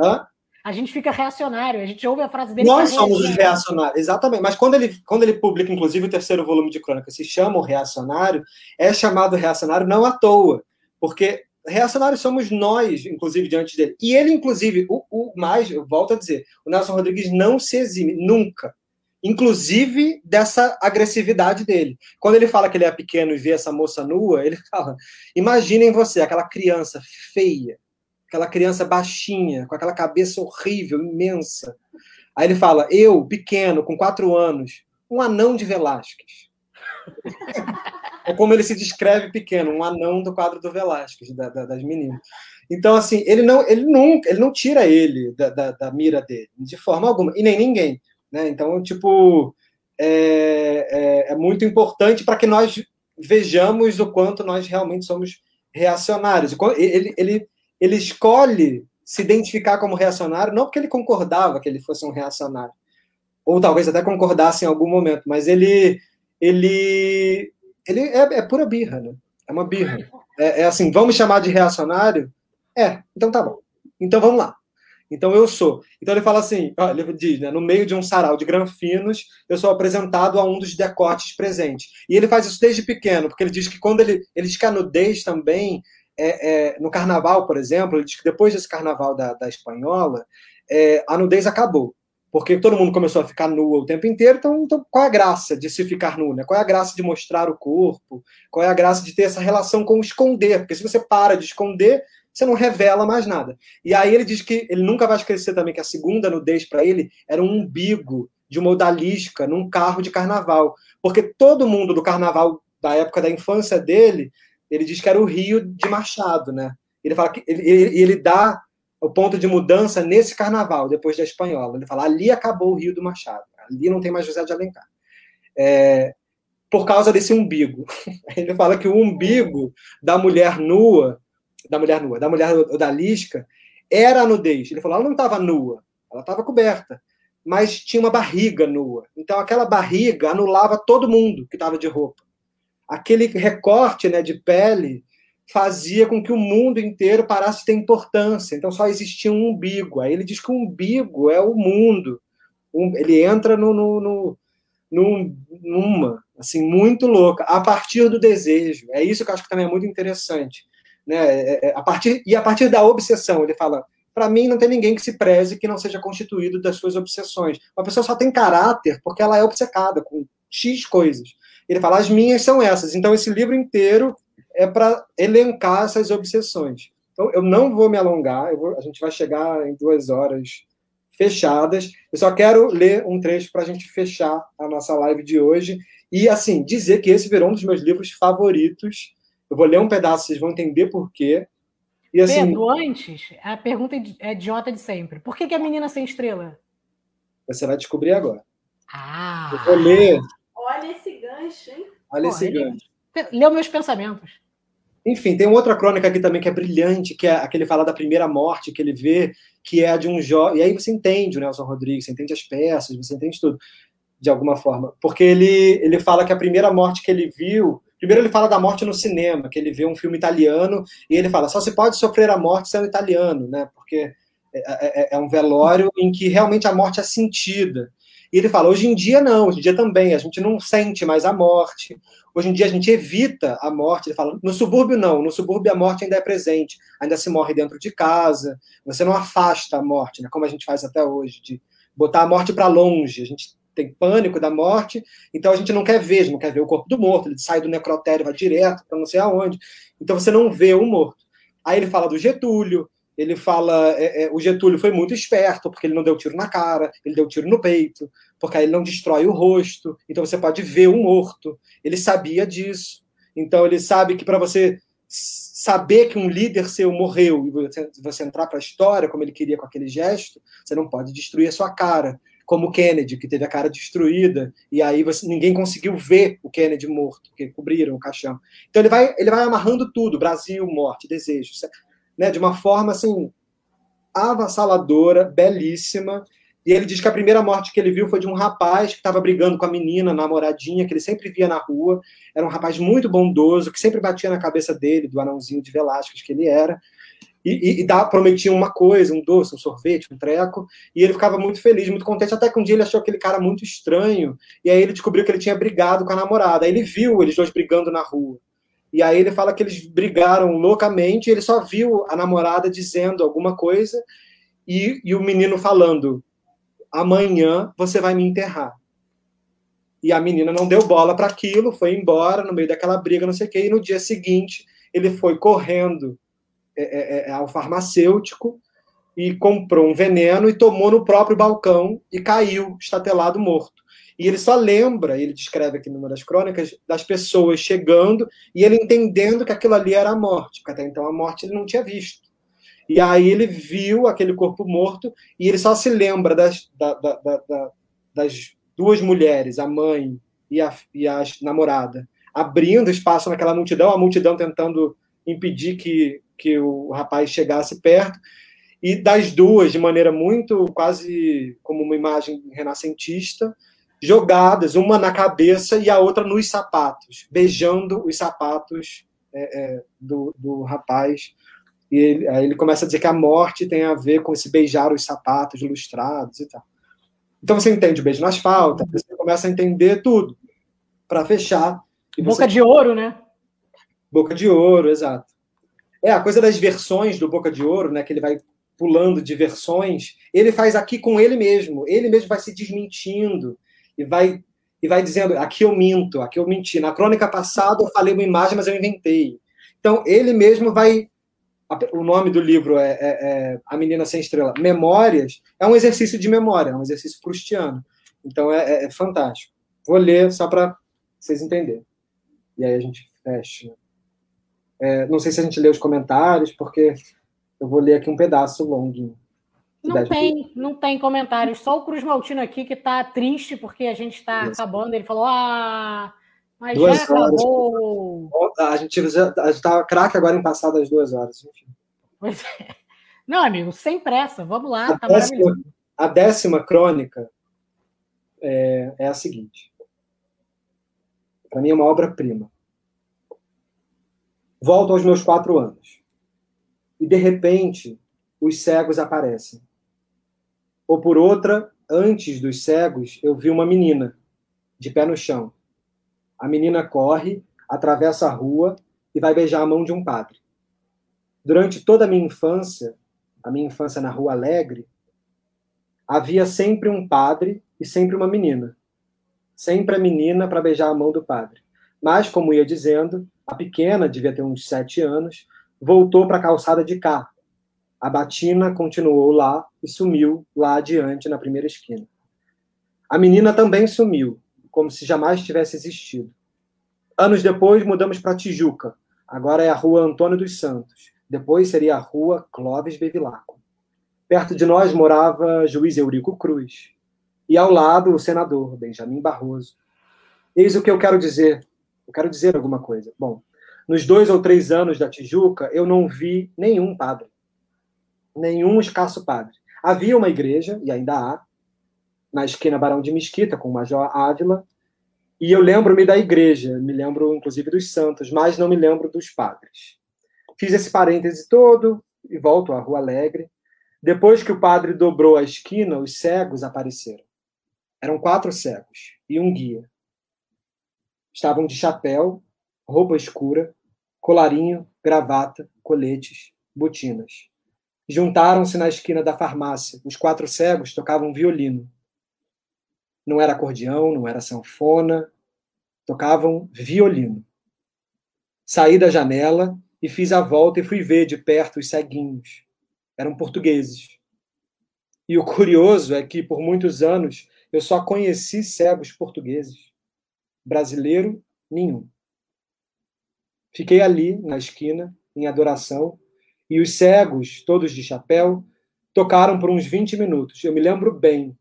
Hã? A gente fica reacionário, a gente ouve a frase dele. Nós somos os reacionários, exatamente. Mas quando ele, quando ele publica, inclusive, o terceiro volume de crônica, se chama o Reacionário, é chamado reacionário não à toa, porque reacionários somos nós, inclusive, diante dele. E ele, inclusive, o, o mais, eu volto a dizer, o Nelson Rodrigues não se exime, nunca. Inclusive dessa agressividade dele. Quando ele fala que ele é pequeno e vê essa moça nua, ele fala: imaginem você, aquela criança feia, aquela criança baixinha, com aquela cabeça horrível, imensa. Aí ele fala: eu, pequeno, com quatro anos, um anão de Velázquez. é como ele se descreve pequeno, um anão do quadro do Velázquez, da, da, das meninas. Então, assim, ele não, ele nunca, ele não tira ele da, da, da mira dele, de forma alguma, e nem ninguém. Né? Então, tipo, é, é, é muito importante para que nós vejamos o quanto nós realmente somos reacionários. Ele, ele, ele escolhe se identificar como reacionário, não porque ele concordava que ele fosse um reacionário, ou talvez até concordasse em algum momento, mas ele ele, ele é, é pura birra, né? É uma birra. É, é, assim, vamos chamar de reacionário? É, então tá bom. Então vamos lá. Então eu sou. Então ele fala assim, ó, ele diz, né, no meio de um sarau de granfinos, eu sou apresentado a um dos decotes presentes. E ele faz isso desde pequeno, porque ele diz que quando ele, ele diz que a nudez também, é, é, no carnaval, por exemplo, ele diz que depois desse carnaval da, da espanhola, é, a nudez acabou porque todo mundo começou a ficar nu o tempo inteiro, então, então, qual é a graça de se ficar nu? Né? Qual é a graça de mostrar o corpo? Qual é a graça de ter essa relação com esconder? Porque se você para de esconder, você não revela mais nada. E aí ele diz que ele nunca vai esquecer também que a segunda nudez para ele era um umbigo de uma odalisca num carro de carnaval. Porque todo mundo do carnaval da época da infância dele, ele diz que era o Rio de Machado, né? Ele fala que ele, ele, ele dá o ponto de mudança nesse carnaval, depois da espanhola. Ele fala: ali acabou o Rio do Machado, ali não tem mais José de Alencar. É, por causa desse umbigo. Ele fala que o umbigo da mulher nua, da mulher nua, da mulher odalisca, era a nudez. Ele falou: ela não estava nua, ela estava coberta, mas tinha uma barriga nua. Então aquela barriga anulava todo mundo que estava de roupa. Aquele recorte né, de pele fazia com que o mundo inteiro parasse de ter importância. Então só existia um umbigo. Aí ele diz que o umbigo é o mundo. Ele entra no, no, no, no, numa, assim, muito louca, a partir do desejo. É isso que eu acho que também é muito interessante. Né? É, é, a partir, e a partir da obsessão, ele fala, para mim, não tem ninguém que se preze que não seja constituído das suas obsessões. Uma pessoa só tem caráter porque ela é obcecada com X coisas. Ele fala, as minhas são essas. Então, esse livro inteiro é para elencar essas obsessões. Então, eu não vou me alongar, vou, a gente vai chegar em duas horas fechadas. Eu só quero ler um trecho para a gente fechar a nossa live de hoje. E, assim, dizer que esse virou um dos meus livros favoritos. Eu vou ler um pedaço, vocês vão entender por quê. E, assim, Pedro, antes, a pergunta é idiota de sempre. Por que, que a menina sem estrela? Você vai descobrir agora. Ah! Eu vou ler. Olha esse gancho, hein? Olha Pô, esse gancho. Leu meus pensamentos. Enfim, tem outra crônica aqui também que é brilhante, que é aquele fala da primeira morte que ele vê, que é a de um jovem. E aí você entende o Nelson Rodrigues, você entende as peças, você entende tudo, de alguma forma. Porque ele, ele fala que a primeira morte que ele viu. Primeiro, ele fala da morte no cinema, que ele vê um filme italiano, e ele fala: só se pode sofrer a morte sendo italiano, né? Porque é, é, é um velório em que realmente a morte é sentida. E ele fala: hoje em dia não, hoje em dia também, a gente não sente mais a morte. Hoje em dia a gente evita a morte. Ele fala: no subúrbio não, no subúrbio a morte ainda é presente, ainda se morre dentro de casa. Você não afasta a morte, né, como a gente faz até hoje, de botar a morte para longe. A gente tem pânico da morte, então a gente não quer ver, não quer ver o corpo do morto. Ele sai do necrotério, vai direto para não sei aonde. Então você não vê o morto. Aí ele fala do Getúlio, ele fala, é, é, o Getúlio foi muito esperto, porque ele não deu tiro na cara, ele deu tiro no peito, porque aí ele não destrói o rosto, então você pode ver o morto. Ele sabia disso. Então ele sabe que para você saber que um líder seu morreu e você, você entrar para a história como ele queria com aquele gesto, você não pode destruir a sua cara, como Kennedy, que teve a cara destruída, e aí você, ninguém conseguiu ver o Kennedy morto, porque cobriram o caixão. Então ele vai, ele vai amarrando tudo, Brasil, morte, desejo, né, de uma forma assim avassaladora, belíssima. E ele diz que a primeira morte que ele viu foi de um rapaz que estava brigando com a menina, namoradinha, que ele sempre via na rua. Era um rapaz muito bondoso, que sempre batia na cabeça dele, do anãozinho de Velásquez que ele era. E, e, e dá, prometia uma coisa, um doce, um sorvete, um treco. E ele ficava muito feliz, muito contente, até que um dia ele achou aquele cara muito estranho. E aí ele descobriu que ele tinha brigado com a namorada. Aí ele viu eles dois brigando na rua. E aí ele fala que eles brigaram loucamente, ele só viu a namorada dizendo alguma coisa e, e o menino falando: amanhã você vai me enterrar. E a menina não deu bola para aquilo, foi embora no meio daquela briga, não sei o quê. E no dia seguinte ele foi correndo é, é, é, ao farmacêutico e comprou um veneno e tomou no próprio balcão e caiu, estatelado morto. E ele só lembra, ele descreve aqui numa das crônicas, das pessoas chegando e ele entendendo que aquilo ali era a morte, porque até então a morte ele não tinha visto. E aí ele viu aquele corpo morto e ele só se lembra das, da, da, da, das duas mulheres, a mãe e a, e a namorada, abrindo espaço naquela multidão, a multidão tentando impedir que, que o rapaz chegasse perto e das duas, de maneira muito quase como uma imagem renascentista, jogadas, uma na cabeça e a outra nos sapatos, beijando os sapatos é, é, do, do rapaz. E ele, aí ele começa a dizer que a morte tem a ver com esse beijar os sapatos lustrados e tal. Então você entende o beijo no asfalto, você começa a entender tudo. Para fechar. Boca de ouro, né? Boca de ouro, exato. É, a coisa das versões do Boca de Ouro, né? Que ele vai pulando de versões, ele faz aqui com ele mesmo. Ele mesmo vai se desmentindo e vai e vai dizendo aqui eu minto, aqui eu menti. Na crônica passada eu falei uma imagem, mas eu inventei. Então ele mesmo vai. O nome do livro é, é, é A Menina Sem Estrela. Memórias é um exercício de memória, é um exercício prustiano. Então é, é, é fantástico. Vou ler só para vocês entenderem. E aí a gente fecha. É, não sei se a gente lê os comentários, porque eu vou ler aqui um pedaço longuinho. Não tem, não tem comentários. Só o Cruz Maltino aqui que está triste porque a gente está acabando. Ele falou: Ah, mas duas já acabou. A gente está craque agora em passar das duas horas. Enfim. Pois é. Não, amigo, sem pressa. Vamos lá, a tá décima. A décima crônica é, é a seguinte. Para mim é uma obra-prima. Volto aos meus quatro anos. E, de repente, os cegos aparecem ou por outra, antes dos cegos, eu vi uma menina, de pé no chão. A menina corre, atravessa a rua e vai beijar a mão de um padre. Durante toda a minha infância, a minha infância na Rua Alegre, havia sempre um padre e sempre uma menina. Sempre a menina para beijar a mão do padre. Mas, como ia dizendo, a pequena, devia ter uns sete anos, voltou para a calçada de cá. A batina continuou lá e sumiu lá adiante, na primeira esquina. A menina também sumiu, como se jamais tivesse existido. Anos depois, mudamos para Tijuca. Agora é a rua Antônio dos Santos. Depois seria a rua Clóvis Bevilacqua. Perto de nós morava juiz Eurico Cruz. E ao lado, o senador Benjamin Barroso. Eis o que eu quero dizer. Eu quero dizer alguma coisa. Bom, nos dois ou três anos da Tijuca, eu não vi nenhum padre. Nenhum escasso padre. Havia uma igreja, e ainda há, na esquina Barão de Mesquita, com o Major Ávila, e eu lembro-me da igreja, me lembro inclusive dos santos, mas não me lembro dos padres. Fiz esse parêntese todo e volto à Rua Alegre. Depois que o padre dobrou a esquina, os cegos apareceram. Eram quatro cegos e um guia. Estavam de chapéu, roupa escura, colarinho, gravata, coletes, botinas. Juntaram-se na esquina da farmácia. Os quatro cegos tocavam violino. Não era acordeão, não era sanfona, tocavam violino. Saí da janela e fiz a volta e fui ver de perto os ceguinhos. Eram portugueses. E o curioso é que, por muitos anos, eu só conheci cegos portugueses. Brasileiro, nenhum. Fiquei ali, na esquina, em adoração, e os cegos, todos de chapéu, tocaram por uns 20 minutos. Eu me lembro bem.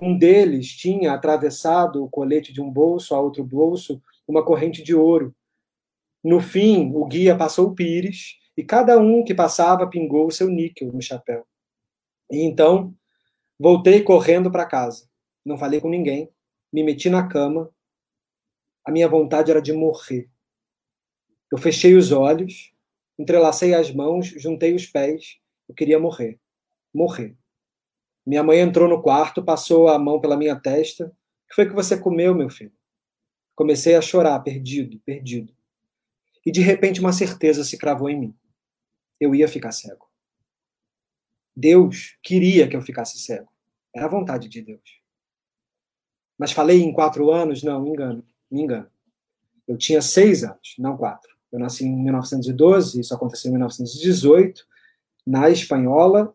Um deles tinha atravessado o colete de um bolso a outro bolso uma corrente de ouro, no fim, o guia passou o pires e cada um que passava pingou o seu níquel no chapéu. E então, voltei correndo para casa. Não falei com ninguém, me meti na cama. A minha vontade era de morrer. Eu fechei os olhos, entrelacei as mãos, juntei os pés. Eu queria morrer. Morrer. Minha mãe entrou no quarto, passou a mão pela minha testa. O que foi que você comeu, meu filho? Comecei a chorar, perdido, perdido e de repente uma certeza se cravou em mim. Eu ia ficar cego. Deus queria que eu ficasse cego. Era a vontade de Deus. Mas falei em quatro anos? Não, me engano. Me engano. Eu tinha seis anos, não quatro. Eu nasci em 1912, isso aconteceu em 1918, na Espanhola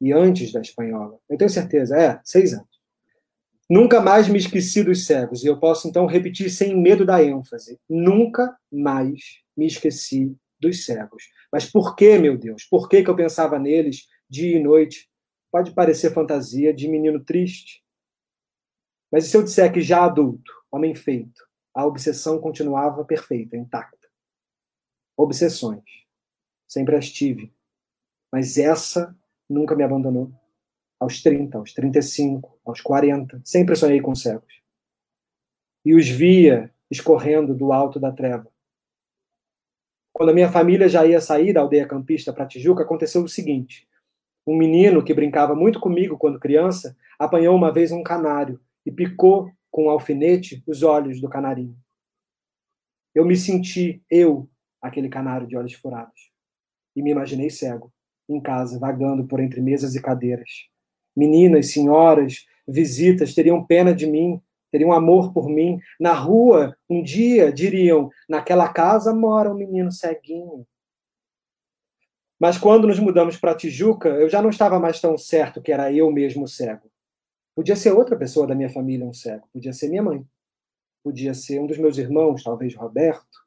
e antes da Espanhola. Eu tenho certeza, é, seis anos. Nunca mais me esqueci dos cegos, e eu posso então repetir sem medo da ênfase. Nunca mais me esqueci dos cegos. Mas por que, meu Deus? Por que, que eu pensava neles dia e noite? Pode parecer fantasia de menino triste. Mas e se eu disser que já adulto, homem feito, a obsessão continuava perfeita, intacta? Obsessões. Sempre as tive. Mas essa nunca me abandonou aos 30, aos 35, aos 40, sempre sonhei com cegos. E os via escorrendo do alto da treva. Quando a minha família já ia sair da aldeia campista para Tijuca, aconteceu o seguinte: um menino que brincava muito comigo quando criança apanhou uma vez um canário e picou com um alfinete os olhos do canarinho. Eu me senti, eu, aquele canário de olhos furados, e me imaginei cego, em casa, vagando por entre mesas e cadeiras, meninas, senhoras, visitas teriam pena de mim, teriam amor por mim. Na rua, um dia diriam: naquela casa mora um menino ceguinho. Mas quando nos mudamos para Tijuca, eu já não estava mais tão certo que era eu mesmo cego. Podia ser outra pessoa da minha família um cego, podia ser minha mãe, podia ser um dos meus irmãos, talvez Roberto,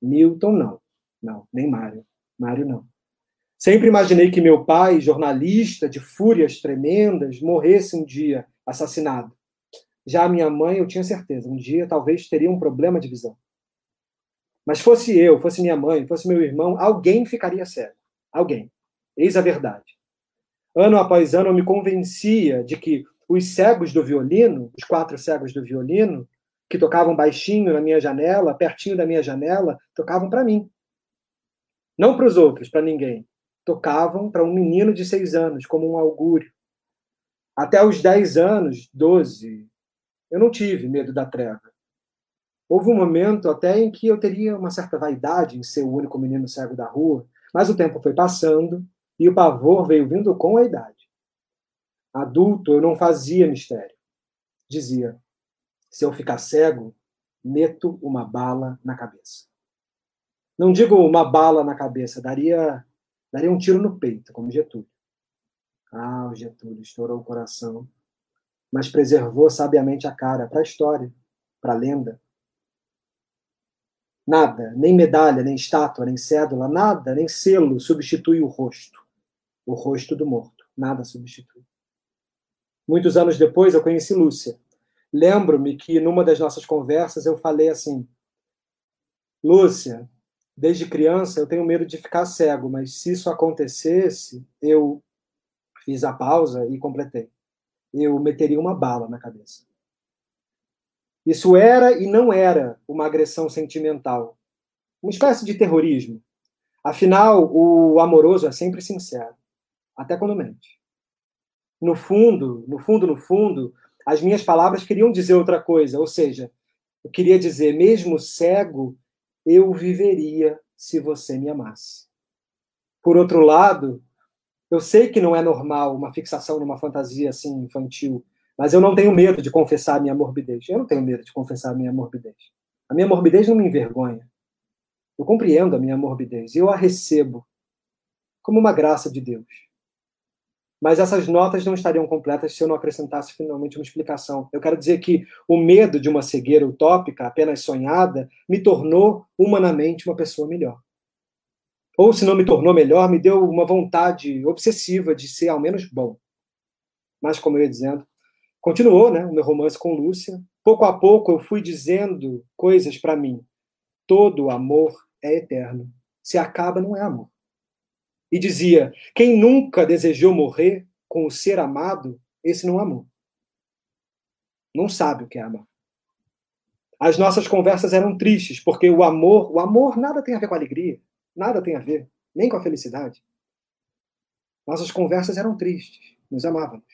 Milton, não, não, nem Mário, Mário não. Sempre imaginei que meu pai, jornalista de fúrias tremendas, morresse um dia assassinado. Já minha mãe, eu tinha certeza, um dia talvez teria um problema de visão. Mas fosse eu, fosse minha mãe, fosse meu irmão, alguém ficaria cego. Alguém. Eis a verdade. Ano após ano eu me convencia de que os cegos do violino, os quatro cegos do violino, que tocavam baixinho na minha janela, pertinho da minha janela, tocavam para mim. Não para os outros, para ninguém tocavam para um menino de seis anos, como um augúrio. Até os dez anos, doze, eu não tive medo da treva. Houve um momento até em que eu teria uma certa vaidade em ser o único menino cego da rua, mas o tempo foi passando e o pavor veio vindo com a idade. Adulto, eu não fazia mistério. Dizia: se eu ficar cego, meto uma bala na cabeça. Não digo uma bala na cabeça, daria, daria um tiro no peito, como Getúlio. Ah, o Getúlio estourou o coração, mas preservou sabiamente a cara para a história, para a lenda. Nada, nem medalha, nem estátua, nem cédula, nada, nem selo substitui o rosto. O rosto do morto. Nada substitui. Muitos anos depois eu conheci Lúcia. Lembro-me que numa das nossas conversas eu falei assim: Lúcia, desde criança eu tenho medo de ficar cego, mas se isso acontecesse, eu fiz a pausa e completei. Eu meteria uma bala na cabeça. Isso era e não era uma agressão sentimental, uma espécie de terrorismo. Afinal, o amoroso é sempre sincero, até quando mente. No fundo, no fundo, no fundo, as minhas palavras queriam dizer outra coisa, ou seja, eu queria dizer, mesmo cego, eu viveria se você me amasse. Por outro lado, eu sei que não é normal uma fixação numa fantasia assim infantil, mas eu não tenho medo de confessar a minha morbidez. Eu não tenho medo de confessar a minha morbidez. A minha morbidez não me envergonha. Eu compreendo a minha morbidez e eu a recebo como uma graça de Deus. Mas essas notas não estariam completas se eu não acrescentasse finalmente uma explicação. Eu quero dizer que o medo de uma cegueira utópica, apenas sonhada, me tornou humanamente uma pessoa melhor. Ou se não me tornou melhor, me deu uma vontade obsessiva de ser ao menos bom. Mas, como eu ia dizendo, Continuou, né, o meu romance com Lúcia. Pouco a pouco eu fui dizendo coisas para mim. Todo amor é eterno. Se acaba, não é amor. E dizia: quem nunca desejou morrer com o ser amado, esse não amou. Não sabe o que é amar. As nossas conversas eram tristes, porque o amor, o amor nada tem a ver com a alegria, nada tem a ver, nem com a felicidade. Nossas conversas eram tristes, nos amávamos.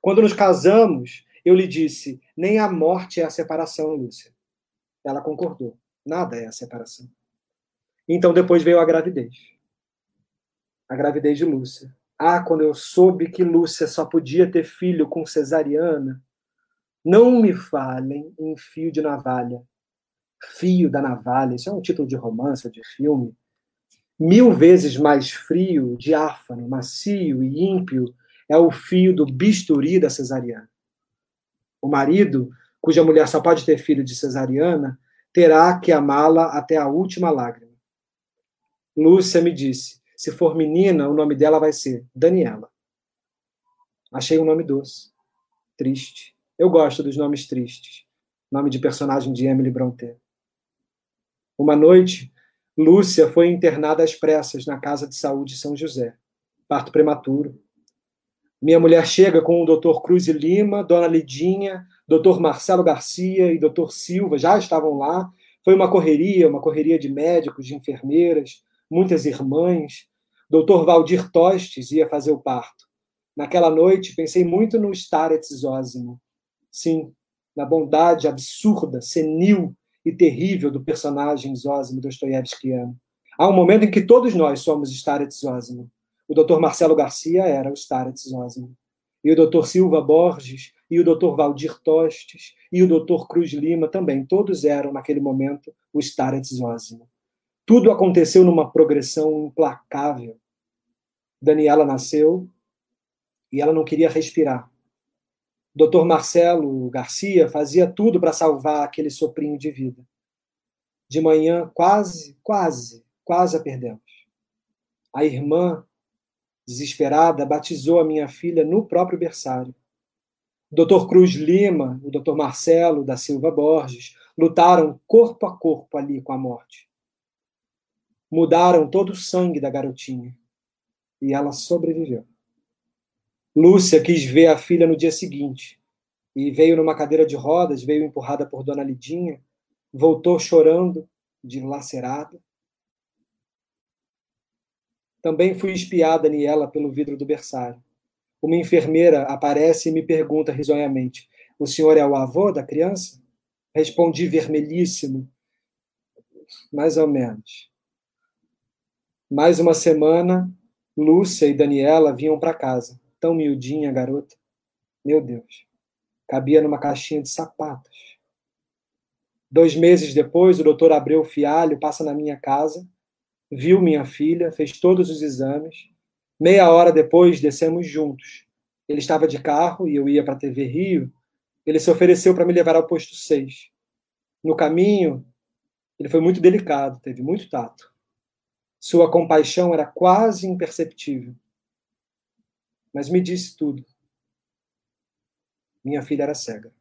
Quando nos casamos, eu lhe disse: nem a morte é a separação, Lúcia. Ela concordou. Nada é a separação. Então depois veio a gravidez. A gravidez de Lúcia. Ah, quando eu soube que Lúcia só podia ter filho com cesariana, não me falem em fio de navalha. Fio da navalha, isso é um título de romance de filme. Mil vezes mais frio, diáfano, macio e ímpio é o fio do bisturi da cesariana. O marido, cuja mulher só pode ter filho de cesariana, terá que amá-la até a última lágrima. Lúcia me disse: se for menina, o nome dela vai ser Daniela. Achei um nome doce, triste. Eu gosto dos nomes tristes. Nome de personagem de Emily Brontë. Uma noite, Lúcia foi internada às pressas na Casa de Saúde São José. Parto prematuro. Minha mulher chega com o doutor Cruz e Lima, Dona Lidinha, doutor Marcelo Garcia e doutor Silva, já estavam lá. Foi uma correria, uma correria de médicos, de enfermeiras, muitas irmãs. Doutor Valdir Tostes ia fazer o parto. Naquela noite, pensei muito no Starets Zósimo. Sim, na bondade absurda, senil e terrível do personagem Zósimo Dostoiévskiano. Há um momento em que todos nós somos Starets Zósimo o doutor Marcelo Garcia era o Starets Zosimo. E o doutor Silva Borges, e o doutor Valdir Tostes, e o doutor Cruz Lima também. Todos eram, naquele momento, o Starets Zosimo. Tudo aconteceu numa progressão implacável. Daniela nasceu e ela não queria respirar. Doutor Marcelo Garcia fazia tudo para salvar aquele soprinho de vida. De manhã, quase, quase, quase a perdemos. A irmã desesperada, batizou a minha filha no próprio berçário. Dr. Cruz Lima, o Dr. Marcelo da Silva Borges, lutaram corpo a corpo ali com a morte. Mudaram todo o sangue da garotinha. E ela sobreviveu. Lúcia quis ver a filha no dia seguinte e veio numa cadeira de rodas, veio empurrada por Dona Lidinha, voltou chorando, dilacerada. Também fui espiada nela pelo vidro do berçário. Uma enfermeira aparece e me pergunta risonhamente: O senhor é o avô da criança? Respondi vermelhíssimo. Mais ou menos. Mais uma semana Lúcia e Daniela vinham para casa. Tão miudinha, garota. Meu Deus. Cabia numa caixinha de sapatos. Dois meses depois, o doutor Abreu Fialho passa na minha casa, viu minha filha, fez todos os exames. Meia hora depois, descemos juntos. Ele estava de carro e eu ia para a TV Rio. Ele se ofereceu para me levar ao posto 6. No caminho, ele foi muito delicado, teve muito tato. Sua compaixão era quase imperceptível. Mas me disse tudo. Minha filha era cega.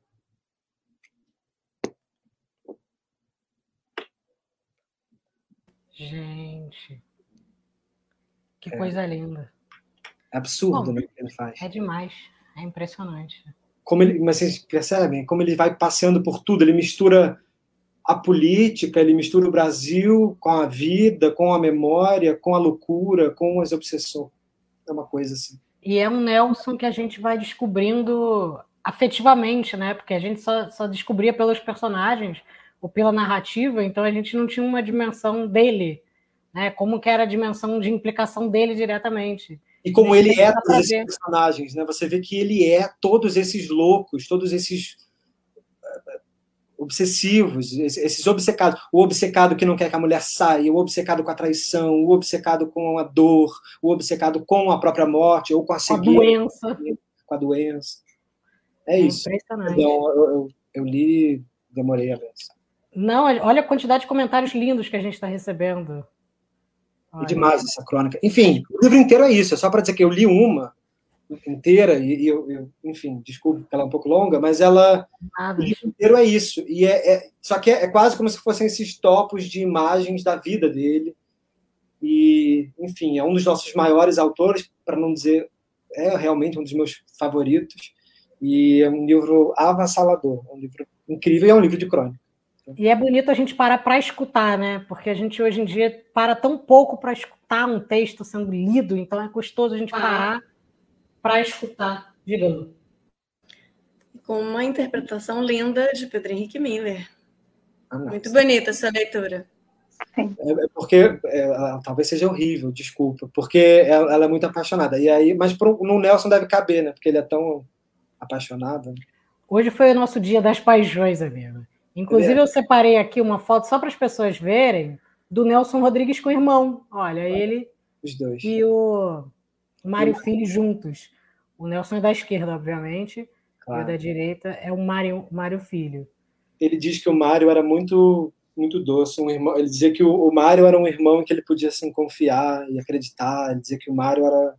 Gente, que é. coisa linda. É absurdo Bom, né, que ele faz. É demais, é impressionante. Como ele, mas vocês percebem como ele vai passeando por tudo, ele mistura a política, ele mistura o Brasil com a vida, com a memória, com a loucura, com as obsessões. É uma coisa assim. E é um Nelson que a gente vai descobrindo afetivamente, né? Porque a gente só, só descobria pelos personagens ou pela narrativa, então a gente não tinha uma dimensão dele, né? Como que era a dimensão de implicação dele diretamente. E como ele é todos esses personagens, né? Você vê que ele é todos esses loucos, todos esses obsessivos, esses obcecados. O obcecado que não quer que a mulher saia, o obcecado com a traição, o obcecado com a dor, o obcecado com a própria morte ou com a cegueira. Com a doença. Com a doença. É, é isso. Impressionante. Então, eu, eu, eu li, demorei a ver. Não, olha a quantidade de comentários lindos que a gente está recebendo. É demais essa crônica. Enfim, o livro inteiro é isso. É só para dizer que eu li uma inteira e, e eu, eu, enfim, desculpe que ela é um pouco longa, mas ela o livro inteiro é isso. E é, é só que é, é, quase como se fossem esses topos de imagens da vida dele. E, enfim, é um dos nossos maiores autores, para não dizer, é realmente um dos meus favoritos. E é um livro avassalador, é um livro incrível e é um livro de crônica. E é bonito a gente parar para escutar, né? Porque a gente hoje em dia para tão pouco para escutar um texto sendo lido, então é gostoso a gente ah. Para escutar. Digamos. Com uma interpretação linda de Pedro Henrique Miller. Ah, Muito bonita essa leitura. É, é porque é, talvez seja horrível, desculpa, porque ela, ela, é muito apaixonada. E aí, mas pro, no Nelson deve caber, né? Porque ele é tão apaixonado. Hoje foi o nosso dia das paixões, amigo. Inclusive, eu separei aqui uma foto só para as pessoas verem do Nelson Rodrigues com o irmão. Olha, ele Os dois. e o Mário Filho juntos. O Nelson é da esquerda, obviamente, claro. e o da direita é o Mário, Mário Filho. Ele diz que o Mário era muito muito doce, um irmão. Ele dizia que o, o Mário era um irmão que ele podia assim confiar e acreditar. Ele dizia que o Mário era,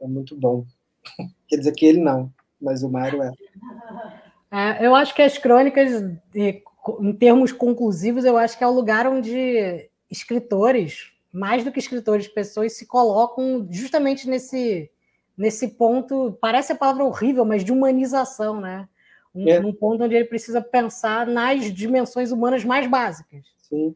era muito bom. Quer dizer que ele não, mas o Mário é. É, eu acho que as crônicas, em termos conclusivos, eu acho que é o lugar onde escritores, mais do que escritores, pessoas se colocam justamente nesse, nesse ponto, parece a palavra horrível, mas de humanização, né? Um, é. um ponto onde ele precisa pensar nas dimensões humanas mais básicas. Sim.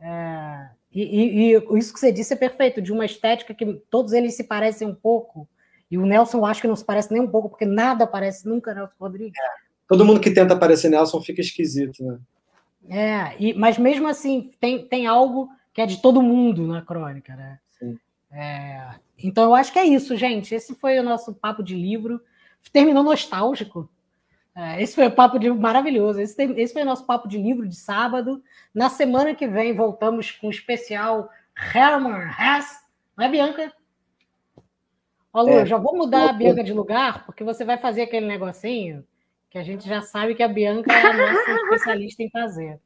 É, e, e, e, isso que você disse é perfeito, de uma estética que todos eles se parecem um pouco, e o Nelson acho que não se parece nem um pouco, porque nada parece nunca Nelson Rodrigues. É todo mundo que tenta aparecer Nelson fica esquisito, né? É, e, mas mesmo assim, tem, tem algo que é de todo mundo na crônica, né? Sim. É, então eu acho que é isso, gente. Esse foi o nosso papo de livro. Terminou nostálgico. É, esse foi o papo de livro maravilhoso. Esse, esse foi o nosso papo de livro de sábado. Na semana que vem voltamos com o especial Herman Hess. Não é, Bianca? Ó, Lu, é, já vou mudar a Bianca de lugar, porque você vai fazer aquele negocinho que a gente já sabe que a Bianca é a nossa especialista em fazer.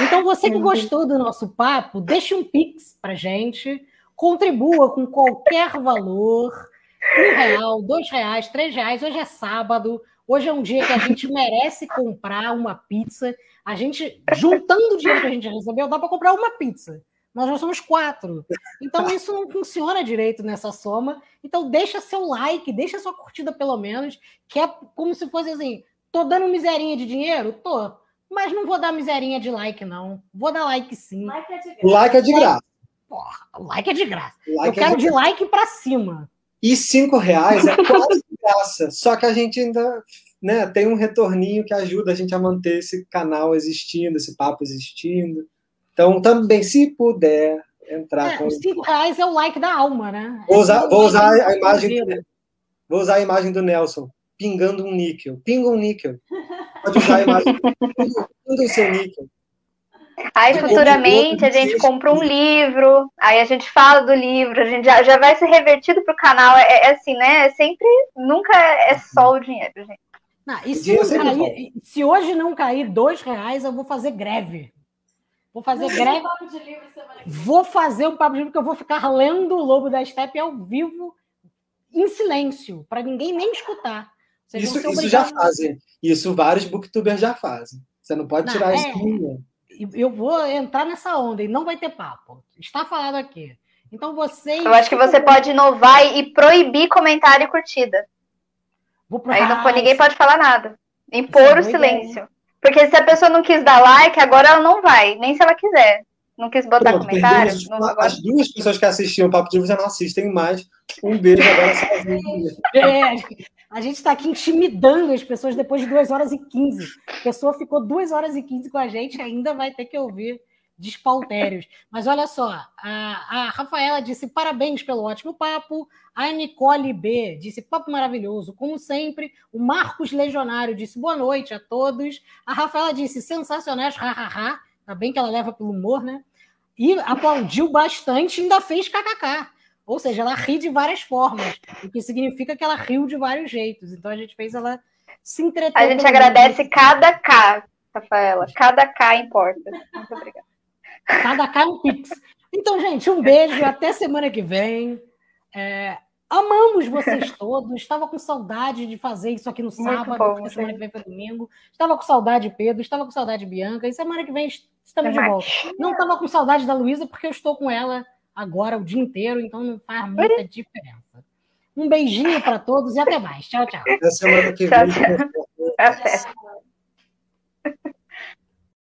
Então, você que gostou do nosso papo, deixe um pix para gente, contribua com qualquer valor, um real, dois reais, três reais. Hoje é sábado, hoje é um dia que a gente merece comprar uma pizza. A gente, juntando o dinheiro que a gente recebeu, dá para comprar uma pizza. Nós já somos quatro. Então, isso não funciona direito nessa soma. Então, deixa seu like, deixa sua curtida pelo menos, que é como se fosse assim, Tô dando miserinha de dinheiro? Tô. Mas não vou dar miserinha de like, não. Vou dar like sim. Like é de graça. Like é de graça. Porra, like é de graça. Like Eu é quero de, de like para cima. E cinco reais é quase de graça. Só que a gente ainda né, tem um retorninho que ajuda a gente a manter esse canal existindo, esse papo existindo. Então, também, se puder, entrar É, com. os cinco reais é o like da alma, né? Vou usar, É vou usar a da imagem. Vou usar a imagem do Nelson, pingando um níquel. Pinga um níquel. Pode usar a imagem. Pinga pinga o seu níquel. Aí futuramente a gente compra um livro, aí a gente fala do livro, a gente já, já vai ser revertido pro canal. É, é assim, né? É sempre, nunca é só o dinheiro, gente. Não, e se, não sempre cair- se hoje não cair dois reais, eu vou fazer greve. Vou fazer greve. Vou fazer um papo de livro que eu vou ficar lendo o Lobo da Steppe ao vivo, em silêncio, para ninguém nem escutar. Vocês Isso, isso já fazem. Isso vários booktubers já fazem. Você não pode Não, tirar é. isso. de ninguém. Eu vou entrar nessa onda e não vai ter papo. Está falado aqui. Então vocês. Eu acho que você pode inovar e proibir comentário e curtida. Vou pro... Aí não, Ah, ninguém pode falar nada. É Impor boa o ideia. silêncio. Porque se a pessoa não quis dar like, agora ela não vai, nem se ela quiser. Não quis botar Pronto, comentário. perdemos não as duas pessoas que assistiam o Papo de já não assistem mais. Um beijo agora sozinho. É, a gente está aqui intimidando as pessoas depois de 2 horas e 15. A pessoa ficou 2 horas e 15 com a gente, ainda vai ter que ouvir despautérios. Mas olha só, a, a Rafaela disse parabéns pelo ótimo papo. A Nicole B disse papo maravilhoso, como sempre. O Marcos Legionário disse boa noite a todos. A Rafaela disse sensacionais, hahaha. Tá bem que ela leva pelo humor, né? E aplaudiu bastante ainda fez kkk. Ou seja, ela ri de várias formas, o que significa que ela riu de vários jeitos. Então a gente fez ela se entreter. A gente agradece cada K, Rafaela. Cada K importa. Muito obrigada. Cada cá é um pix. Então, gente, um beijo. Até semana que vem. É, amamos vocês todos. Estava com saudade de fazer isso aqui no sábado, bom, porque semana que vem foi domingo. Estava com saudade de Pedro, estava com saudade de Bianca. E semana que vem estamos de volta. Não estava com saudade da Luísa, porque eu estou com ela agora o dia inteiro, então não faz muita diferença. Um beijinho para todos e até mais. Tchau, tchau. Até semana que Tchau, vem. tchau. Até.